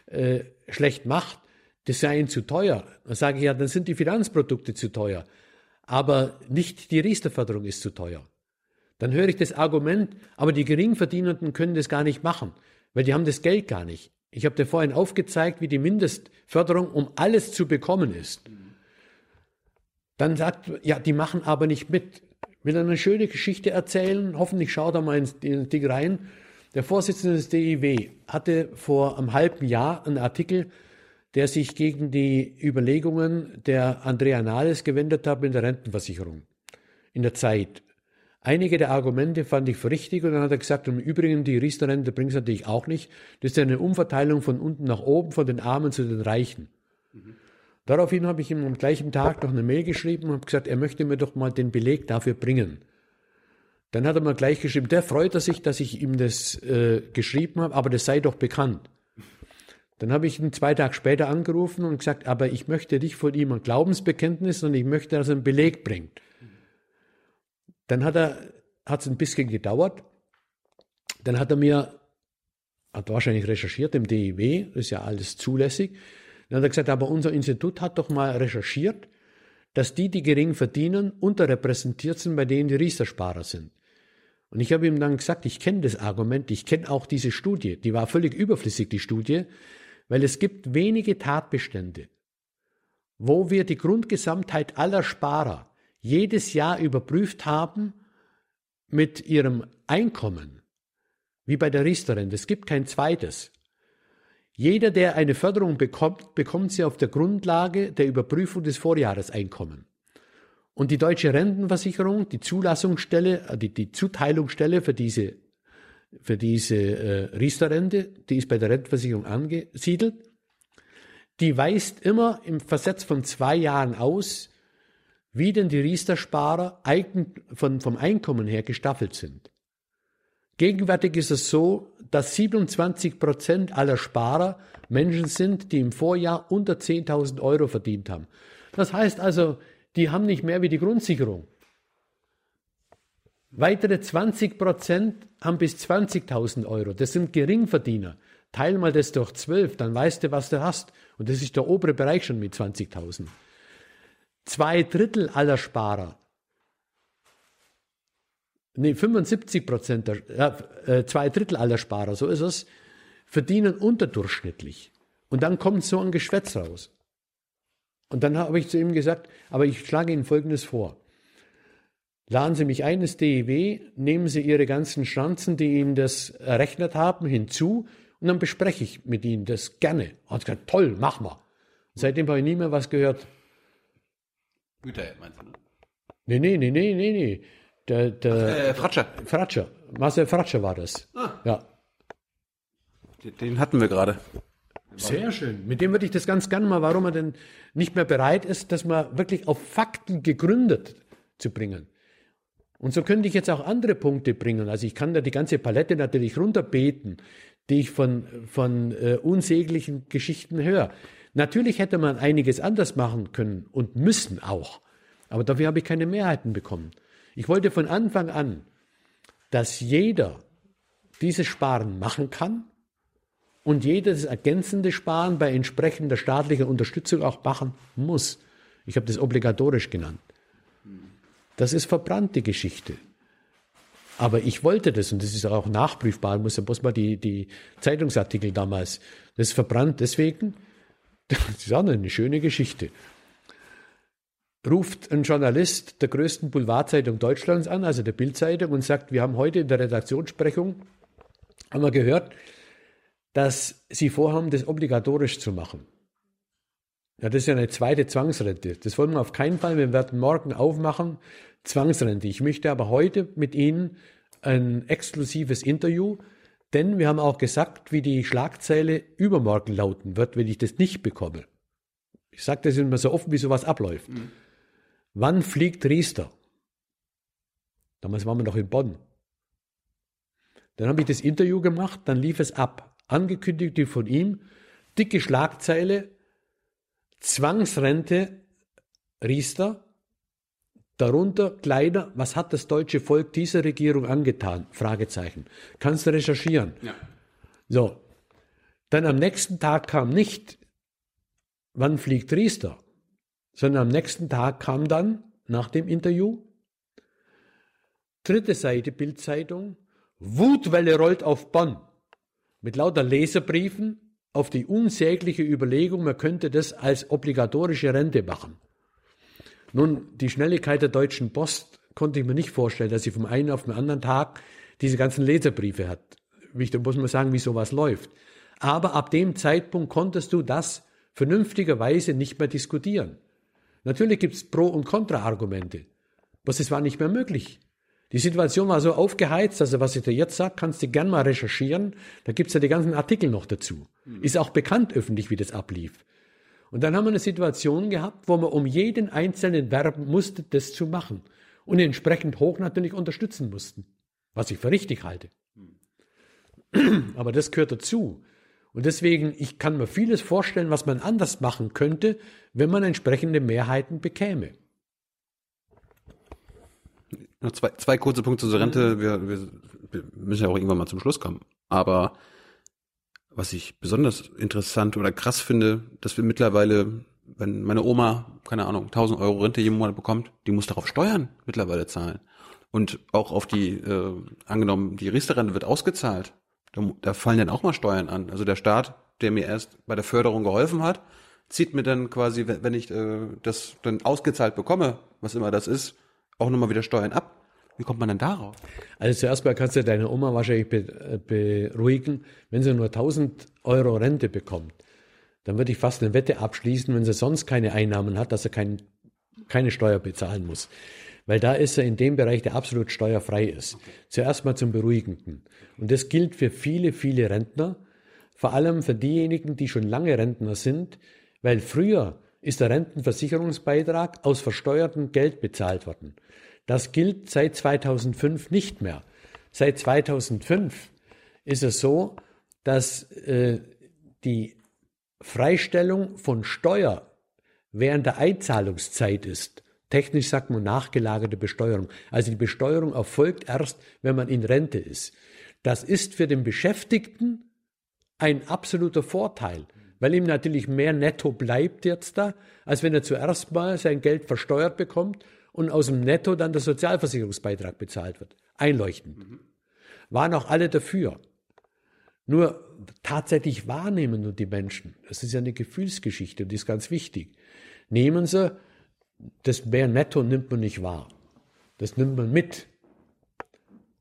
[SPEAKER 1] äh, schlecht macht, das sei ihnen zu teuer. Dann sage ich ja, dann sind die Finanzprodukte zu teuer. Aber nicht die Riester-Förderung ist zu teuer. Dann höre ich das Argument, aber die Geringverdienenden können das gar nicht machen, weil die haben das Geld gar nicht. Ich habe dir vorhin aufgezeigt, wie die Mindestförderung, um alles zu bekommen ist. Dann sagt, ja, die machen aber nicht mit will eine schöne Geschichte erzählen. Hoffentlich schaut er mal ins, in Ding rein. Der Vorsitzende des DIW hatte vor einem halben Jahr einen Artikel, der sich gegen die Überlegungen der Andrea Nahles gewendet hat in der Rentenversicherung in der Zeit. Einige der Argumente fand ich für richtig und dann hat er gesagt, im Übrigen, die Riester-Rente bringt es natürlich auch nicht. Das ist eine Umverteilung von unten nach oben, von den Armen zu den Reichen. Mhm. Daraufhin habe ich ihm am gleichen Tag noch eine Mail geschrieben und gesagt, er möchte mir doch mal den Beleg dafür bringen. Dann hat er mir gleich geschrieben, der freut sich, dass ich ihm das äh, geschrieben habe, aber das sei doch bekannt. Dann habe ich ihn zwei Tage später angerufen und gesagt, aber ich möchte nicht von ihm ein Glaubensbekenntnis und ich möchte, dass er einen Beleg bringt. Dann hat er, hat es ein bisschen gedauert. Dann hat er mir, hat wahrscheinlich recherchiert im DIW, ist ja alles zulässig. Dann hat er gesagt, aber unser Institut hat doch mal recherchiert, dass die, die gering verdienen, unterrepräsentiert sind bei denen, die Riestersparer sind. Und ich habe ihm dann gesagt, ich kenne das Argument, ich kenne auch diese Studie, die war völlig überflüssig, die Studie, weil es gibt wenige Tatbestände, wo wir die Grundgesamtheit aller Sparer jedes Jahr überprüft haben mit ihrem Einkommen, wie bei der Riester-Rente. Es gibt kein zweites. Jeder, der eine Förderung bekommt, bekommt sie auf der Grundlage der Überprüfung des Vorjahreseinkommens. Und die Deutsche Rentenversicherung, die Zulassungsstelle, äh, die, die Zuteilungsstelle für diese, für diese äh, Riester-Rente, die ist bei der Rentenversicherung angesiedelt, die weist immer im Versetz von zwei Jahren aus, wie denn die Riester-Sparer von, vom Einkommen her gestaffelt sind. Gegenwärtig ist es so, dass 27 Prozent aller Sparer Menschen sind, die im Vorjahr unter 10.000 Euro verdient haben. Das heißt also, die haben nicht mehr wie die Grundsicherung. Weitere 20 Prozent haben bis 20.000 Euro. Das sind Geringverdiener. Teil mal das durch 12, dann weißt du, was du hast. Und das ist der obere Bereich schon mit 20.000. Zwei Drittel aller Sparer, nee, 75 Prozent, der, äh, zwei Drittel aller Sparer, so ist es, verdienen unterdurchschnittlich. Und dann kommt so ein Geschwätz raus. Und dann habe ich zu ihm gesagt, aber ich schlage Ihnen Folgendes vor. Laden Sie mich ein ins DIW, nehmen Sie Ihre ganzen Schranzen, die Ihnen das errechnet haben, hinzu und dann bespreche ich mit Ihnen das gerne. Er hat gesagt, toll, mach mal. seitdem habe ich nie mehr was gehört.
[SPEAKER 2] Güter, meinst du, ne?
[SPEAKER 1] Nee, nee, nee, nee, nee, nee. Der, der,
[SPEAKER 2] äh, Fratscher.
[SPEAKER 1] Fratscher. Marcel Fratscher war das. Ah. Ja.
[SPEAKER 2] Den hatten wir gerade.
[SPEAKER 1] Sehr schön. Mit dem würde ich das ganz gerne mal, warum er denn nicht mehr bereit ist, das mal wirklich auf Fakten gegründet zu bringen. Und so könnte ich jetzt auch andere Punkte bringen. Also ich kann da die ganze Palette natürlich runterbeten, die ich von, von äh, unsäglichen Geschichten höre. Natürlich hätte man einiges anders machen können und müssen auch. Aber dafür habe ich keine Mehrheiten bekommen. Ich wollte von Anfang an, dass jeder dieses Sparen machen kann und jedes ergänzende Sparen bei entsprechender staatlicher Unterstützung auch machen muss. Ich habe das obligatorisch genannt. Das ist verbrannte Geschichte. Aber ich wollte das und das ist auch nachprüfbar. Muss ja mal die, die Zeitungsartikel damals. Das ist verbrannt deswegen. <laughs> Das ist auch eine schöne Geschichte. Ruft ein Journalist der größten Boulevardzeitung Deutschlands an, also der Bildzeitung, und sagt: Wir haben heute in der Redaktionssprechung haben wir gehört, dass sie vorhaben, das obligatorisch zu machen. Ja, das ist ja eine zweite Zwangsrente. Das wollen wir auf keinen Fall. Wir werden morgen aufmachen, Zwangsrente. Ich möchte aber heute mit Ihnen ein exklusives Interview, denn wir haben auch gesagt, wie die Schlagzeile übermorgen lauten wird, wenn ich das nicht bekomme. Ich sage das immer so offen, wie sowas abläuft. Mhm. Wann fliegt Riester? Damals waren wir noch in Bonn. Dann habe ich das Interview gemacht, dann lief es ab angekündigte von ihm, dicke Schlagzeile, Zwangsrente Riester, darunter kleiner, was hat das deutsche Volk dieser Regierung angetan? Fragezeichen. Kannst du recherchieren? Ja. So. Dann am nächsten Tag kam nicht, wann fliegt Riester, sondern am nächsten Tag kam dann, nach dem Interview, dritte Seite Bildzeitung, Wutwelle rollt auf Bonn mit lauter Leserbriefen auf die unsägliche Überlegung, man könnte das als obligatorische Rente machen. Nun, die Schnelligkeit der Deutschen Post konnte ich mir nicht vorstellen, dass sie vom einen auf den anderen Tag diese ganzen Leserbriefe hat. Da muss man sagen, wie sowas läuft. Aber ab dem Zeitpunkt konntest du das vernünftigerweise nicht mehr diskutieren. Natürlich gibt es Pro- und Kontra-Argumente. Was es war nicht mehr möglich. Die Situation war so aufgeheizt, also was ich dir jetzt sage, kannst du gern mal recherchieren. Da gibt's ja die ganzen Artikel noch dazu. Mhm. Ist auch bekannt öffentlich, wie das ablief. Und dann haben wir eine Situation gehabt, wo man um jeden Einzelnen werben musste, das zu machen. und entsprechend hoch natürlich unterstützen mussten, was ich für richtig halte. Aber das gehört dazu. Und deswegen, ich kann mir vieles vorstellen, was man anders machen könnte, wenn man entsprechende Mehrheiten bekäme.
[SPEAKER 2] Noch zwei, zwei kurze Punkte zur Rente. Wir, wir, wir müssen ja auch irgendwann mal zum Schluss kommen. Aber was ich besonders interessant oder krass finde, dass wir mittlerweile, wenn meine Oma, keine Ahnung, 1000 Euro Rente jeden Monat bekommt, die muss darauf Steuern mittlerweile zahlen. Und auch auf die, äh, angenommen, die Riester-Rente wird ausgezahlt da, da fallen dann auch mal Steuern an. Also der Staat, der mir erst bei der Förderung geholfen hat, zieht mir dann quasi, wenn ich äh, das dann ausgezahlt bekomme, was immer das ist, auch nochmal wieder Steuern ab. Wie kommt man denn darauf?
[SPEAKER 1] Also zuerst mal kannst du deine Oma wahrscheinlich äh, beruhigen, wenn sie nur 1000 Euro Rente bekommt, dann würde ich fast eine Wette abschließen, wenn sie sonst keine Einnahmen hat, dass er kein, keine Steuer bezahlen muss weil da ist er in dem Bereich, der absolut steuerfrei ist. Zuerst mal zum Beruhigenden. Und das gilt für viele, viele Rentner, vor allem für diejenigen, die schon lange Rentner sind, weil früher ist der Rentenversicherungsbeitrag aus versteuertem Geld bezahlt worden. Das gilt seit 2005 nicht mehr. Seit 2005 ist es so, dass äh, die Freistellung von Steuer während der Einzahlungszeit ist. Technisch sagt man nachgelagerte Besteuerung. Also die Besteuerung erfolgt erst, wenn man in Rente ist. Das ist für den Beschäftigten ein absoluter Vorteil, weil ihm natürlich mehr Netto bleibt jetzt da, als wenn er zuerst mal sein Geld versteuert bekommt und aus dem Netto dann der Sozialversicherungsbeitrag bezahlt wird. Einleuchtend. Waren auch alle dafür. Nur tatsächlich wahrnehmen nur die Menschen. Das ist ja eine Gefühlsgeschichte und die ist ganz wichtig. Nehmen Sie das mehr netto nimmt man nicht wahr. Das nimmt man mit.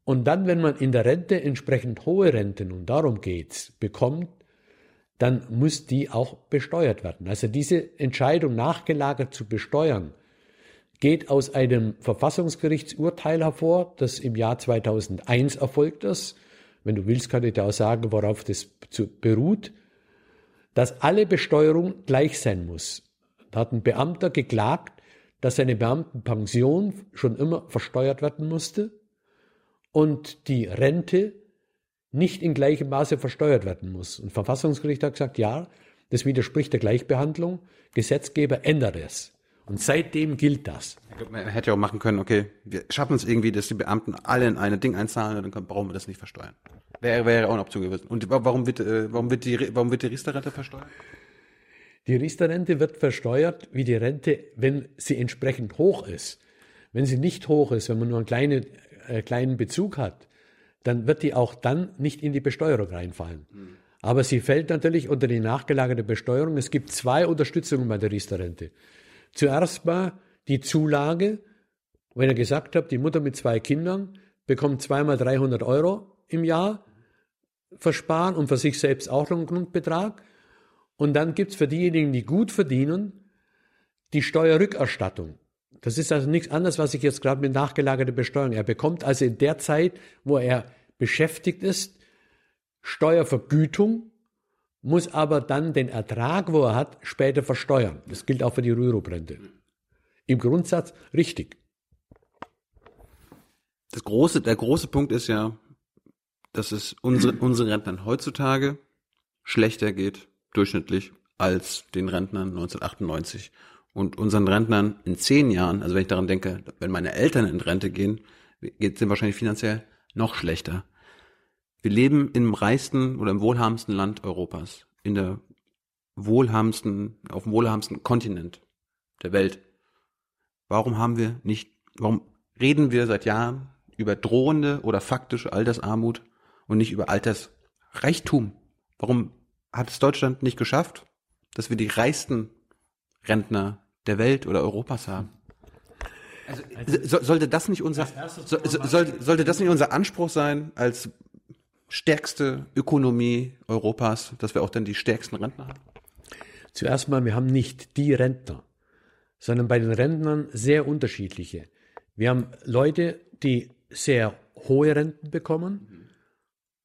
[SPEAKER 1] Und dann, wenn man in der Rente entsprechend hohe Renten, und darum geht's, bekommt, dann muss die auch besteuert werden. Also diese Entscheidung nachgelagert zu besteuern, geht aus einem Verfassungsgerichtsurteil hervor, das im Jahr 2001 erfolgt ist. Wenn du willst, kann ich dir auch sagen, worauf das beruht, dass alle Besteuerung gleich sein muss. Da hat ein Beamter geklagt, dass seine Beamtenpension schon immer versteuert werden musste und die Rente nicht in gleichem Maße versteuert werden muss. Und Verfassungsgericht hat gesagt, ja, das widerspricht der Gleichbehandlung. Gesetzgeber ändert es. Und seitdem gilt das.
[SPEAKER 2] Man hätte ja auch machen können, okay, wir schaffen es irgendwie, dass die Beamten alle in ein Ding einzahlen und dann brauchen wir das nicht versteuern. Wäre, wäre auch eine Option gewesen. Und warum wird, äh, warum wird die, warum wird die Riester-Rente versteuert?
[SPEAKER 1] Die Riester-Rente wird versteuert wie die Rente, wenn sie entsprechend hoch ist. Wenn sie nicht hoch ist, wenn man nur einen kleinen, äh, kleinen Bezug hat, dann wird die auch dann nicht in die Besteuerung reinfallen. Mhm. Aber sie fällt natürlich unter die nachgelagerte Besteuerung. Es gibt zwei Unterstützungen bei der Riester-Rente. Zuerst mal die Zulage, wenn ihr gesagt habt, die Mutter mit zwei Kindern bekommt zweimal 300 Euro im Jahr versparen und für sich selbst auch noch einen Grundbetrag. Und dann gibt es für diejenigen, die gut verdienen, die Steuerrückerstattung. Das ist also nichts anderes, was ich jetzt gerade mit nachgelagerter Besteuerung. Er bekommt also in der Zeit, wo er beschäftigt ist, Steuervergütung, muss aber dann den Ertrag, wo er hat, später versteuern. Das gilt auch für die Rürup-Rente. Im Grundsatz richtig.
[SPEAKER 2] Das große, der große Punkt ist ja, dass es unsere, unseren Rentnern heutzutage schlechter geht durchschnittlich als den Rentnern 1998. Und unseren Rentnern in zehn Jahren, also wenn ich daran denke, wenn meine Eltern in Rente gehen, geht es denen wahrscheinlich finanziell noch schlechter. Wir leben im reichsten oder im wohlhabendsten Land Europas, in der wohlhabendsten, auf dem wohlhabendsten Kontinent der Welt. Warum haben wir nicht, warum reden wir seit Jahren über drohende oder faktische Altersarmut und nicht über Altersreichtum? Warum hat es Deutschland nicht geschafft, dass wir die reichsten Rentner der Welt oder Europas haben. Also, so, sollte das nicht unser so, soll, sollte das nicht unser Anspruch sein als stärkste Ökonomie Europas, dass wir auch dann die stärksten Rentner haben?
[SPEAKER 1] Zuerst mal, wir haben nicht die Rentner, sondern bei den Rentnern sehr unterschiedliche. Wir haben Leute, die sehr hohe Renten bekommen,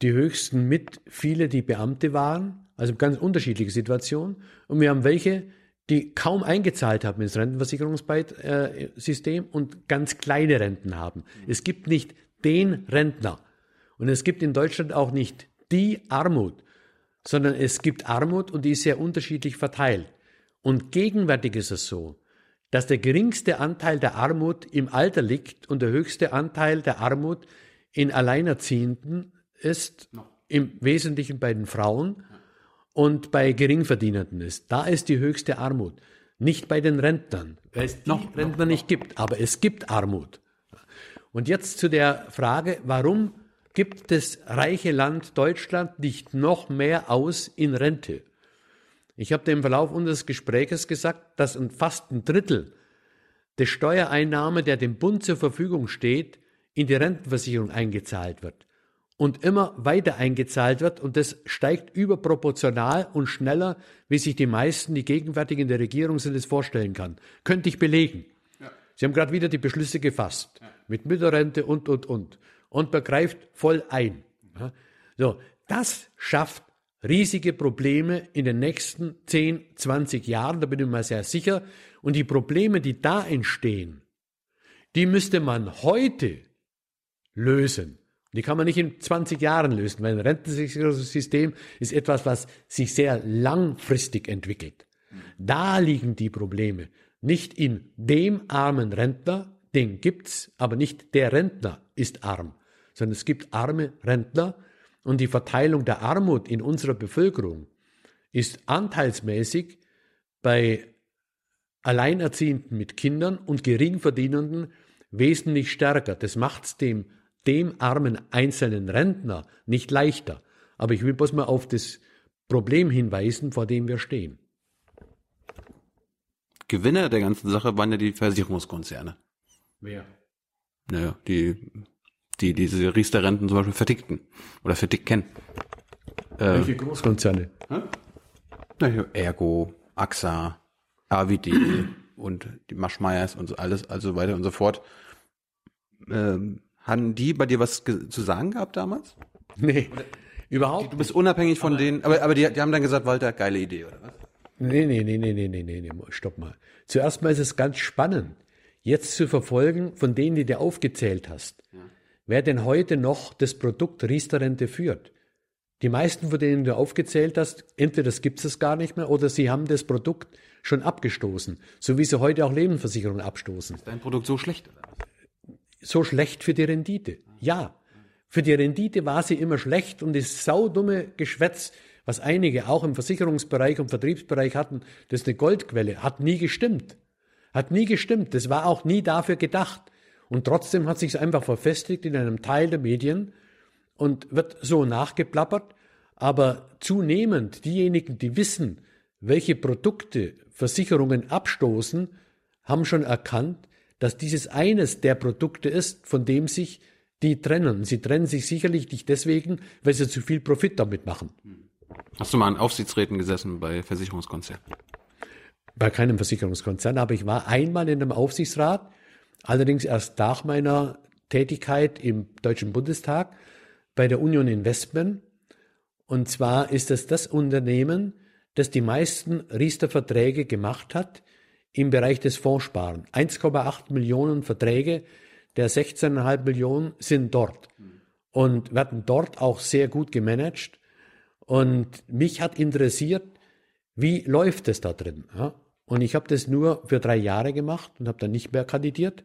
[SPEAKER 1] die höchsten mit viele, die Beamte waren, also ganz unterschiedliche Situationen. Und wir haben welche, die kaum eingezahlt haben ins Rentenversicherungssystem und ganz kleine Renten haben. Es gibt nicht den Rentner. Und es gibt in Deutschland auch nicht die Armut, sondern es gibt Armut und die ist sehr unterschiedlich verteilt. Und gegenwärtig ist es so, dass der geringste Anteil der Armut im Alter liegt und der höchste Anteil der Armut in Alleinerziehenden ist, im Wesentlichen bei den Frauen und bei Geringverdienenden ist. Da ist die höchste Armut. Nicht bei den Rentnern, weil es die noch, Rentner noch, nicht gibt, aber es gibt Armut. Und jetzt zu der Frage, warum gibt das reiche Land Deutschland nicht noch mehr aus in Rente? Ich habe im Verlauf unseres Gespräches gesagt, dass fast ein Drittel der Steuereinnahme, der dem Bund zur Verfügung steht, in die Rentenversicherung eingezahlt wird und immer weiter eingezahlt wird und das steigt überproportional und schneller, wie sich die meisten, die gegenwärtig in der Regierung sind, es vorstellen kann. Könnte ich belegen. Ja. Sie haben gerade wieder die Beschlüsse gefasst. Ja mit Mütterrente und, und, und. Und begreift voll ein. So, das schafft riesige Probleme in den nächsten 10, 20 Jahren, da bin ich mir sehr sicher. Und die Probleme, die da entstehen, die müsste man heute lösen. Die kann man nicht in 20 Jahren lösen, weil ein Rentensicherungssystem ist etwas, was sich sehr langfristig entwickelt. Da liegen die Probleme. Nicht in dem armen Rentner, den gibt's, aber nicht der Rentner ist arm, sondern es gibt arme Rentner und die Verteilung der Armut in unserer Bevölkerung ist anteilsmäßig bei Alleinerziehenden mit Kindern und Geringverdienenden wesentlich stärker. Das macht es dem, dem armen einzelnen Rentner nicht leichter. Aber ich will bloß mal auf das Problem hinweisen, vor dem wir stehen.
[SPEAKER 2] Gewinner der ganzen Sache waren ja die Versicherungskonzerne.
[SPEAKER 1] Wer?
[SPEAKER 2] Naja, die, die diese Riester-Renten zum Beispiel vertickten oder verticken.
[SPEAKER 1] Äh, Welche Großkonzerne?
[SPEAKER 2] Naja, Ergo, AXA, AWD <clears throat> und die Maschmeyers und so alles, also weiter und so fort. Ähm, haben die bei dir was zu sagen gehabt damals?
[SPEAKER 1] Nee, oder, überhaupt.
[SPEAKER 2] Du bist unabhängig von aber, denen, aber, aber die, die haben dann gesagt, Walter, geile Idee, oder was?
[SPEAKER 1] Nee, nee, nee, nee, nee, nee, nee, stopp mal. Zuerst mal ist es ganz spannend jetzt zu verfolgen, von denen, die du aufgezählt hast, ja. wer denn heute noch das Produkt Riester-Rente führt. Die meisten, von denen du aufgezählt hast, entweder das gibt es gar nicht mehr oder sie haben das Produkt schon abgestoßen, so wie sie heute auch Lebensversicherungen abstoßen.
[SPEAKER 2] Ist dein Produkt so schlecht? Oder?
[SPEAKER 1] So schlecht für die Rendite. Ja. Für die Rendite war sie immer schlecht und das saudumme Geschwätz, was einige auch im Versicherungsbereich und Vertriebsbereich hatten, das ist eine Goldquelle, hat nie gestimmt. Hat nie gestimmt. Das war auch nie dafür gedacht. Und trotzdem hat sich es einfach verfestigt in einem Teil der Medien und wird so nachgeplappert. Aber zunehmend diejenigen, die wissen, welche Produkte Versicherungen abstoßen, haben schon erkannt, dass dieses eines der Produkte ist, von dem sich die trennen. Sie trennen sich sicherlich nicht deswegen, weil sie zu viel Profit damit machen.
[SPEAKER 2] Hast du mal an Aufsichtsräten gesessen bei Versicherungskonzernen?
[SPEAKER 1] bei keinem Versicherungskonzern, aber ich war einmal in einem Aufsichtsrat, allerdings erst nach meiner Tätigkeit im Deutschen Bundestag bei der Union Investment. Und zwar ist es das Unternehmen, das die meisten Riester-Verträge gemacht hat im Bereich des Fondssparen. 1,8 Millionen Verträge der 16,5 Millionen sind dort und werden dort auch sehr gut gemanagt. Und mich hat interessiert, wie läuft es da drin? Ja? Und ich habe das nur für drei Jahre gemacht und habe dann nicht mehr kandidiert.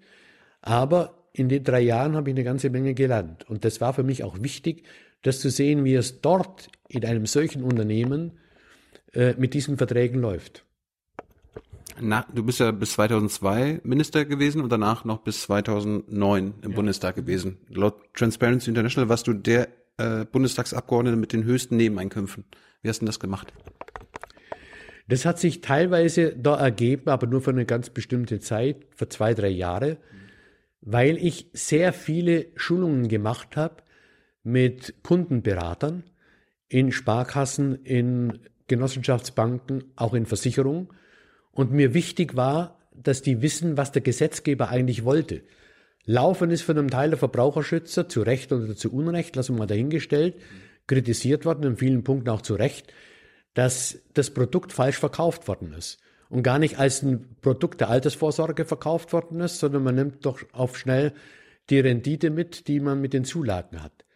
[SPEAKER 1] Aber in den drei Jahren habe ich eine ganze Menge gelernt. Und das war für mich auch wichtig, das zu sehen, wie es dort in einem solchen Unternehmen äh, mit diesen Verträgen läuft.
[SPEAKER 2] Na, du bist ja bis 2002 Minister gewesen und danach noch bis 2009 im ja. Bundestag gewesen. Laut Transparency International warst du der äh, Bundestagsabgeordnete mit den höchsten Nebeneinkünften. Wie hast du denn das gemacht?
[SPEAKER 1] Das hat sich teilweise da ergeben, aber nur für eine ganz bestimmte Zeit, für zwei, drei Jahre, weil ich sehr viele Schulungen gemacht habe mit Kundenberatern in Sparkassen, in Genossenschaftsbanken, auch in Versicherungen. Und mir wichtig war, dass die wissen, was der Gesetzgeber eigentlich wollte. Laufen ist von einem Teil der Verbraucherschützer zu Recht oder zu Unrecht, lassen wir mal dahingestellt, kritisiert worden, in vielen Punkten auch zu Recht dass das Produkt falsch verkauft worden ist. und gar nicht als ein Produkt der Altersvorsorge verkauft worden ist, sondern man nimmt doch auf schnell die Rendite mit, die man mit den Zulagen hat.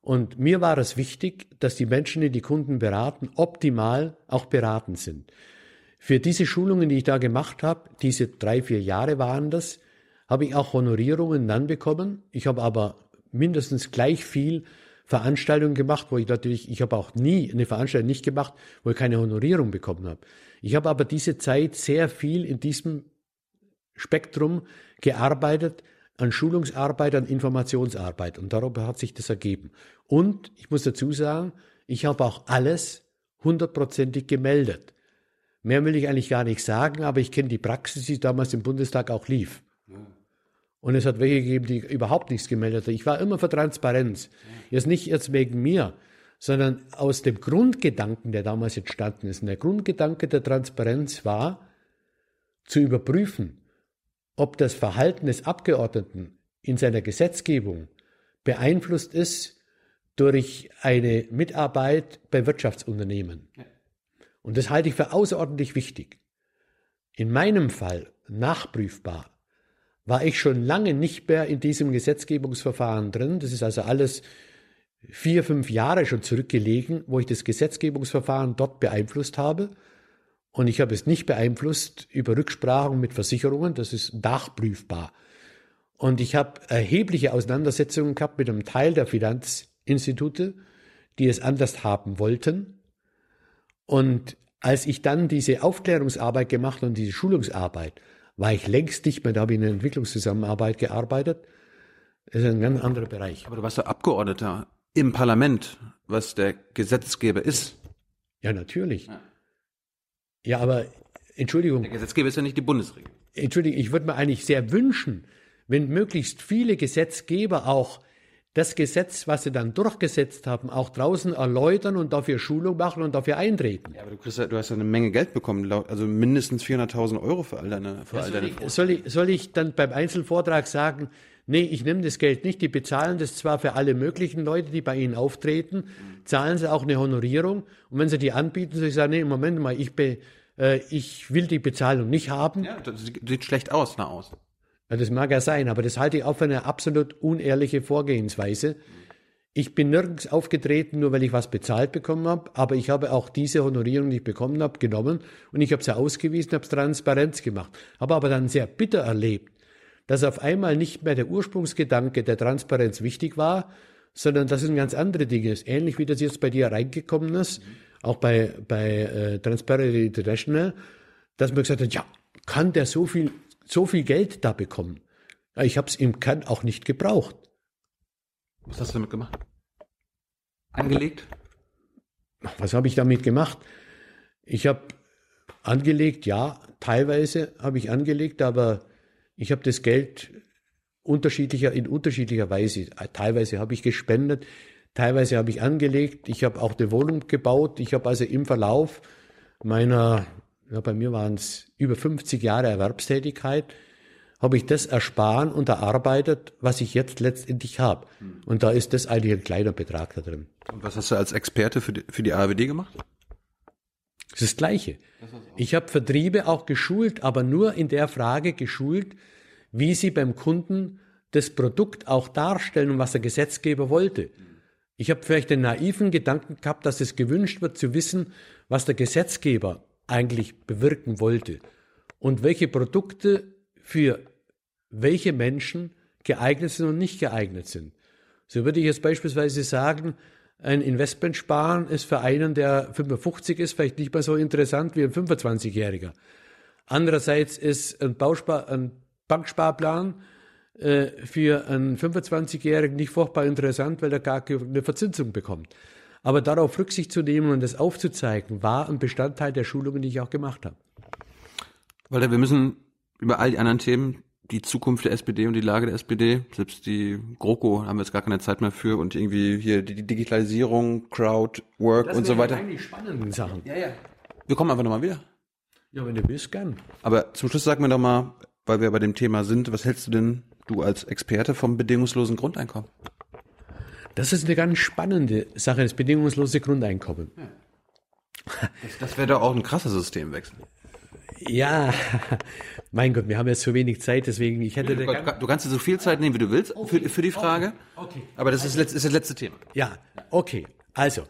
[SPEAKER 1] Und mir war es wichtig, dass die Menschen, die die Kunden beraten, optimal auch beraten sind. Für diese Schulungen, die ich da gemacht habe, diese drei, vier Jahre waren das, habe ich auch Honorierungen dann bekommen. Ich habe aber mindestens gleich viel Veranstaltungen gemacht, wo ich natürlich, ich habe auch nie eine Veranstaltung nicht gemacht, wo ich keine Honorierung bekommen habe. Ich habe aber diese Zeit sehr viel in diesem Spektrum gearbeitet, an Schulungsarbeit, an Informationsarbeit und darüber hat sich das ergeben. Und ich muss dazu sagen, ich habe auch alles hundertprozentig gemeldet. Mehr will ich eigentlich gar nicht sagen, aber ich kenne die Praxis, die damals im Bundestag auch lief. Und es hat welche gegeben, die überhaupt nichts gemeldet haben. Ich war immer für Transparenz. Jetzt nicht jetzt wegen mir, sondern aus dem Grundgedanken, der damals entstanden ist. Und der Grundgedanke der Transparenz war, zu überprüfen, ob das Verhalten des Abgeordneten in seiner Gesetzgebung beeinflusst ist durch eine Mitarbeit bei Wirtschaftsunternehmen. Und das halte ich für außerordentlich wichtig. In meinem Fall nachprüfbar war ich schon lange nicht mehr in diesem Gesetzgebungsverfahren drin. Das ist also alles vier, fünf Jahre schon zurückgelegen, wo ich das Gesetzgebungsverfahren dort beeinflusst habe. Und ich habe es nicht beeinflusst über Rücksprachen mit Versicherungen, das ist nachprüfbar. Und ich habe erhebliche Auseinandersetzungen gehabt mit einem Teil der Finanzinstitute, die es anders haben wollten. Und als ich dann diese Aufklärungsarbeit gemacht und diese Schulungsarbeit, war ich längst nicht mehr, da habe ich in der Entwicklungszusammenarbeit gearbeitet. Das ist ein ganz anderer Bereich.
[SPEAKER 2] Aber du warst ja Abgeordneter im Parlament, was der Gesetzgeber ist.
[SPEAKER 1] Ja, natürlich. Ja, ja aber Entschuldigung.
[SPEAKER 2] Der Gesetzgeber ist ja nicht die Bundesregierung.
[SPEAKER 1] Entschuldigung, ich würde mir eigentlich sehr wünschen, wenn möglichst viele Gesetzgeber auch das Gesetz, was sie dann durchgesetzt haben, auch draußen erläutern und dafür Schulung machen und dafür eintreten.
[SPEAKER 2] Ja, aber du, kriegst ja, du hast ja eine Menge Geld bekommen, also mindestens 400.000 Euro für all deine, für
[SPEAKER 1] ja,
[SPEAKER 2] all
[SPEAKER 1] soll,
[SPEAKER 2] deine
[SPEAKER 1] ich, soll, ich, soll ich dann beim Einzelvortrag sagen, nee, ich nehme das Geld nicht, die bezahlen das zwar für alle möglichen Leute, die bei ihnen auftreten, zahlen sie auch eine Honorierung und wenn sie die anbieten, soll ich sagen, nee, Moment mal, ich, be, äh, ich will die Bezahlung nicht haben.
[SPEAKER 2] Ja, das sieht schlecht aus, nach außen.
[SPEAKER 1] Ja, das mag ja sein, aber das halte ich auch für eine absolut unehrliche Vorgehensweise. Ich bin nirgends aufgetreten, nur weil ich was bezahlt bekommen habe, aber ich habe auch diese Honorierung, die ich bekommen habe, genommen und ich habe sie ausgewiesen, habe es Transparenz gemacht. Habe aber dann sehr bitter erlebt, dass auf einmal nicht mehr der Ursprungsgedanke der Transparenz wichtig war, sondern dass es ein ganz andere Dinge ist. Ähnlich wie das jetzt bei dir reingekommen ist, auch bei, bei äh, Transparency International, dass man gesagt hat, ja, kann der so viel so viel Geld da bekommen. Ich habe es im Kern auch nicht gebraucht.
[SPEAKER 2] Was hast du damit gemacht? Angelegt?
[SPEAKER 1] Was habe ich damit gemacht? Ich habe angelegt, ja, teilweise habe ich angelegt, aber ich habe das Geld unterschiedlicher in unterschiedlicher Weise. Teilweise habe ich gespendet, teilweise habe ich angelegt. Ich habe auch eine Wohnung gebaut. Ich habe also im Verlauf meiner ja, bei mir waren es über 50 Jahre Erwerbstätigkeit, habe ich das ersparen und erarbeitet, was ich jetzt letztendlich habe. Und da ist das eigentlich ein kleiner Betrag da drin.
[SPEAKER 2] Und was hast du als Experte für die, für die ARWD gemacht?
[SPEAKER 1] Das ist das Gleiche. Ich habe Vertriebe auch geschult, aber nur in der Frage geschult, wie sie beim Kunden das Produkt auch darstellen und was der Gesetzgeber wollte. Ich habe vielleicht den naiven Gedanken gehabt, dass es gewünscht wird zu wissen, was der Gesetzgeber eigentlich bewirken wollte und welche Produkte für welche Menschen geeignet sind und nicht geeignet sind. So würde ich jetzt beispielsweise sagen, ein Investment sparen ist für einen, der 55 ist, vielleicht nicht mehr so interessant wie ein 25-Jähriger. Andererseits ist ein, Bauspar, ein Banksparplan äh, für einen 25-Jährigen nicht furchtbar interessant, weil er gar keine Verzinsung bekommt. Aber darauf Rücksicht zu nehmen und das aufzuzeigen, war ein Bestandteil der Schulungen, die ich auch gemacht habe.
[SPEAKER 2] Weil wir müssen über all die anderen Themen, die Zukunft der SPD und die Lage der SPD, selbst die GroKo haben wir jetzt gar keine Zeit mehr für und irgendwie hier die Digitalisierung, Crowd, Work das und so weiter. Das
[SPEAKER 1] sind spannenden Sachen.
[SPEAKER 2] Ja, ja. Wir kommen einfach nochmal wieder.
[SPEAKER 1] Ja, wenn du willst, gern.
[SPEAKER 2] Aber zum Schluss sag mir doch mal, weil wir bei dem Thema sind, was hältst du denn, du als Experte, vom bedingungslosen Grundeinkommen?
[SPEAKER 1] Das ist eine ganz spannende Sache, das bedingungslose Grundeinkommen.
[SPEAKER 2] Ja. Das, das wäre doch auch ein krasser Systemwechsel.
[SPEAKER 1] Ja, <laughs> mein Gott, wir haben jetzt so wenig Zeit, deswegen ich hätte.
[SPEAKER 2] Du, du kannst dir so viel Zeit nehmen, wie du willst für, für die Frage.
[SPEAKER 1] Okay.
[SPEAKER 2] Aber das ist, letzt- ist das letzte Thema.
[SPEAKER 1] Ja, okay. Also,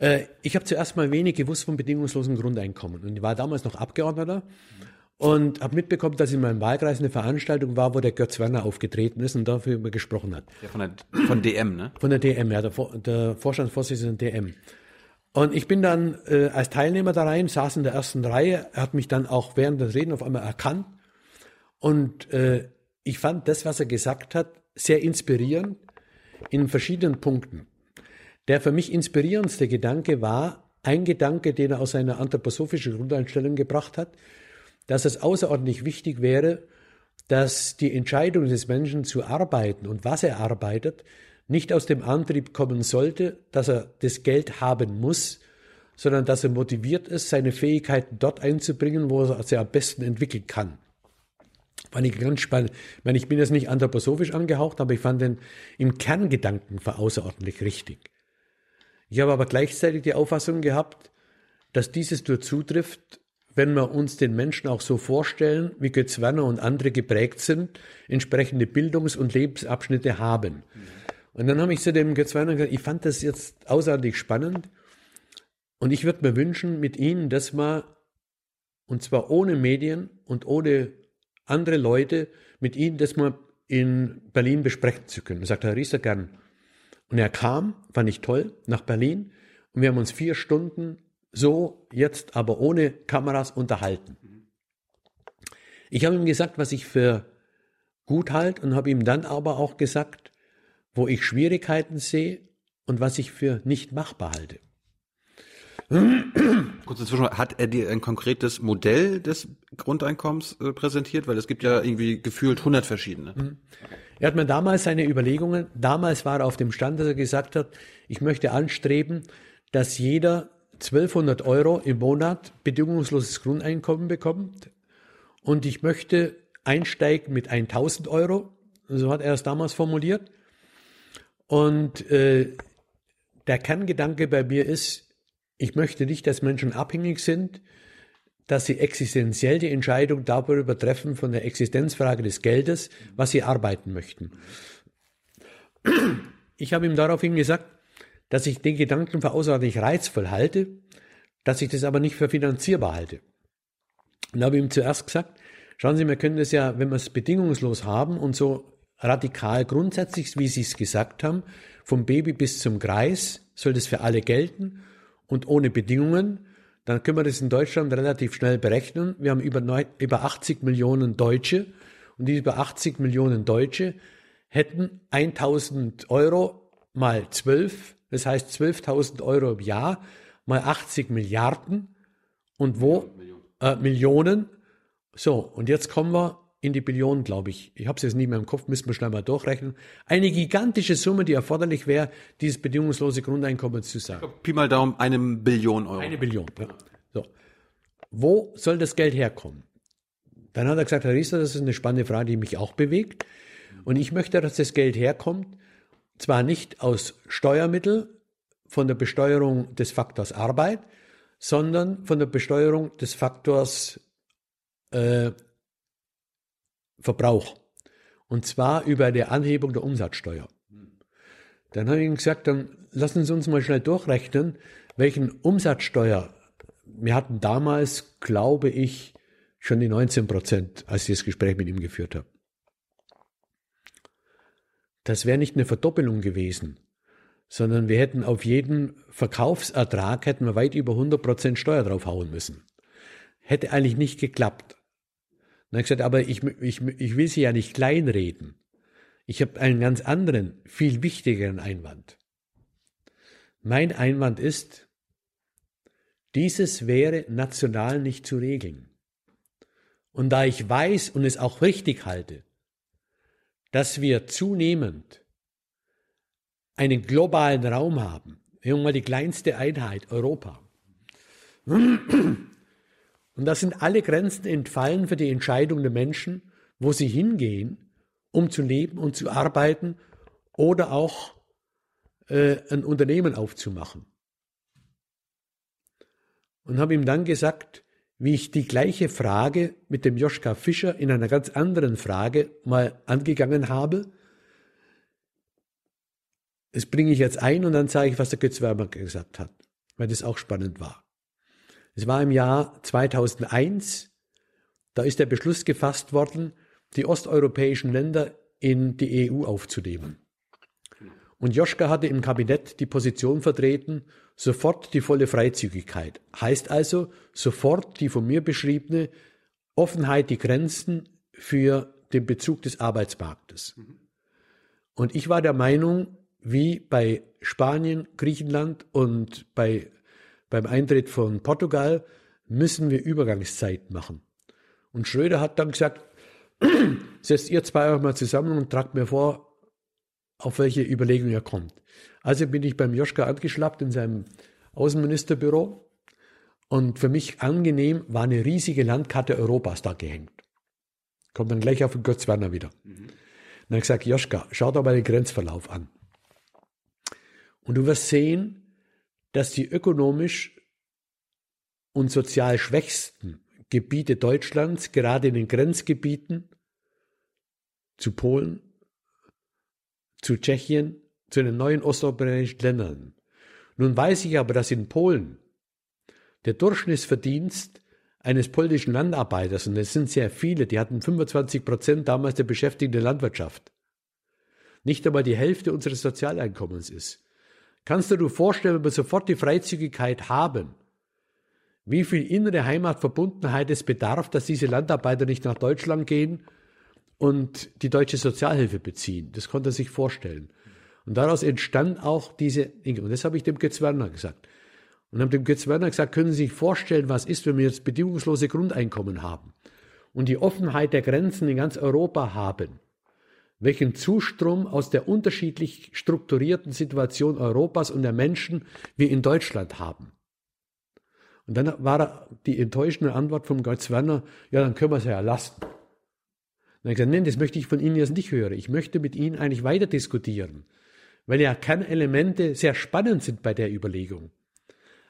[SPEAKER 1] äh, ich habe zuerst mal wenig gewusst vom bedingungslosen Grundeinkommen und ich war damals noch Abgeordneter und habe mitbekommen, dass in meinem Wahlkreis eine Veranstaltung war, wo der Götz Werner aufgetreten ist und dafür gesprochen hat.
[SPEAKER 2] Ja, von, der, von DM, ne?
[SPEAKER 1] Von der DM, ja, der, der Vorstandsvorsitzende der DM. Und ich bin dann äh, als Teilnehmer da rein, saß in der ersten Reihe, er hat mich dann auch während des Reden auf einmal erkannt. Und äh, ich fand das, was er gesagt hat, sehr inspirierend in verschiedenen Punkten. Der für mich inspirierendste Gedanke war ein Gedanke, den er aus seiner anthroposophischen Grundeinstellung gebracht hat, dass es außerordentlich wichtig wäre, dass die Entscheidung des Menschen zu arbeiten und was er arbeitet, nicht aus dem Antrieb kommen sollte, dass er das Geld haben muss, sondern dass er motiviert ist, seine Fähigkeiten dort einzubringen, wo er sie am besten entwickeln kann. Fand ich ganz spannend. Ich meine, ich bin jetzt nicht anthroposophisch angehaucht, aber ich fand den im Kerngedanken für außerordentlich richtig. Ich habe aber gleichzeitig die Auffassung gehabt, dass dieses nur zutrifft, wenn wir uns den Menschen auch so vorstellen, wie Götz Werner und andere geprägt sind, entsprechende Bildungs- und Lebensabschnitte haben. Und dann habe ich zu dem Götz Werner gesagt, ich fand das jetzt außerordentlich spannend und ich würde mir wünschen, mit Ihnen das mal, und zwar ohne Medien und ohne andere Leute, mit Ihnen das mal in Berlin besprechen zu können. Und sagt Herr Rieser gern. Und er kam, fand ich toll, nach Berlin und wir haben uns vier Stunden so jetzt aber ohne Kameras unterhalten. Ich habe ihm gesagt, was ich für gut halte und habe ihm dann aber auch gesagt, wo ich Schwierigkeiten sehe und was ich für nicht machbar halte.
[SPEAKER 2] Kurze Zwischenfrage, hat er dir ein konkretes Modell des Grundeinkommens äh, präsentiert? Weil es gibt ja irgendwie gefühlt 100 verschiedene.
[SPEAKER 1] Er hat mir damals seine Überlegungen, damals war er auf dem Stand, dass er gesagt hat, ich möchte anstreben, dass jeder 1200 Euro im Monat bedingungsloses Grundeinkommen bekommt und ich möchte einsteigen mit 1000 Euro, so hat er es damals formuliert. Und äh, der Kerngedanke bei mir ist, ich möchte nicht, dass Menschen abhängig sind, dass sie existenziell die Entscheidung darüber treffen von der Existenzfrage des Geldes, was sie arbeiten möchten. Ich habe ihm daraufhin gesagt, dass ich den Gedanken für außerordentlich reizvoll halte, dass ich das aber nicht für finanzierbar halte. Und habe ihm zuerst gesagt, schauen Sie, wir können das ja, wenn wir es bedingungslos haben und so radikal grundsätzlich, wie Sie es gesagt haben, vom Baby bis zum Kreis soll das für alle gelten und ohne Bedingungen, dann können wir das in Deutschland relativ schnell berechnen. Wir haben über, neun, über 80 Millionen Deutsche und diese über 80 Millionen Deutsche hätten 1000 Euro mal 12, das heißt 12.000 Euro im Jahr mal 80 Milliarden und wo äh, Millionen. So, und jetzt kommen wir in die Billionen, glaube ich. Ich habe es jetzt nicht mehr im Kopf, müssen wir schnell mal durchrechnen. Eine gigantische Summe, die erforderlich wäre, dieses bedingungslose Grundeinkommen zu sagen.
[SPEAKER 2] Pi mal Daumen, eine Billion Euro.
[SPEAKER 1] Eine Billion. Ja. So. Wo soll das Geld herkommen? Dann hat er gesagt, Herr Riester, das ist eine spannende Frage, die mich auch bewegt. Und ich möchte, dass das Geld herkommt, zwar nicht aus Steuermitteln, von der Besteuerung des Faktors Arbeit, sondern von der Besteuerung des Faktors äh, Verbrauch. Und zwar über die Anhebung der Umsatzsteuer. Dann habe ich ihm gesagt, dann lassen Sie uns mal schnell durchrechnen, welchen Umsatzsteuer, wir hatten damals, glaube ich, schon die 19 Prozent, als ich das Gespräch mit ihm geführt habe. Das wäre nicht eine Verdoppelung gewesen, sondern wir hätten auf jeden Verkaufsertrag hätten wir weit über 100 Prozent Steuer draufhauen müssen. Hätte eigentlich nicht geklappt. Dann habe ich gesagt, aber ich, ich, ich will Sie ja nicht kleinreden. Ich habe einen ganz anderen, viel wichtigeren Einwand. Mein Einwand ist, dieses wäre national nicht zu regeln. Und da ich weiß und es auch richtig halte, dass wir zunehmend einen globalen Raum haben, wir mal die kleinste Einheit, Europa. Und da sind alle Grenzen entfallen für die Entscheidung der Menschen, wo sie hingehen, um zu leben und zu arbeiten oder auch äh, ein Unternehmen aufzumachen. Und habe ihm dann gesagt, wie ich die gleiche Frage mit dem Joschka Fischer in einer ganz anderen Frage mal angegangen habe. Das bringe ich jetzt ein und dann sage ich, was der Götz Werner gesagt hat, weil das auch spannend war. Es war im Jahr 2001, da ist der Beschluss gefasst worden, die osteuropäischen Länder in die EU aufzunehmen. Und Joschka hatte im Kabinett die Position vertreten, sofort die volle Freizügigkeit. Heißt also sofort die von mir beschriebene Offenheit, die Grenzen für den Bezug des Arbeitsmarktes. Und ich war der Meinung, wie bei Spanien, Griechenland und bei, beim Eintritt von Portugal, müssen wir Übergangszeit machen. Und Schröder hat dann gesagt, <clears throat> setzt ihr zwei euch mal zusammen und tragt mir vor, auf welche Überlegung er kommt. Also bin ich beim Joschka angeschlappt in seinem Außenministerbüro und für mich angenehm war eine riesige Landkarte Europas da gehängt. Kommt dann gleich auf den Götz Werner wieder. Mhm. Dann habe ich gesagt, Joschka, schau doch mal den Grenzverlauf an. Und du wirst sehen, dass die ökonomisch und sozial schwächsten Gebiete Deutschlands, gerade in den Grenzgebieten zu Polen, zu Tschechien, zu den neuen osteuropäischen Ländern. Nun weiß ich aber, dass in Polen der Durchschnittsverdienst eines polnischen Landarbeiters, und es sind sehr viele, die hatten 25 Prozent damals der Beschäftigten Landwirtschaft, nicht einmal die Hälfte unseres Sozialeinkommens ist. Kannst du dir vorstellen, wenn wir sofort die Freizügigkeit haben, wie viel innere Heimatverbundenheit es bedarf, dass diese Landarbeiter nicht nach Deutschland gehen und die deutsche Sozialhilfe beziehen. Das konnte er sich vorstellen. Und daraus entstand auch diese Dinge. Und das habe ich dem Götz Werner gesagt. Und habe dem Götz Werner gesagt, können Sie sich vorstellen, was ist, wenn wir jetzt bedingungslose Grundeinkommen haben und die Offenheit der Grenzen in ganz Europa haben? Welchen Zustrom aus der unterschiedlich strukturierten Situation Europas und der Menschen wir in Deutschland haben? Und dann war die enttäuschende Antwort vom Götz Werner, ja, dann können wir es ja lassen. Dann habe ich gesagt, nein, das möchte ich von Ihnen jetzt nicht hören. Ich möchte mit Ihnen eigentlich weiter diskutieren, weil ja Kernelemente sehr spannend sind bei der Überlegung.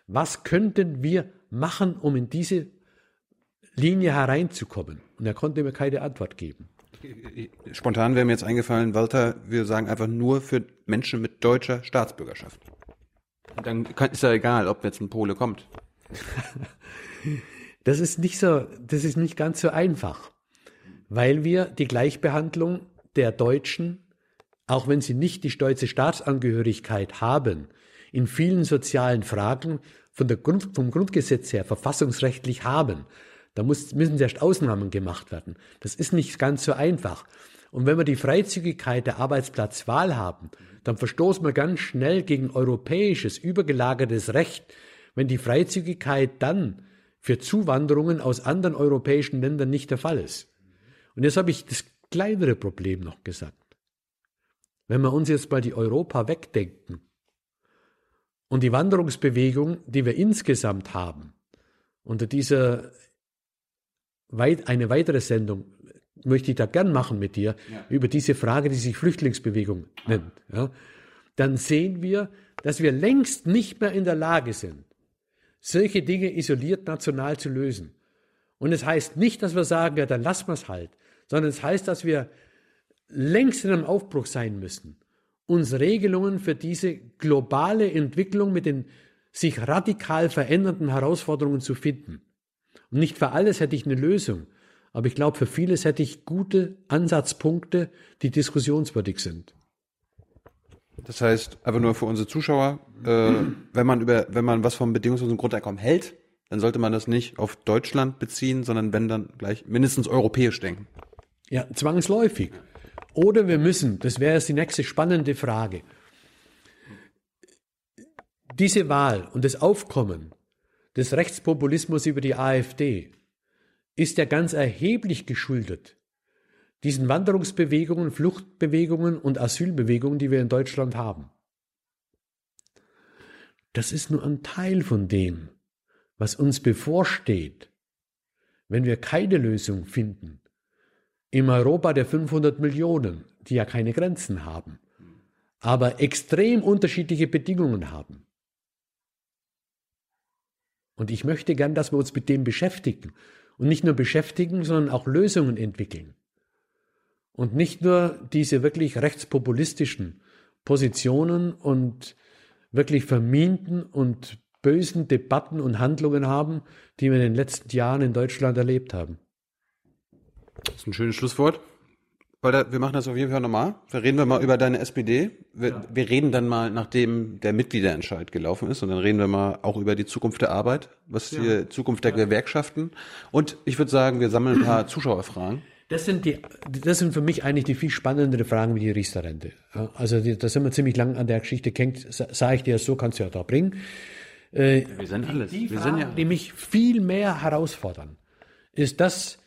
[SPEAKER 1] Was könnten wir machen, um in diese Linie hereinzukommen? Und er konnte mir keine Antwort geben.
[SPEAKER 2] Spontan wäre mir jetzt eingefallen, Walter, wir sagen einfach nur für Menschen mit deutscher Staatsbürgerschaft. Und dann ist ja egal, ob jetzt ein Pole kommt. <laughs>
[SPEAKER 1] das ist nicht so, das ist nicht ganz so einfach weil wir die Gleichbehandlung der Deutschen, auch wenn sie nicht die stolze Staatsangehörigkeit haben, in vielen sozialen Fragen von der Grund, vom Grundgesetz her verfassungsrechtlich haben. Da muss, müssen erst Ausnahmen gemacht werden. Das ist nicht ganz so einfach. Und wenn wir die Freizügigkeit der Arbeitsplatzwahl haben, dann verstoßen wir ganz schnell gegen europäisches, übergelagertes Recht, wenn die Freizügigkeit dann für Zuwanderungen aus anderen europäischen Ländern nicht der Fall ist. Und jetzt habe ich das kleinere Problem noch gesagt. Wenn wir uns jetzt mal die Europa wegdenken und die Wanderungsbewegung, die wir insgesamt haben, unter dieser weit, eine weitere Sendung möchte ich da gern machen mit dir, ja. über diese Frage, die sich Flüchtlingsbewegung nennt, ja, dann sehen wir, dass wir längst nicht mehr in der Lage sind, solche Dinge isoliert national zu lösen. Und es heißt nicht, dass wir sagen, ja, dann lassen wir es halt, sondern es heißt, dass wir längst in einem Aufbruch sein müssen, uns Regelungen für diese globale Entwicklung mit den sich radikal verändernden Herausforderungen zu finden. Und nicht für alles hätte ich eine Lösung, aber ich glaube, für vieles hätte ich gute Ansatzpunkte, die diskussionswürdig sind.
[SPEAKER 2] Das heißt, aber nur für unsere Zuschauer, äh, wenn man über, wenn man was vom bedingungslosen Grundeinkommen hält, dann sollte man das nicht auf Deutschland beziehen, sondern wenn dann gleich mindestens europäisch denken.
[SPEAKER 1] Ja, zwangsläufig. Oder wir müssen, das wäre jetzt die nächste spannende Frage, diese Wahl und das Aufkommen des Rechtspopulismus über die AfD ist ja ganz erheblich geschuldet diesen Wanderungsbewegungen, Fluchtbewegungen und Asylbewegungen, die wir in Deutschland haben. Das ist nur ein Teil von dem, was uns bevorsteht, wenn wir keine Lösung finden im Europa der 500 Millionen, die ja keine Grenzen haben, aber extrem unterschiedliche Bedingungen haben. Und ich möchte gern, dass wir uns mit dem beschäftigen. Und nicht nur beschäftigen, sondern auch Lösungen entwickeln. Und nicht nur diese wirklich rechtspopulistischen Positionen und wirklich vermienten und bösen Debatten und Handlungen haben, die wir in den letzten Jahren in Deutschland erlebt haben.
[SPEAKER 2] Das ist ein schönes Schlusswort. Walter, wir machen das auf jeden Fall nochmal. Da reden wir mal über deine SPD. Wir, ja. wir, reden dann mal, nachdem der Mitgliederentscheid gelaufen ist, und dann reden wir mal auch über die Zukunft der Arbeit, was ja. die Zukunft der ja. Gewerkschaften. Und ich würde sagen, wir sammeln ein paar <clears throat> Zuschauerfragen.
[SPEAKER 1] Das sind die, das sind für mich eigentlich die viel spannenderen Fragen wie die Riester-Rente. Also die, da sind wir ziemlich lang an der Geschichte gehängt. Sage ich dir, so kannst du ja da bringen.
[SPEAKER 2] Äh, wir sind alles.
[SPEAKER 1] Die,
[SPEAKER 2] die
[SPEAKER 1] Fragen, sind ja die mich viel mehr herausfordern, ist das,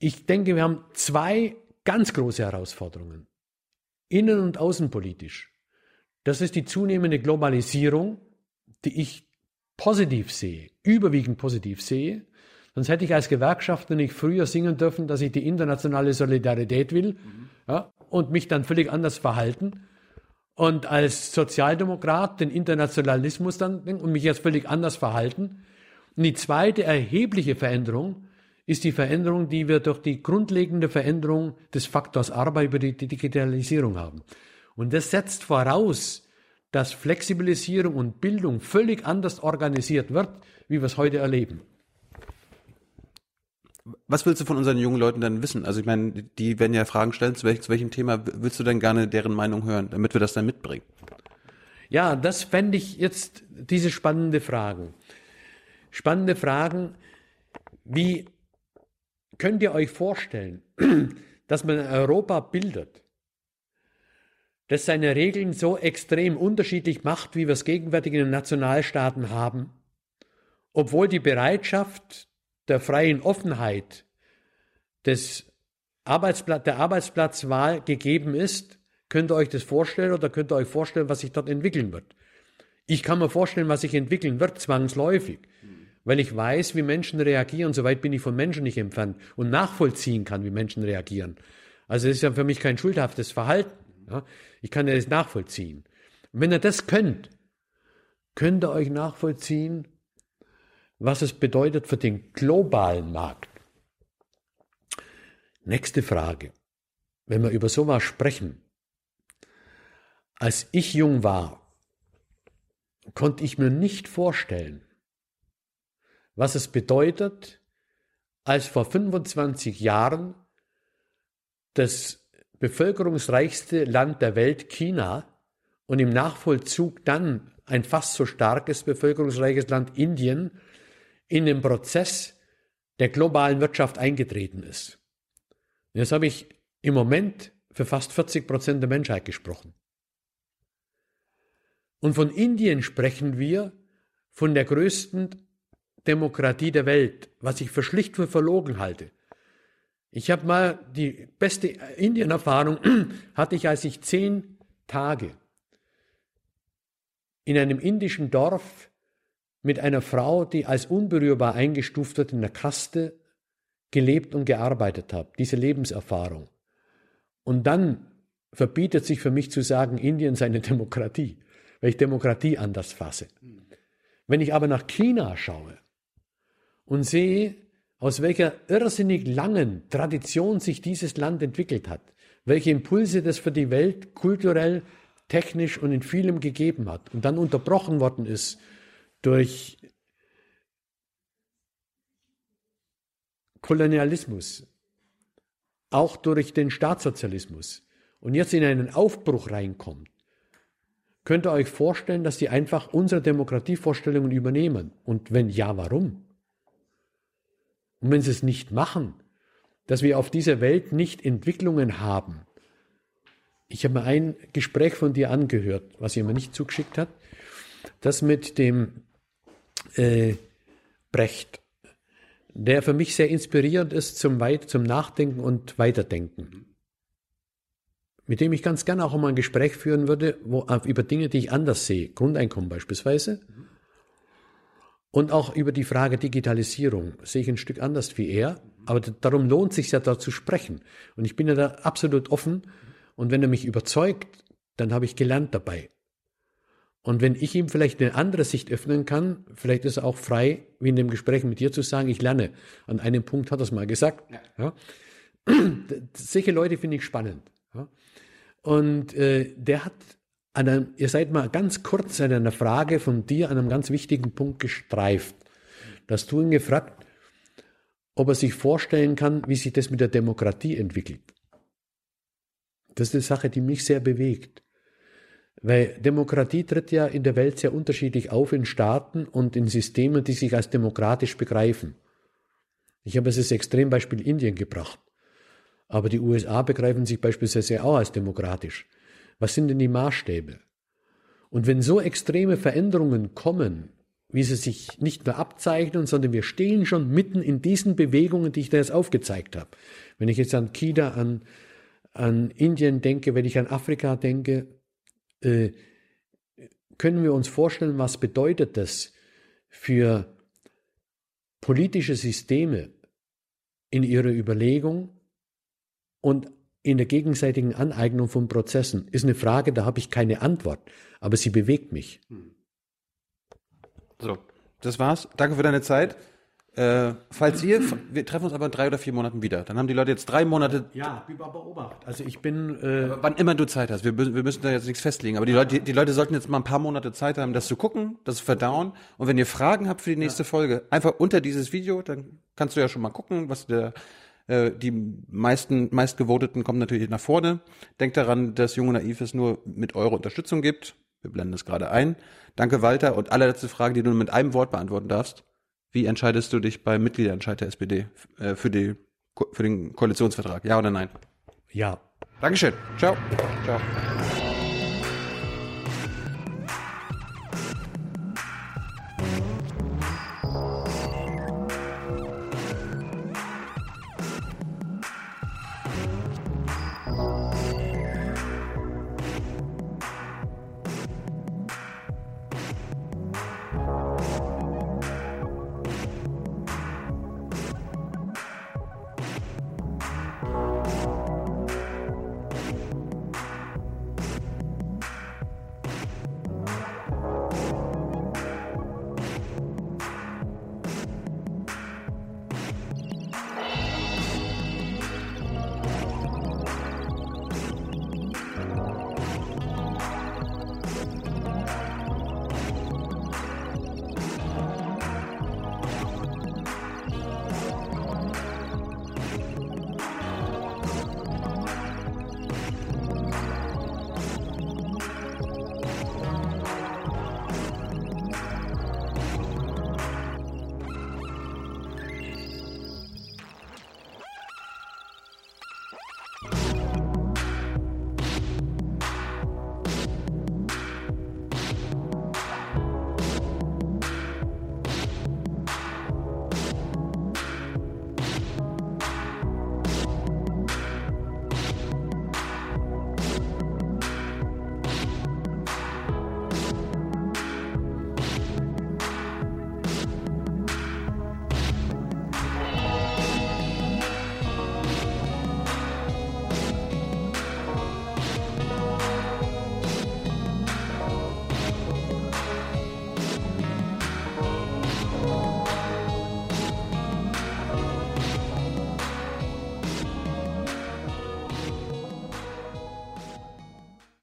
[SPEAKER 1] ich denke, wir haben zwei ganz große Herausforderungen. Innen- und außenpolitisch. Das ist die zunehmende Globalisierung, die ich positiv sehe, überwiegend positiv sehe. Sonst hätte ich als Gewerkschafter nicht früher singen dürfen, dass ich die internationale Solidarität will mhm. ja, und mich dann völlig anders verhalten. Und als Sozialdemokrat den Internationalismus dann und mich jetzt völlig anders verhalten. Und die zweite erhebliche Veränderung ist die Veränderung, die wir durch die grundlegende Veränderung des Faktors Arbeit über die Digitalisierung haben. Und das setzt voraus, dass Flexibilisierung und Bildung völlig anders organisiert wird, wie wir es heute erleben.
[SPEAKER 2] Was willst du von unseren jungen Leuten dann wissen? Also ich meine, die werden ja Fragen stellen, zu, welch, zu welchem Thema willst du denn gerne deren Meinung hören, damit wir das dann mitbringen?
[SPEAKER 1] Ja, das fände ich jetzt diese spannende Fragen. Spannende Fragen, wie Könnt ihr euch vorstellen, <clears throat> dass man Europa bildet, das seine Regeln so extrem unterschiedlich macht, wie wir es gegenwärtig in den Nationalstaaten haben, obwohl die Bereitschaft der freien Offenheit des Arbeitsplatz, der Arbeitsplatzwahl gegeben ist, könnt ihr euch das vorstellen oder könnt ihr euch vorstellen, was sich dort entwickeln wird? Ich kann mir vorstellen, was sich entwickeln wird, zwangsläufig weil ich weiß, wie Menschen reagieren. Soweit bin ich von Menschen nicht entfernt und nachvollziehen kann, wie Menschen reagieren. Also das ist ja für mich kein schuldhaftes Verhalten. Ja? Ich kann ja das nachvollziehen. Und wenn ihr das könnt, könnt ihr euch nachvollziehen, was es bedeutet für den globalen Markt. Nächste Frage. Wenn wir über sowas sprechen, als ich jung war, konnte ich mir nicht vorstellen, was es bedeutet, als vor 25 Jahren das bevölkerungsreichste Land der Welt, China, und im Nachvollzug dann ein fast so starkes bevölkerungsreiches Land, Indien, in den Prozess der globalen Wirtschaft eingetreten ist. Und jetzt habe ich im Moment für fast 40 Prozent der Menschheit gesprochen. Und von Indien sprechen wir von der größten Demokratie der Welt, was ich für schlicht für verlogen halte. Ich habe mal die beste Indien-Erfahrung <clears throat> hatte ich, als ich zehn Tage in einem indischen Dorf mit einer Frau, die als unberührbar eingestuft wird in der Kaste, gelebt und gearbeitet habe. Diese Lebenserfahrung. Und dann verbietet sich für mich zu sagen, Indien sei eine <laughs> Demokratie, weil ich Demokratie anders fasse. Wenn ich aber nach China schaue, und sehe, aus welcher irrsinnig langen Tradition sich dieses Land entwickelt hat, welche Impulse das für die Welt kulturell, technisch und in vielem gegeben hat und dann unterbrochen worden ist durch Kolonialismus, auch durch den Staatssozialismus und jetzt in einen Aufbruch reinkommt, könnt ihr euch vorstellen, dass die einfach unsere Demokratievorstellungen übernehmen? Und wenn ja, warum? Und wenn sie es nicht machen, dass wir auf dieser Welt nicht Entwicklungen haben. Ich habe mir ein Gespräch von dir angehört, was mir nicht zugeschickt hat, das mit dem äh, Brecht, der für mich sehr inspirierend ist zum, Weit zum Nachdenken und Weiterdenken. Mit dem ich ganz gerne auch mal ein Gespräch führen würde, wo, über Dinge, die ich anders sehe, Grundeinkommen beispielsweise. Mhm und auch über die Frage Digitalisierung sehe ich ein Stück anders wie er. Aber darum lohnt sich ja da zu sprechen. Und ich bin ja da absolut offen. Und wenn er mich überzeugt, dann habe ich gelernt dabei. Und wenn ich ihm vielleicht eine andere Sicht öffnen kann, vielleicht ist er auch frei, wie in dem Gespräch mit dir zu sagen, ich lerne. An einem Punkt hat er es mal gesagt. Ja. ja. <clears throat> Solche Leute finde ich spannend. Ja. Und äh, der hat einem, ihr seid mal ganz kurz an einer Frage von dir an einem ganz wichtigen Punkt gestreift. Dass du ihn gefragt, ob er sich vorstellen kann, wie sich das mit der Demokratie entwickelt. Das ist eine Sache, die mich sehr bewegt. Weil Demokratie tritt ja in der Welt sehr unterschiedlich auf in Staaten und in Systemen, die sich als demokratisch begreifen. Ich habe es als Extrembeispiel Indien gebracht. Aber die USA begreifen sich beispielsweise auch als demokratisch. Was sind denn die Maßstäbe? Und wenn so extreme Veränderungen kommen, wie sie sich nicht nur abzeichnen, sondern wir stehen schon mitten in diesen Bewegungen, die ich da jetzt aufgezeigt habe. Wenn ich jetzt an China, an, an Indien denke, wenn ich an Afrika denke, äh, können wir uns vorstellen, was bedeutet das für politische Systeme in ihrer Überlegung und in der gegenseitigen Aneignung von Prozessen? Ist eine Frage, da habe ich keine Antwort, aber sie bewegt mich.
[SPEAKER 2] So, das war's. Danke für deine Zeit. Äh, falls ihr, wir treffen uns aber in drei oder vier Monaten wieder. Dann haben die Leute jetzt drei Monate.
[SPEAKER 1] Ja, beobachtet. Also ich bin. Äh,
[SPEAKER 2] wann immer du Zeit hast. Wir, wir müssen da jetzt nichts festlegen. Aber die Leute, die, die, Leute sollten jetzt mal ein paar Monate Zeit haben, das zu gucken, das zu verdauen. Und wenn ihr Fragen habt für die nächste ja. Folge, einfach unter dieses Video, dann kannst du ja schon mal gucken, was der äh, die meisten meistgevoteten kommen natürlich nach vorne. Denkt daran, dass Junge Naiv es nur mit eurer Unterstützung gibt. Wir blenden es gerade ein. Danke, Walter. Und allerletzte Frage, die du mit einem Wort beantworten darfst. Wie entscheidest du dich beim Mitgliederentscheid der SPD äh, für, die, für den Koalitionsvertrag? Ja oder nein?
[SPEAKER 1] Ja.
[SPEAKER 2] Dankeschön. Ciao. Ciao.